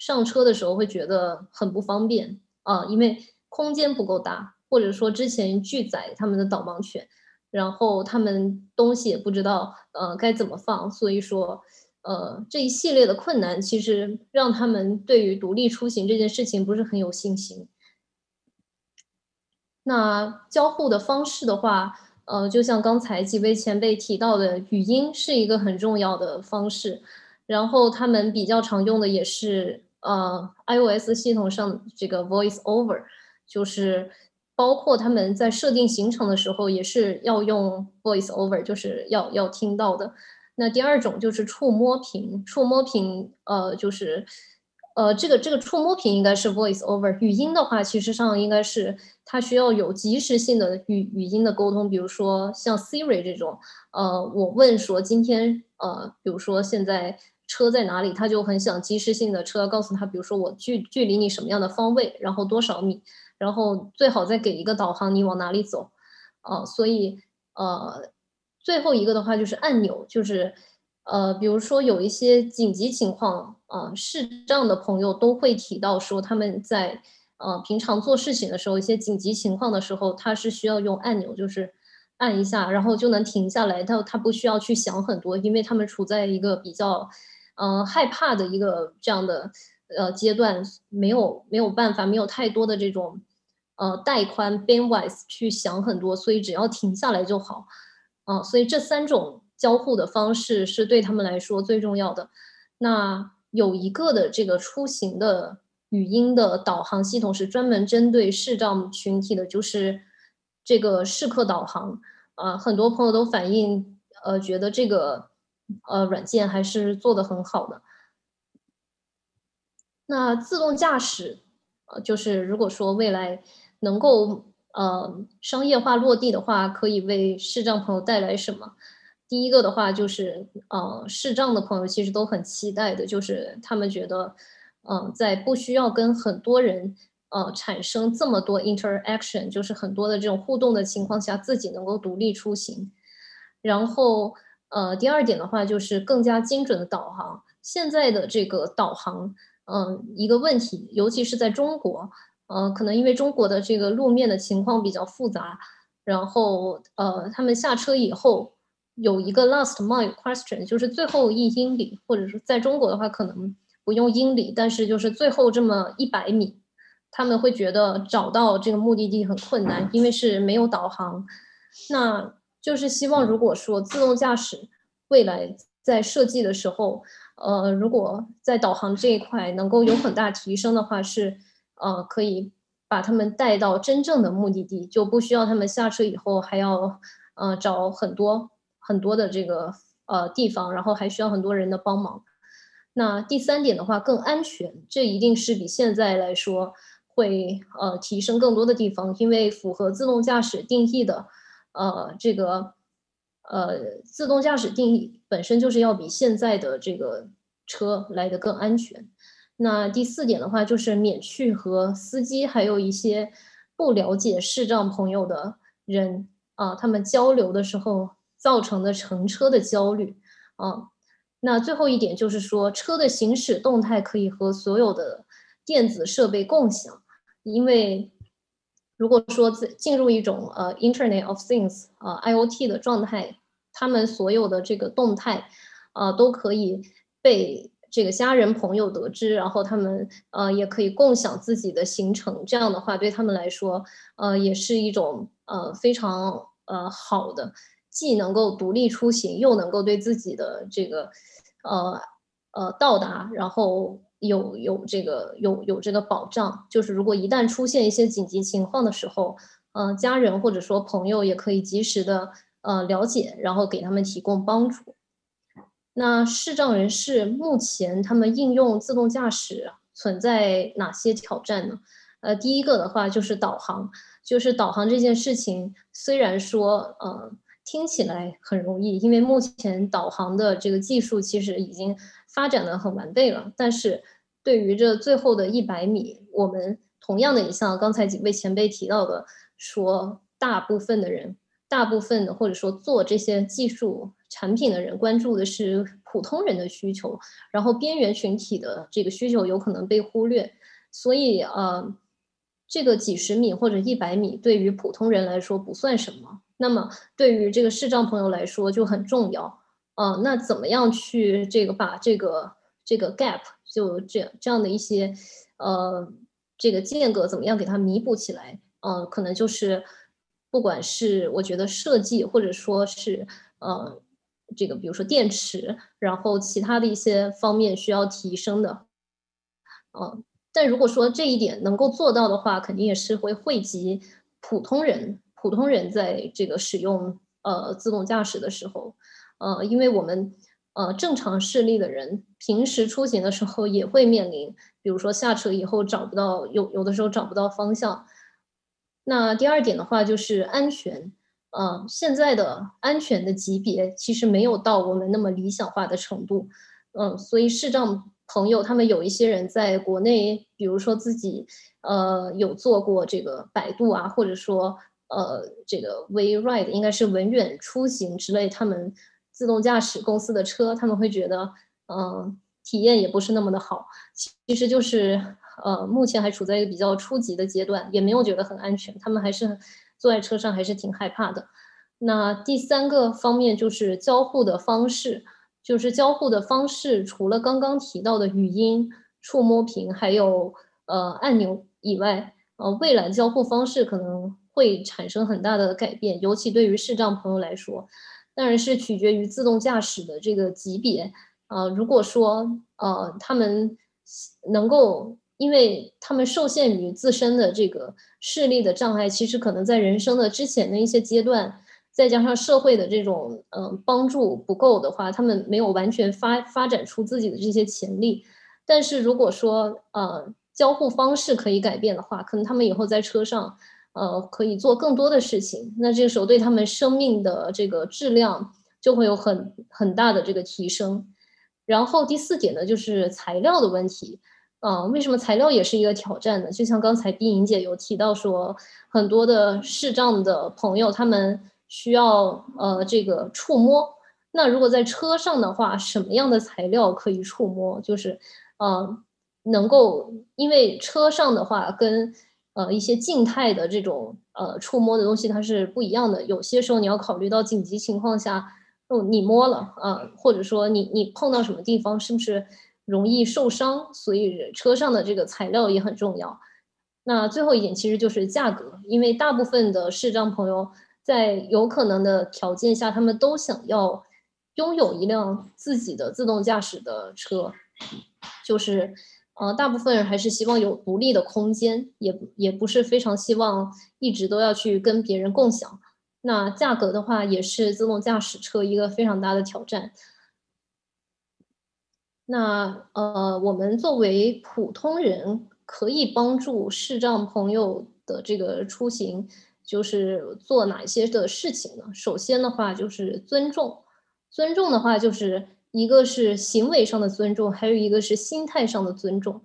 上车的时候会觉得很不方便啊，因为空间不够大，或者说之前拒载他们的导盲犬，然后他们东西也不知道呃该怎么放，所以说呃这一系列的困难其实让他们对于独立出行这件事情不是很有信心。那交互的方式的话。呃，就像刚才几位前辈提到的，语音是一个很重要的方式。然后他们比较常用的也是呃 iOS 系统上这个 Voice Over，就是包括他们在设定行程的时候也是要用 voice over，就是要要听到的。那第二种就是触摸屏，触摸屏，呃，就是，呃，这个这个触摸屏应该是 voice over。语音的话，其实上应该是它需要有及时性的语语音的沟通，比如说像 Siri 这种，呃，我问说今天，呃，比如说现在车在哪里，他就很想及时性的车告诉他，比如说我距距离你什么样的方位，然后多少米，然后最好再给一个导航，你往哪里走，啊，所以，呃。最后一个的话就是按钮，就是，呃，比如说有一些紧急情况，啊，视障的朋友都会提到说他们在，呃，平常做事情的时候，一些紧急情况的时候，他是需要用按钮，就是按一下，然后就能停下来，他他不需要去想很多，因为他们处在一个比较，嗯，害怕的一个这样的，呃，阶段，没有没有办法，没有太多的这种，呃，带宽 bandwidth 去想很多，所以只要停下来就好。啊，所以这三种交互的方式是对他们来说最重要的。那有一个的这个出行的语音的导航系统是专门针对视障群体的，就是这个视客导航。啊，很多朋友都反映，呃，觉得这个呃软件还是做的很好的。那自动驾驶，呃，就是如果说未来能够。呃，商业化落地的话，可以为视障朋友带来什么？第一个的话就是，呃，视障的朋友其实都很期待的，就是他们觉得，嗯，在不需要跟很多人，呃，产生这么多 interaction，就是很多的这种互动的情况下，自己能够独立出行。然后，呃，第二点的话就是更加精准的导航。现在的这个导航，嗯，一个问题，尤其是在中国。呃，可能因为中国的这个路面的情况比较复杂，然后呃，他们下车以后有一个 last mile question，就是最后一英里，或者说在中国的话可能不用英里，但是就是最后这么一百米，他们会觉得找到这个目的地很困难，因为是没有导航。那就是希望如果说自动驾驶未来在设计的时候，呃，如果在导航这一块能够有很大提升的话，是。呃，可以把他们带到真正的目的地，就不需要他们下车以后还要呃找很多很多的这个呃地方，然后还需要很多人的帮忙。那第三点的话，更安全，这一定是比现在来说会呃提升更多的地方，因为符合自动驾驶定义的呃这个呃自动驾驶定义本身就是要比现在的这个车来的更安全。那第四点的话，就是免去和司机还有一些不了解视障朋友的人啊，他们交流的时候造成的乘车的焦虑啊。那最后一点就是说，车的行驶动态可以和所有的电子设备共享，因为如果说进入一种呃 Internet of Things 啊 IOT 的状态，他们所有的这个动态啊都可以被。这个家人朋友得知，然后他们呃也可以共享自己的行程，这样的话对他们来说，呃也是一种呃非常呃好的，既能够独立出行，又能够对自己的这个呃呃到达，然后有有这个有有这个保障，就是如果一旦出现一些紧急情况的时候，呃家人或者说朋友也可以及时的呃了解，然后给他们提供帮助。那视障人士目前他们应用自动驾驶存在哪些挑战呢？呃，第一个的话就是导航，就是导航这件事情，虽然说呃听起来很容易，因为目前导航的这个技术其实已经发展的很完备了，但是对于这最后的一百米，我们同样的也像刚才几位前辈提到的，说大部分的人，大部分的或者说做这些技术。产品的人关注的是普通人的需求，然后边缘群体的这个需求有可能被忽略，所以呃，这个几十米或者一百米对于普通人来说不算什么，那么对于这个视障朋友来说就很重要。呃，那怎么样去这个把这个这个 gap 就这样这样的一些呃这个间隔怎么样给它弥补起来？呃，可能就是不管是我觉得设计或者说是呃。这个比如说电池，然后其他的一些方面需要提升的，嗯，但如果说这一点能够做到的话，肯定也是会惠及普通人，普通人在这个使用呃自动驾驶的时候，呃，因为我们呃正常视力的人，平时出行的时候也会面临，比如说下车以后找不到，有有的时候找不到方向。那第二点的话就是安全，呃，现在的安全的级别其实没有到我们那么理想化的程度，嗯，所以视障朋友他们有一些人在国内，比如说自己呃有做过这个百度啊，或者说呃这个 WeRide 应该是文远出行之类，他们自动驾驶公司的车，他们会觉得嗯体验也不是那么的好，其实就是。呃，目前还处在一个比较初级的阶段，也没有觉得很安全。他们还是坐在车上还是挺害怕的。那第三个方面就是交互的方式，就是交互的方式，除了刚刚提到的语音、触摸屏还有呃按钮以外，呃，未来交互方式可能会产生很大的改变，尤其对于视障朋友来说，当然是取决于自动驾驶的这个级别。呃，如果说呃他们能够。因为他们受限于自身的这个视力的障碍，其实可能在人生的之前的一些阶段，再加上社会的这种嗯帮助不够的话，他们没有完全发发展出自己的这些潜力。但是如果说呃交互方式可以改变的话，可能他们以后在车上呃可以做更多的事情，那这个时候对他们生命的这个质量就会有很很大的这个提升。然后第四点呢，就是材料的问题。嗯，为什么材料也是一个挑战呢？就像刚才冰莹姐有提到说，很多的视障的朋友他们需要呃这个触摸。那如果在车上的话，什么样的材料可以触摸？就是呃能够，因为车上的话跟呃一些静态的这种呃触摸的东西它是不一样的。有些时候你要考虑到紧急情况下，哦你摸了啊，或者说你你碰到什么地方是不是？容易受伤，所以车上的这个材料也很重要。那最后一点其实就是价格，因为大部分的视障朋友在有可能的条件下，他们都想要拥有一辆自己的自动驾驶的车，就是呃，大部分人还是希望有独立的空间，也也不是非常希望一直都要去跟别人共享。那价格的话，也是自动驾驶车一个非常大的挑战。那呃，我们作为普通人，可以帮助视障朋友的这个出行，就是做哪些的事情呢？首先的话就是尊重，尊重的话就是一个是行为上的尊重，还有一个是心态上的尊重。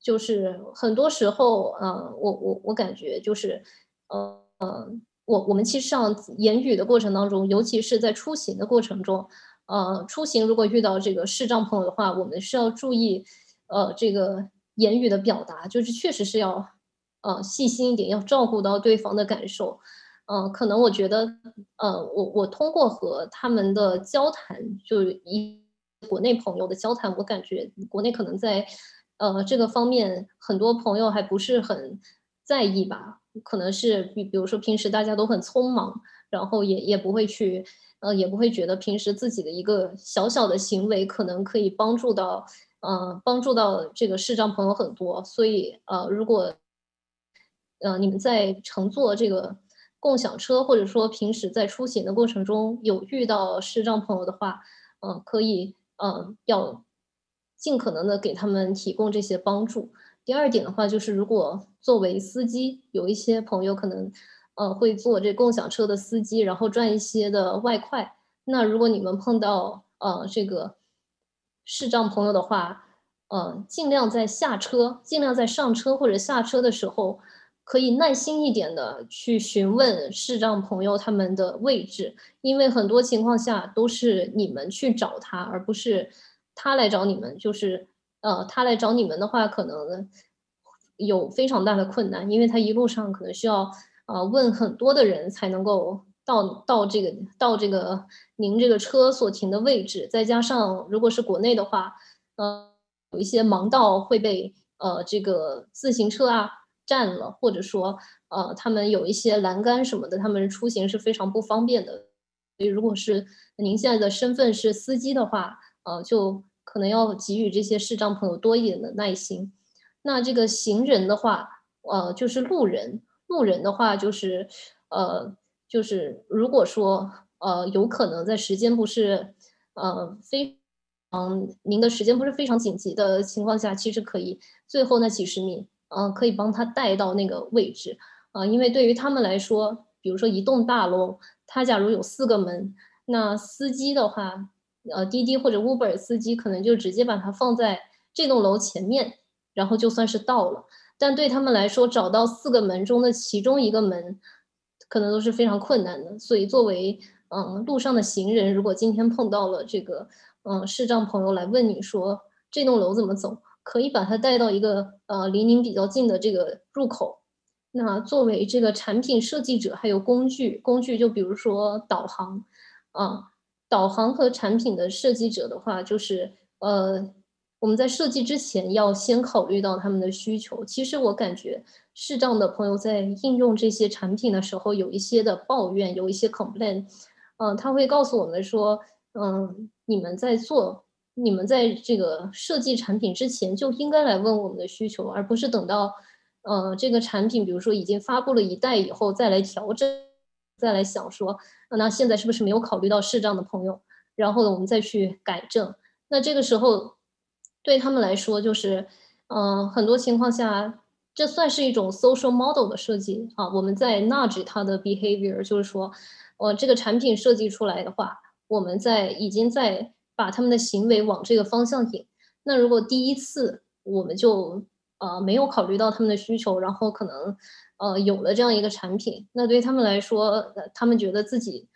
就是很多时候，呃，我我我感觉就是，呃呃，我我们其实上言语的过程当中，尤其是在出行的过程中。呃，出行如果遇到这个视障朋友的话，我们是要注意，呃，这个言语的表达，就是确实是要，呃，细心一点，要照顾到对方的感受。嗯，可能我觉得，呃，我我通过和他们的交谈，就一国内朋友的交谈，我感觉国内可能在，呃，这个方面很多朋友还不是很在意吧，可能是比比如说平时大家都很匆忙，然后也也不会去。呃，也不会觉得平时自己的一个小小的行为可能可以帮助到，呃，帮助到这个视障朋友很多。所以，呃，如果，呃，你们在乘坐这个共享车，或者说平时在出行的过程中有遇到视障朋友的话，嗯，可以，嗯，要尽可能的给他们提供这些帮助。第二点的话，就是如果作为司机，有一些朋友可能。呃，会做这共享车的司机，然后赚一些的外快。那如果你们碰到呃这个视障朋友的话，呃，尽量在下车，尽量在上车或者下车的时候，可以耐心一点的去询问视障朋友他们的位置，因为很多情况下都是你们去找他，而不是他来找你们。就是呃，他来找你们的话，可能有非常大的困难，因为他一路上可能需要。呃，问很多的人才能够到到这个到这个您这个车所停的位置，再加上如果是国内的话，呃，有一些盲道会被呃这个自行车啊占了，或者说呃他们有一些栏杆什么的，他们出行是非常不方便的。所以，如果是您现在的身份是司机的话，呃，就可能要给予这些视障朋友多一点的耐心。那这个行人的话，呃，就是路人。路人的话，就是呃，就是如果说呃有可能在时间不是呃非嗯您的时间不是非常紧急的情况下，其实可以最后那几十米嗯可以帮他带到那个位置啊，因为对于他们来说，比如说一栋大楼，它假如有四个门，那司机的话，呃滴滴或者 Uber 司机可能就直接把它放在这栋楼前面，然后就算是到了。但对他们来说，找到四个门中的其中一个门，可能都是非常困难的。所以，作为嗯路上的行人，如果今天碰到了这个嗯视障朋友来问你说这栋楼怎么走，可以把它带到一个呃离您比较近的这个入口。那作为这个产品设计者，还有工具工具，就比如说导航啊，导航和产品的设计者的话，就是呃。我们在设计之前要先考虑到他们的需求。其实我感觉视障的朋友在应用这些产品的时候，有一些的抱怨，有一些 complaint。嗯，他会告诉我们说，嗯，你们在做，你们在这个设计产品之前就应该来问我们的需求，而不是等到，呃，这个产品比如说已经发布了一代以后再来调整，再来想说，那现在是不是没有考虑到视障的朋友？然后呢，我们再去改正。那这个时候。对他们来说，就是，嗯，很多情况下，这算是一种 social model 的设计啊。我们在 nudge 它的 behavior，就是说，呃，这个产品设计出来的话，我们在已经在把他们的行为往这个方向引。那如果第一次我们就呃没有考虑到他们的需求，然后可能呃有了这样一个产品，那对他们来说，他们觉得自己。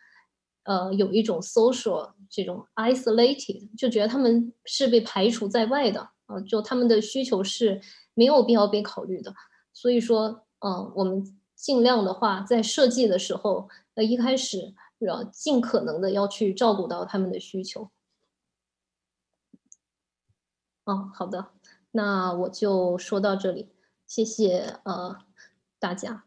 呃，有一种 social 这种 isolated，就觉得他们是被排除在外的啊，就他们的需求是没有必要被考虑的。所以说，嗯，我们尽量的话，在设计的时候，呃，一开始要尽可能的要去照顾到他们的需求。哦，好的，那我就说到这里，谢谢呃大家。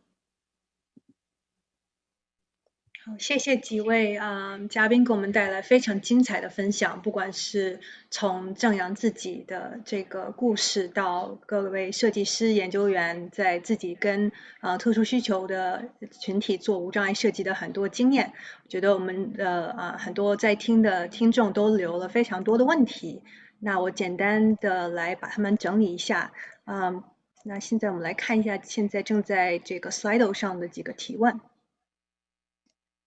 好，谢谢几位啊嘉宾给我们带来非常精彩的分享，不管是从正阳自己的这个故事，到各位设计师研究员在自己跟呃特殊需求的群体做无障碍设计的很多经验，我觉得我们的啊很多在听的听众都留了非常多的问题，那我简单的来把它们整理一下，嗯，那现在我们来看一下现在正在这个 Slido 上的几个提问。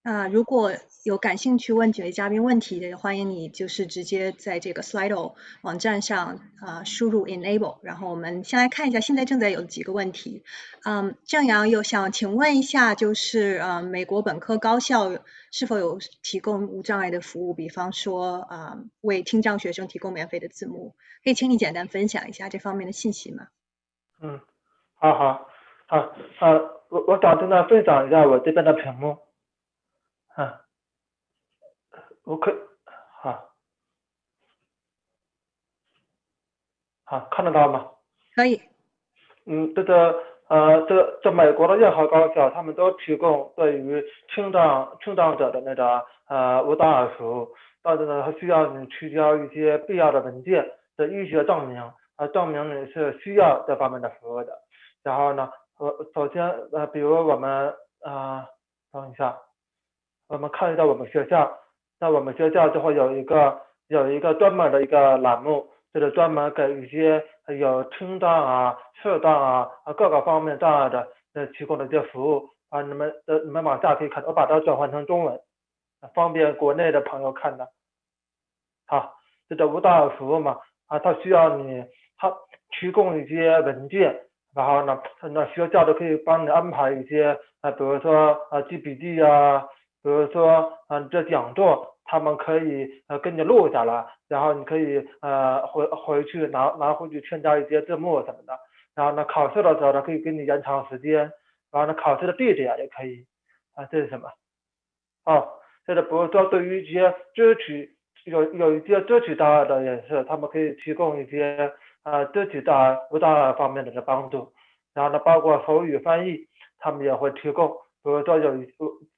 啊，如果有感兴趣问几位嘉宾问题的，欢迎你就是直接在这个 Slido 网站上啊输入 Enable，然后我们先来看一下现在正在有几个问题。嗯，郑阳有想请问一下，就是呃美国本科高校是否有提供无障碍的服务，比方说啊为听障学生提供免费的字幕，可以请你简单分享一下这方面的信息吗？嗯，好好好，呃我我打算呢分享一下我这边的屏幕。嗯，，OK，好，好看得到吗？可以。嗯，这个呃，这这美国的任何高校，他们都提供对于听障听障者的那个呃无障碍服务，但是呢，他需要你提交一些必要的文件的医学证明，啊，证明你是需要这方面的服务的。然后呢，呃，首先呃，比如我们啊，等一下。我们看一下我们学校，在我们学校就会有一个有一个专门的一个栏目，就是专门给一些有听障啊、视障啊各个方面障碍的呃提供的一些服务啊。你们呃你们往下可以看，我把它转换成中文，方便国内的朋友看的。好，这叫无障碍服务嘛啊，它需要你它提供一些文件，然后呢，那学校都可以帮你安排一些啊，比如说啊记笔记啊。比如说，嗯，这讲座他们可以呃给你录下来，然后你可以呃回回去拿拿回去添加一些字幕什么的。然后呢，考试的时候呢，可以给你延长时间。然后呢，考试的地点也可以。啊，这是什么？哦，这是比如说对于一些肢体有有一些肢体障碍的人士，他们可以提供一些呃肢体障碍无障碍方面的帮助。然后呢，包括口语翻译，他们也会提供。比如说有一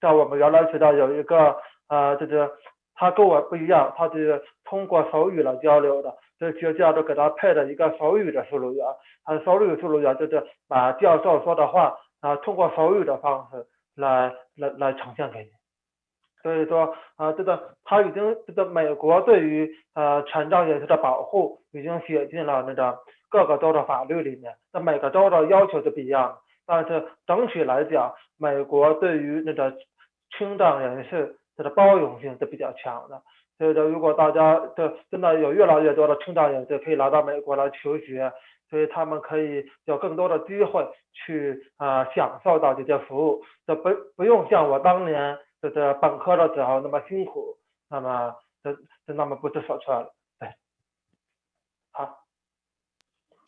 在我们原来学校有一个呃，就是他跟我不一样，他是通过手语来交流的，所以学校都给他配了一个手语的输入员，他手语输入员就是把教授说的话啊通过手语的方式来来来呈现给你。所以说啊，这个他已经这个美国对于呃残障人士的保护已经写进了那个各个州的法律里面。那每个州的要求都不一样，但是整体来讲，美国对于那个青障人士它的包容性是比较强的。所以说，如果大家的真的有越来越多的青障人士可以来到美国来求学，所以他们可以有更多的机会去啊享受到这些服务，这不不用像我当年。这个本科的时候那么辛苦，那么这这那么不知所措了，对，好，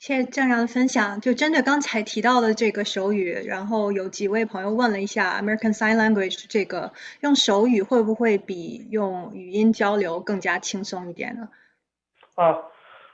谢谢郑阳的分享。就针对刚才提到的这个手语，然后有几位朋友问了一下 American Sign Language 这个用手语会不会比用语音交流更加轻松一点呢？啊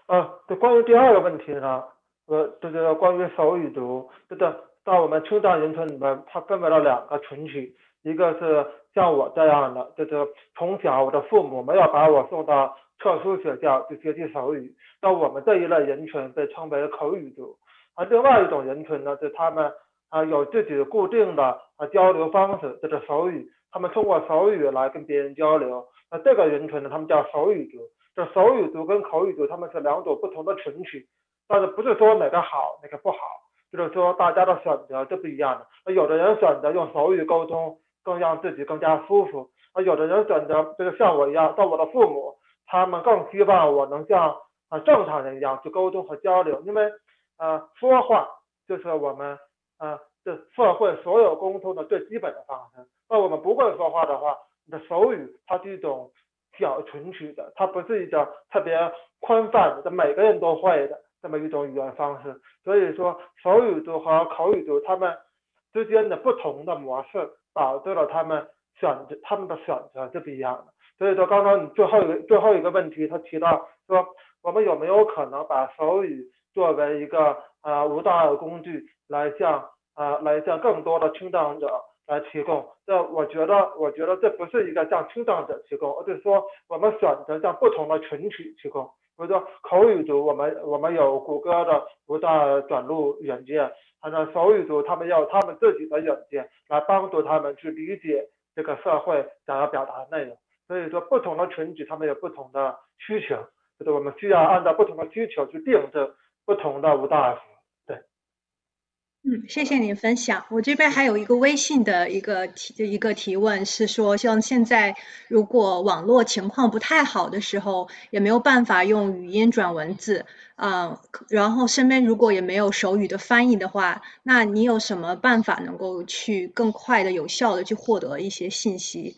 啊，对，关于第二个问题呢，呃，就是关于手语读，这个在我们听障人群里面，它分为了两个群体，一个是。像我这样的，就是从小我的父母没有把我送到特殊学校去学习手语，那我们这一类人群被称为口语族。而另外一种人群呢，就他们啊有自己固定的啊交流方式，就是手语，他们通过手语来跟别人交流。那这个人群呢，他们叫手语族。这手语族跟口语族他们是两种不同的群体，但是不是说哪个好哪个不好，就是说大家的选择是不一样的。那有的人选择用手语沟通。更让自己更加舒服。啊，有的人选择就是像我一样，像我的父母，他们更希望我能像啊正常人一样去沟通和交流。因为啊，说话就是我们啊这社会所有沟通的最基本的方式。那我们不会说话的话，你的手语它是一种小群体的，它不是一种特别宽泛的，每个人都会的这么一种语言方式。所以说，手语读和口语读他们之间的不同的模式。导致了他们选择他们的选择是不一样的，所以说刚刚你最后一个最后一个问题，他提到说我们有没有可能把手语作为一个啊无障碍工具来向啊来向更多的听障者来提供？这我觉得我觉得这不是一个向听障者提供，而是说我们选择向不同的群体提供。比如说口语组，我们我们有谷歌的无障碍转录软件。按照手语组，他们要他们自己的软件来帮助他们去理解这个社会想要表达的内容。所以说，不同的群体他们有不同的需求，就是我们需要按照不同的需求去定制不同的无障碍服。嗯，谢谢您分享。我这边还有一个微信的一个提一个提问，是说像现在如果网络情况不太好的时候，也没有办法用语音转文字，嗯，然后身边如果也没有手语的翻译的话，那你有什么办法能够去更快的、有效的去获得一些信息，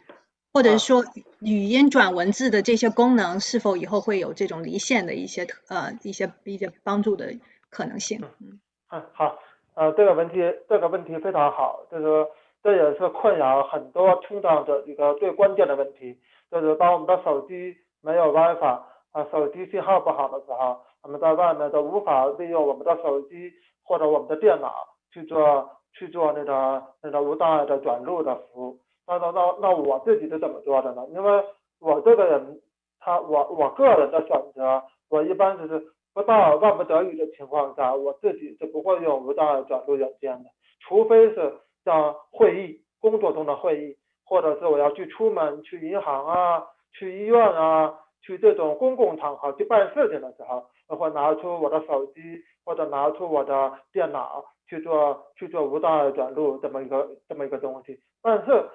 或者是说语音转文字的这些功能是否以后会有这种离线的一些呃一些一些帮助的可能性？嗯，嗯，好。呃，这个问题，这个问题非常好，就是这也是困扰很多听障者一个最关键的问题，就是当我们的手机没有 WiFi 啊，手机信号不好的时候，我们在外面都无法利用我们的手机或者我们的电脑去做去做那个那个无障碍的转录的服务。那那那那我自己是怎么做的呢？因为我这个人，他我我个人的选择，我一般就是。不到万不得已的情况下，我自己是不会用无障碍转录软件的，除非是像会议、工作中的会议，或者是我要去出门、去银行啊、去医院啊、去这种公共场合去办事情的时候，我会拿出我的手机或者拿出我的电脑去做去做无障碍转录这么一个这么一个东西。但是，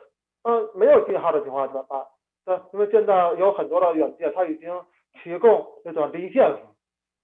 嗯，没有信号的情况怎么办？那因为现在有很多的软件，它已经提供那种离线服务。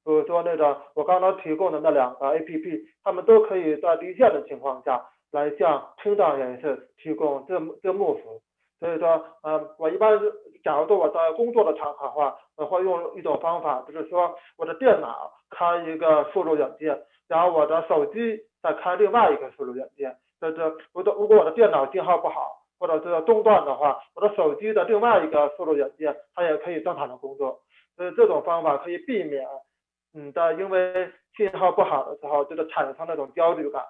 比如说那个我刚刚提供的那两个 A P P，他们都可以在离线的情况下来向听障人士提供字字幕服务。所以说，嗯，我一般是，假如说我在工作的场合的话，我会用一种方法，就是说我的电脑开一个输入软件，然后我的手机再开另外一个输入软件。就是如果如果我的电脑信号不好，或者这个中断的话，我的手机的另外一个输入软件它也可以正常的工作。所以这种方法可以避免。嗯的，因为信号不好的时候，就是产生那种焦虑感，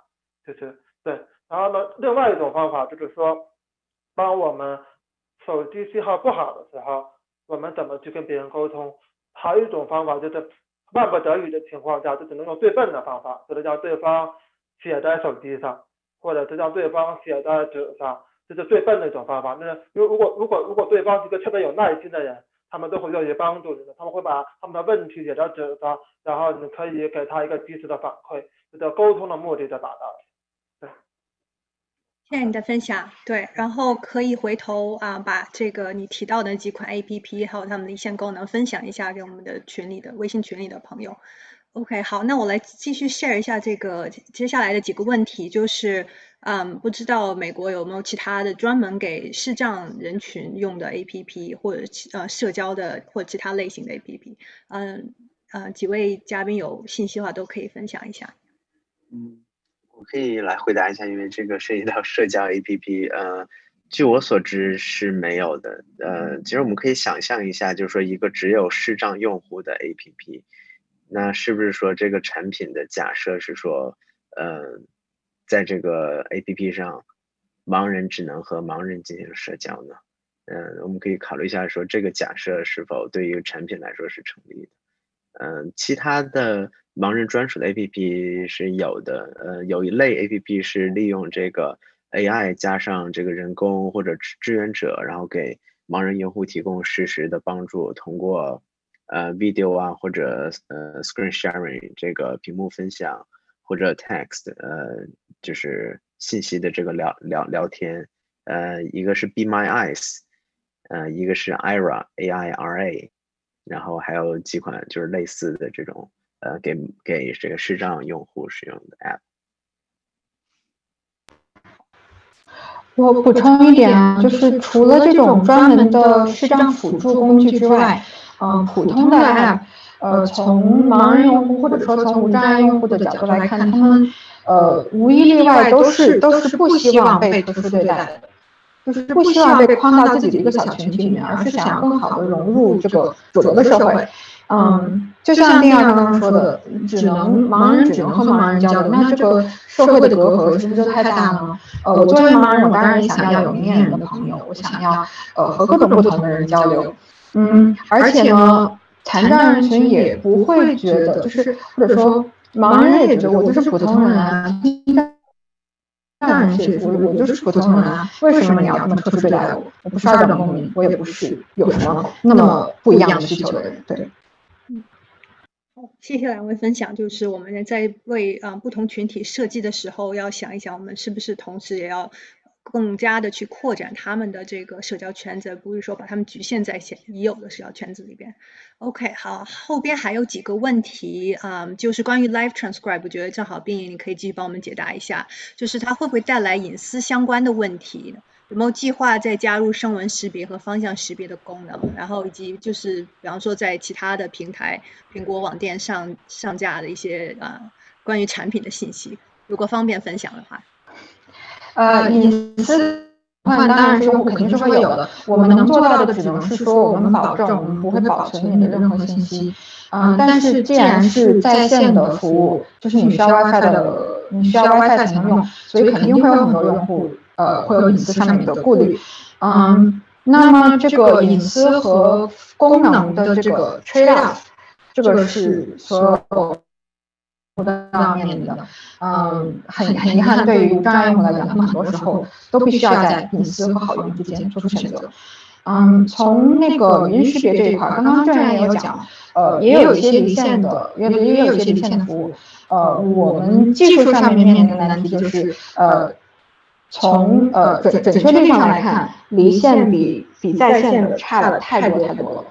就是对。然后呢，另外一种方法就是说，当我们手机信号不好的时候，我们怎么去跟别人沟通？还有一种方法就是万不得已的情况下，就只能用最笨的方法，就是叫对方写在手机上，或者是让对方写在纸上，这是最笨的一种方法。那如如果如果如果对方是一个特别有耐心的人，他们都会愿意帮助你的，他们会把他们的问题写在纸上，然后你可以给他一个及时的反馈，这个沟通的目的就达到了。对谢谢你的分享，对，然后可以回头啊，把这个你提到的几款 A P P 还有他们的一线功能分享一下给我们的群里的微信群里的朋友。OK，好，那我来继续 share 一下这个接下来的几个问题，就是嗯，不知道美国有没有其他的专门给视障人群用的 A P P 或者呃社交的或其他类型的 A P P，嗯呃，几位嘉宾有信息的话都可以分享一下。嗯。我可以来回答一下，因为这个涉及到社交 APP，呃，据我所知是没有的。呃，其实我们可以想象一下，就是说一个只有视障用户的 APP，那是不是说这个产品的假设是说，呃，在这个 APP 上，盲人只能和盲人进行社交呢？嗯，我们可以考虑一下，说这个假设是否对于产品来说是成立的？嗯，其他的。盲人专属的 APP 是有的，呃，有一类 APP 是利用这个 AI 加上这个人工或者志愿者，然后给盲人用户提供实时的帮助，通过呃 video 啊或者呃 screen sharing 这个屏幕分享或者 text 呃就是信息的这个聊聊聊天，呃，一个是 Be My Eyes，呃，一个是 Ira A I R A，然后还有几款就是类似的这种。呃，给给这个视障用户使用的 App。我补充一点啊，就是除了这种专门的视障辅助工具之外，嗯，普通的 App，呃，从盲人用户或者说从无障碍用户的角度来看，他们呃无一例外都是都是不希望被特殊对待的，就是不希望被框到自己的一个小群体里面，而是想要更好的融入这个主流的社会。嗯，就像丁二刚刚说的，只能盲人只能和盲人交流，那这个社会的隔阂是不是就太大了？呃，我作为盲人，我当然想要有明眼人的朋友，我想要呃和各种不同的人交流。嗯，而且呢，残障人群也不会觉得，就是或者说盲人也觉得我就是普通人啊，当然是我我就是普通人啊，为什么你要这么特殊对待我？我不是二等公民，我也不是有什么那么不一样的需求的人，对。谢谢两位分享。就是我们在为啊不同群体设计的时候，要想一想，我们是不是同时也要更加的去扩展他们的这个社交圈子，而不是说把他们局限在现已有的社交圈子里边。OK，好，后边还有几个问题啊，就是关于 Live Transcribe，我觉得正好冰莹你可以继续帮我们解答一下，就是它会不会带来隐私相关的问题？有没有计划再加入声纹识别和方向识别的功能？然后以及就是，比方说在其他的平台，苹果网店上上架的一些啊关于产品的信息，如果方便分享的话。呃，隐私话当然是我肯定是会有的。我们能做到的只能是说，我们保证我们不会保存你的任何信息。嗯，但是既然是在线的服务，就是你需要 WiFi 的，你需要 WiFi 才能用，所以肯定会有很多用户。呃，会有隐私上面的顾虑，嗯，那么这个隐私和功能的这个 trade off，这个是所有都要面临的，嗯，很很遗憾，对于无障碍用户来讲，他们很多时候都必须要在隐私和好用之间做出选择，嗯，从那个语音识别这一块，刚刚郑然也有讲，呃，也有一些离线的，也也有一些离线的服务，呃，我们技术上面面临的难题就是，呃。从呃准准确率上来看，离线比比在线的差了太多太多了，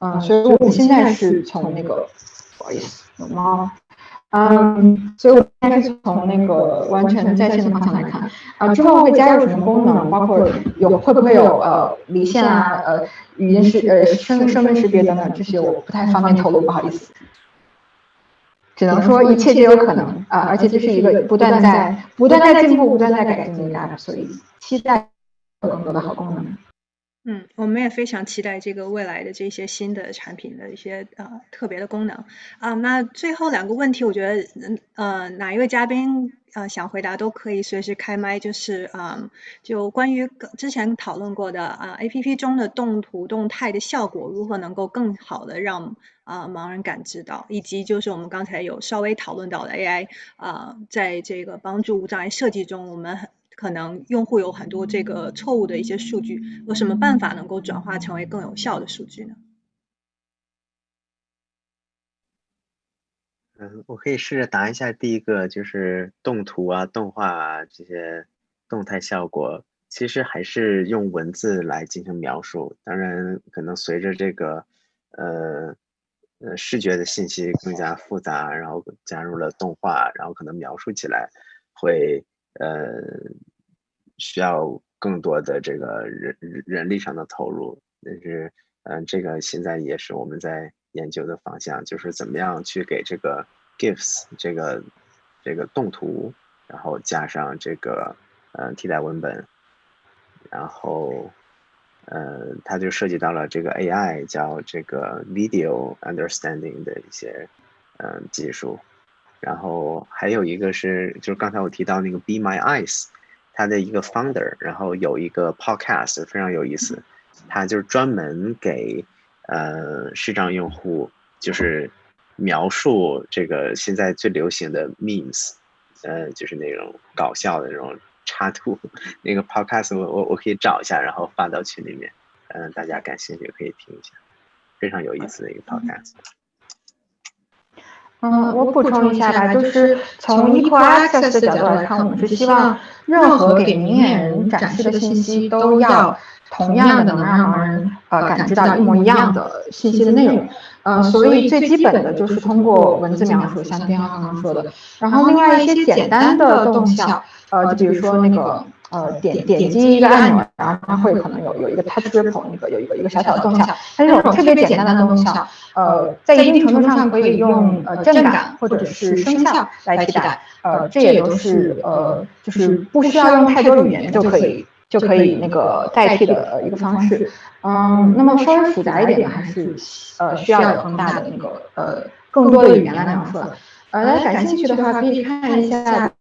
嗯，所以我们现在是从那个不好意思有猫，嗯，所以我现在是从那个完全在线的方向来看，啊，之后会加入什么功能，包括有会不会有呃离线啊，呃语音识呃声声纹识别等等这些，我不太方便透露，不好意思。只能说一切皆有可能啊，而且这是一个不断在不断在进步、不断在改进的 app，所以期待更多的好功能。嗯，我们也非常期待这个未来的这些新的产品的一些呃特别的功能啊。那最后两个问题，我觉得嗯呃哪一位嘉宾呃想回答都可以随时开麦。就是啊，就关于之前讨论过的啊，A P P 中的动图动态的效果如何能够更好的让啊盲人感知到，以及就是我们刚才有稍微讨论到的 A I 啊，在这个帮助无障碍设计中，我们很。可能用户有很多这个错误的一些数据，有什么办法能够转化成为更有效的数据呢？嗯，我可以试着答一下第一个，就是动图啊、动画啊这些动态效果，其实还是用文字来进行描述。当然，可能随着这个呃呃视觉的信息更加复杂，然后加入了动画，然后可能描述起来会。呃，需要更多的这个人人力上的投入，但是，嗯，这个现在也是我们在研究的方向，就是怎么样去给这个 gifs 这个这个动图，然后加上这个呃替代文本，然后，呃，它就涉及到了这个 AI 叫这个 video understanding 的一些嗯技术。然后还有一个是，就是刚才我提到那个 Be My Eyes，它的一个 founder，然后有一个 podcast 非常有意思，他就是专门给呃视障用户就是描述这个现在最流行的 memes，呃，就是那种搞笑的那种插图，那个 podcast 我我我可以找一下，然后发到群里面，嗯，大家感兴趣可以听一下，非常有意思的一个 podcast。嗯，我补充一下吧，就是从 equal access 的角度来看，我们是希望任何给明眼人展示的信息都要同样的能让盲人呃感知到一模一样的信息的内容。嗯，所以最基本的就是通过文字描述，像丁浩刚刚说的。然后另外一些简单的动效，呃，就比如说那个。呃，点点击一个按钮，然后它会可能有有一个 touch ripple，那个有一个一个小小的动效，它这种特别简单的动效，呃，在一定程度上可以用呃震感或者是声效来替代，呃，这也都是呃就是不需要用太多语言就可以就可以那个代替的一个方式。嗯，那么稍微复杂一点的还是呃需要有更大的那个呃更多的语言来描述。呃，大家感兴趣的话可以看一下。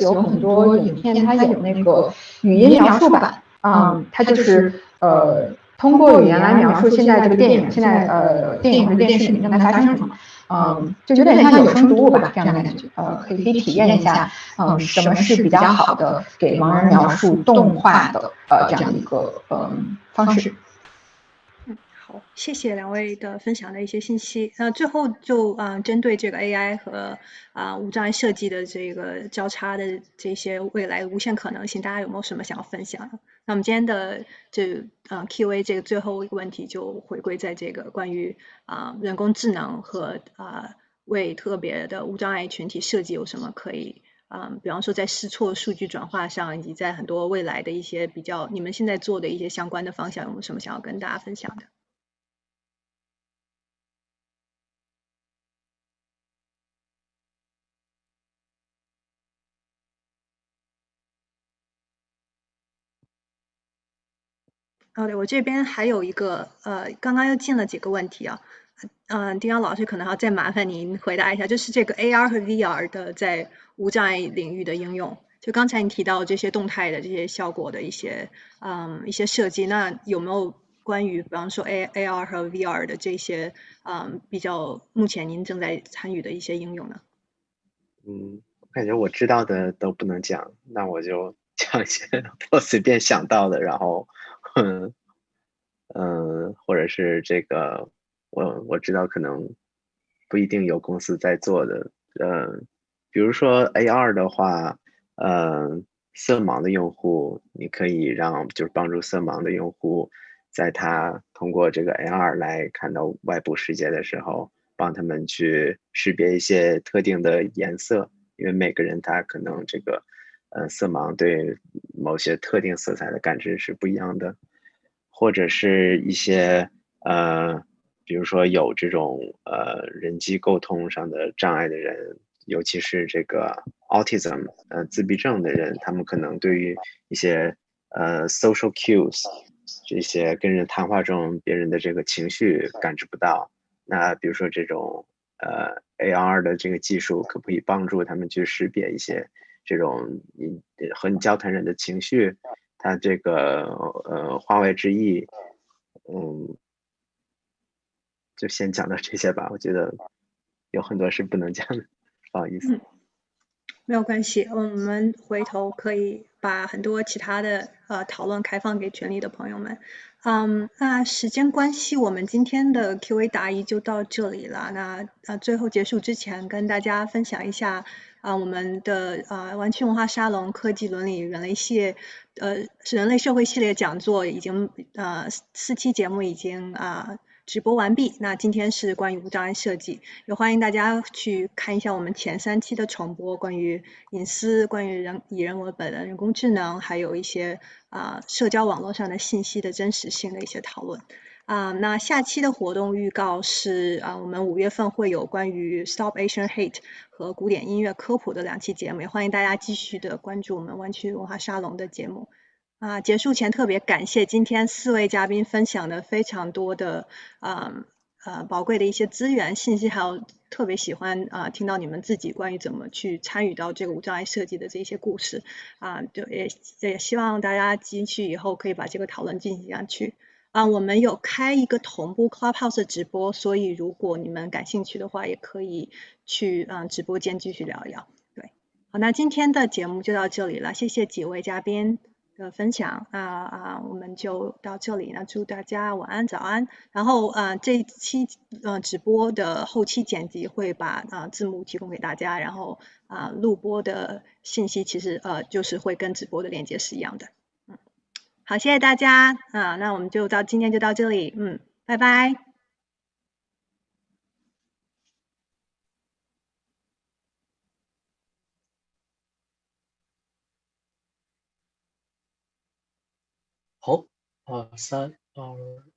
有很多影片，它有那个语音描述版，嗯，它就是呃通过语言来描述现在这个电影，现在呃电影和电视里正在发生什么，嗯，就有点像有声读物吧这样的感觉，呃，可以可以体验一下，嗯，什么是比较好的给盲人描述动画的呃这样一个嗯方式。谢谢两位的分享的一些信息。那最后就啊，针对这个 AI 和啊无障碍设计的这个交叉的这些未来无限可能性，大家有没有什么想要分享的？那我们今天的这啊 Q&A 这个最后一个问题就回归在这个关于啊人工智能和啊为特别的无障碍群体设计有什么可以啊，比方说在试错数据转化上，以及在很多未来的一些比较，你们现在做的一些相关的方向，有没有什么想要跟大家分享的？好的，我这边还有一个呃，刚刚又进了几个问题啊，嗯，丁阳老师可能还要再麻烦您回答一下，就是这个 AR 和 VR 的在无障碍领域的应用，就刚才你提到这些动态的这些效果的一些嗯一些设计，那有没有关于比方说 A AR 和 VR 的这些嗯比较目前您正在参与的一些应用呢？嗯，我感觉我知道的都不能讲，那我就讲一些 我随便想到的，然后。嗯，嗯，或者是这个，我我知道可能不一定有公司在做的，嗯，比如说 AR 的话，嗯，色盲的用户，你可以让就是帮助色盲的用户，在他通过这个 AR 来看到外部世界的时候，帮他们去识别一些特定的颜色，因为每个人他可能这个。呃，色盲对某些特定色彩的感知是不一样的，或者是一些呃，比如说有这种呃人际沟通上的障碍的人，尤其是这个 autism 呃自闭症的人，他们可能对于一些呃 social cues 这些跟人谈话中别人的这个情绪感知不到。那比如说这种呃 AR 的这个技术，可不可以帮助他们去识别一些这种你和你交谈人的情绪，他这个呃话外之意，嗯，就先讲到这些吧。我觉得有很多是不能讲的，不好意思。没有关系，我们回头可以把很多其他的呃讨论开放给群里的朋友们。嗯，那时间关系，我们今天的 Q&A 答疑就到这里了。那呃最后结束之前，跟大家分享一下啊我们的啊湾区文化沙龙科技伦理人类系列呃人类社会系列讲座已经呃四期节目已经啊。直播完毕。那今天是关于无障碍设计，也欢迎大家去看一下我们前三期的重播，关于隐私、关于人以人为本的人工智能，还有一些啊社交网络上的信息的真实性的一些讨论。啊，那下期的活动预告是啊，我们五月份会有关于 Stop Asian Hate 和古典音乐科普的两期节目，也欢迎大家继续的关注我们湾区文化沙龙的节目。啊，结束前特别感谢今天四位嘉宾分享的非常多的啊呃宝贵的一些资源信息，还有特别喜欢啊听到你们自己关于怎么去参与到这个无障碍设计的这些故事啊，就也也希望大家继续以后可以把这个讨论进行下去啊。我们有开一个同步 Clubhouse 直播，所以如果你们感兴趣的话，也可以去嗯直播间继续聊一聊。对，好，那今天的节目就到这里了，谢谢几位嘉宾。的分享啊啊，我们就到这里。那祝大家晚安早安。然后啊，这期呃直播的后期剪辑会把啊字幕提供给大家，然后啊录播的信息其实呃就是会跟直播的链接是一样的。好，谢谢大家啊，那我们就到今天就到这里，嗯，拜拜。好，二，三二。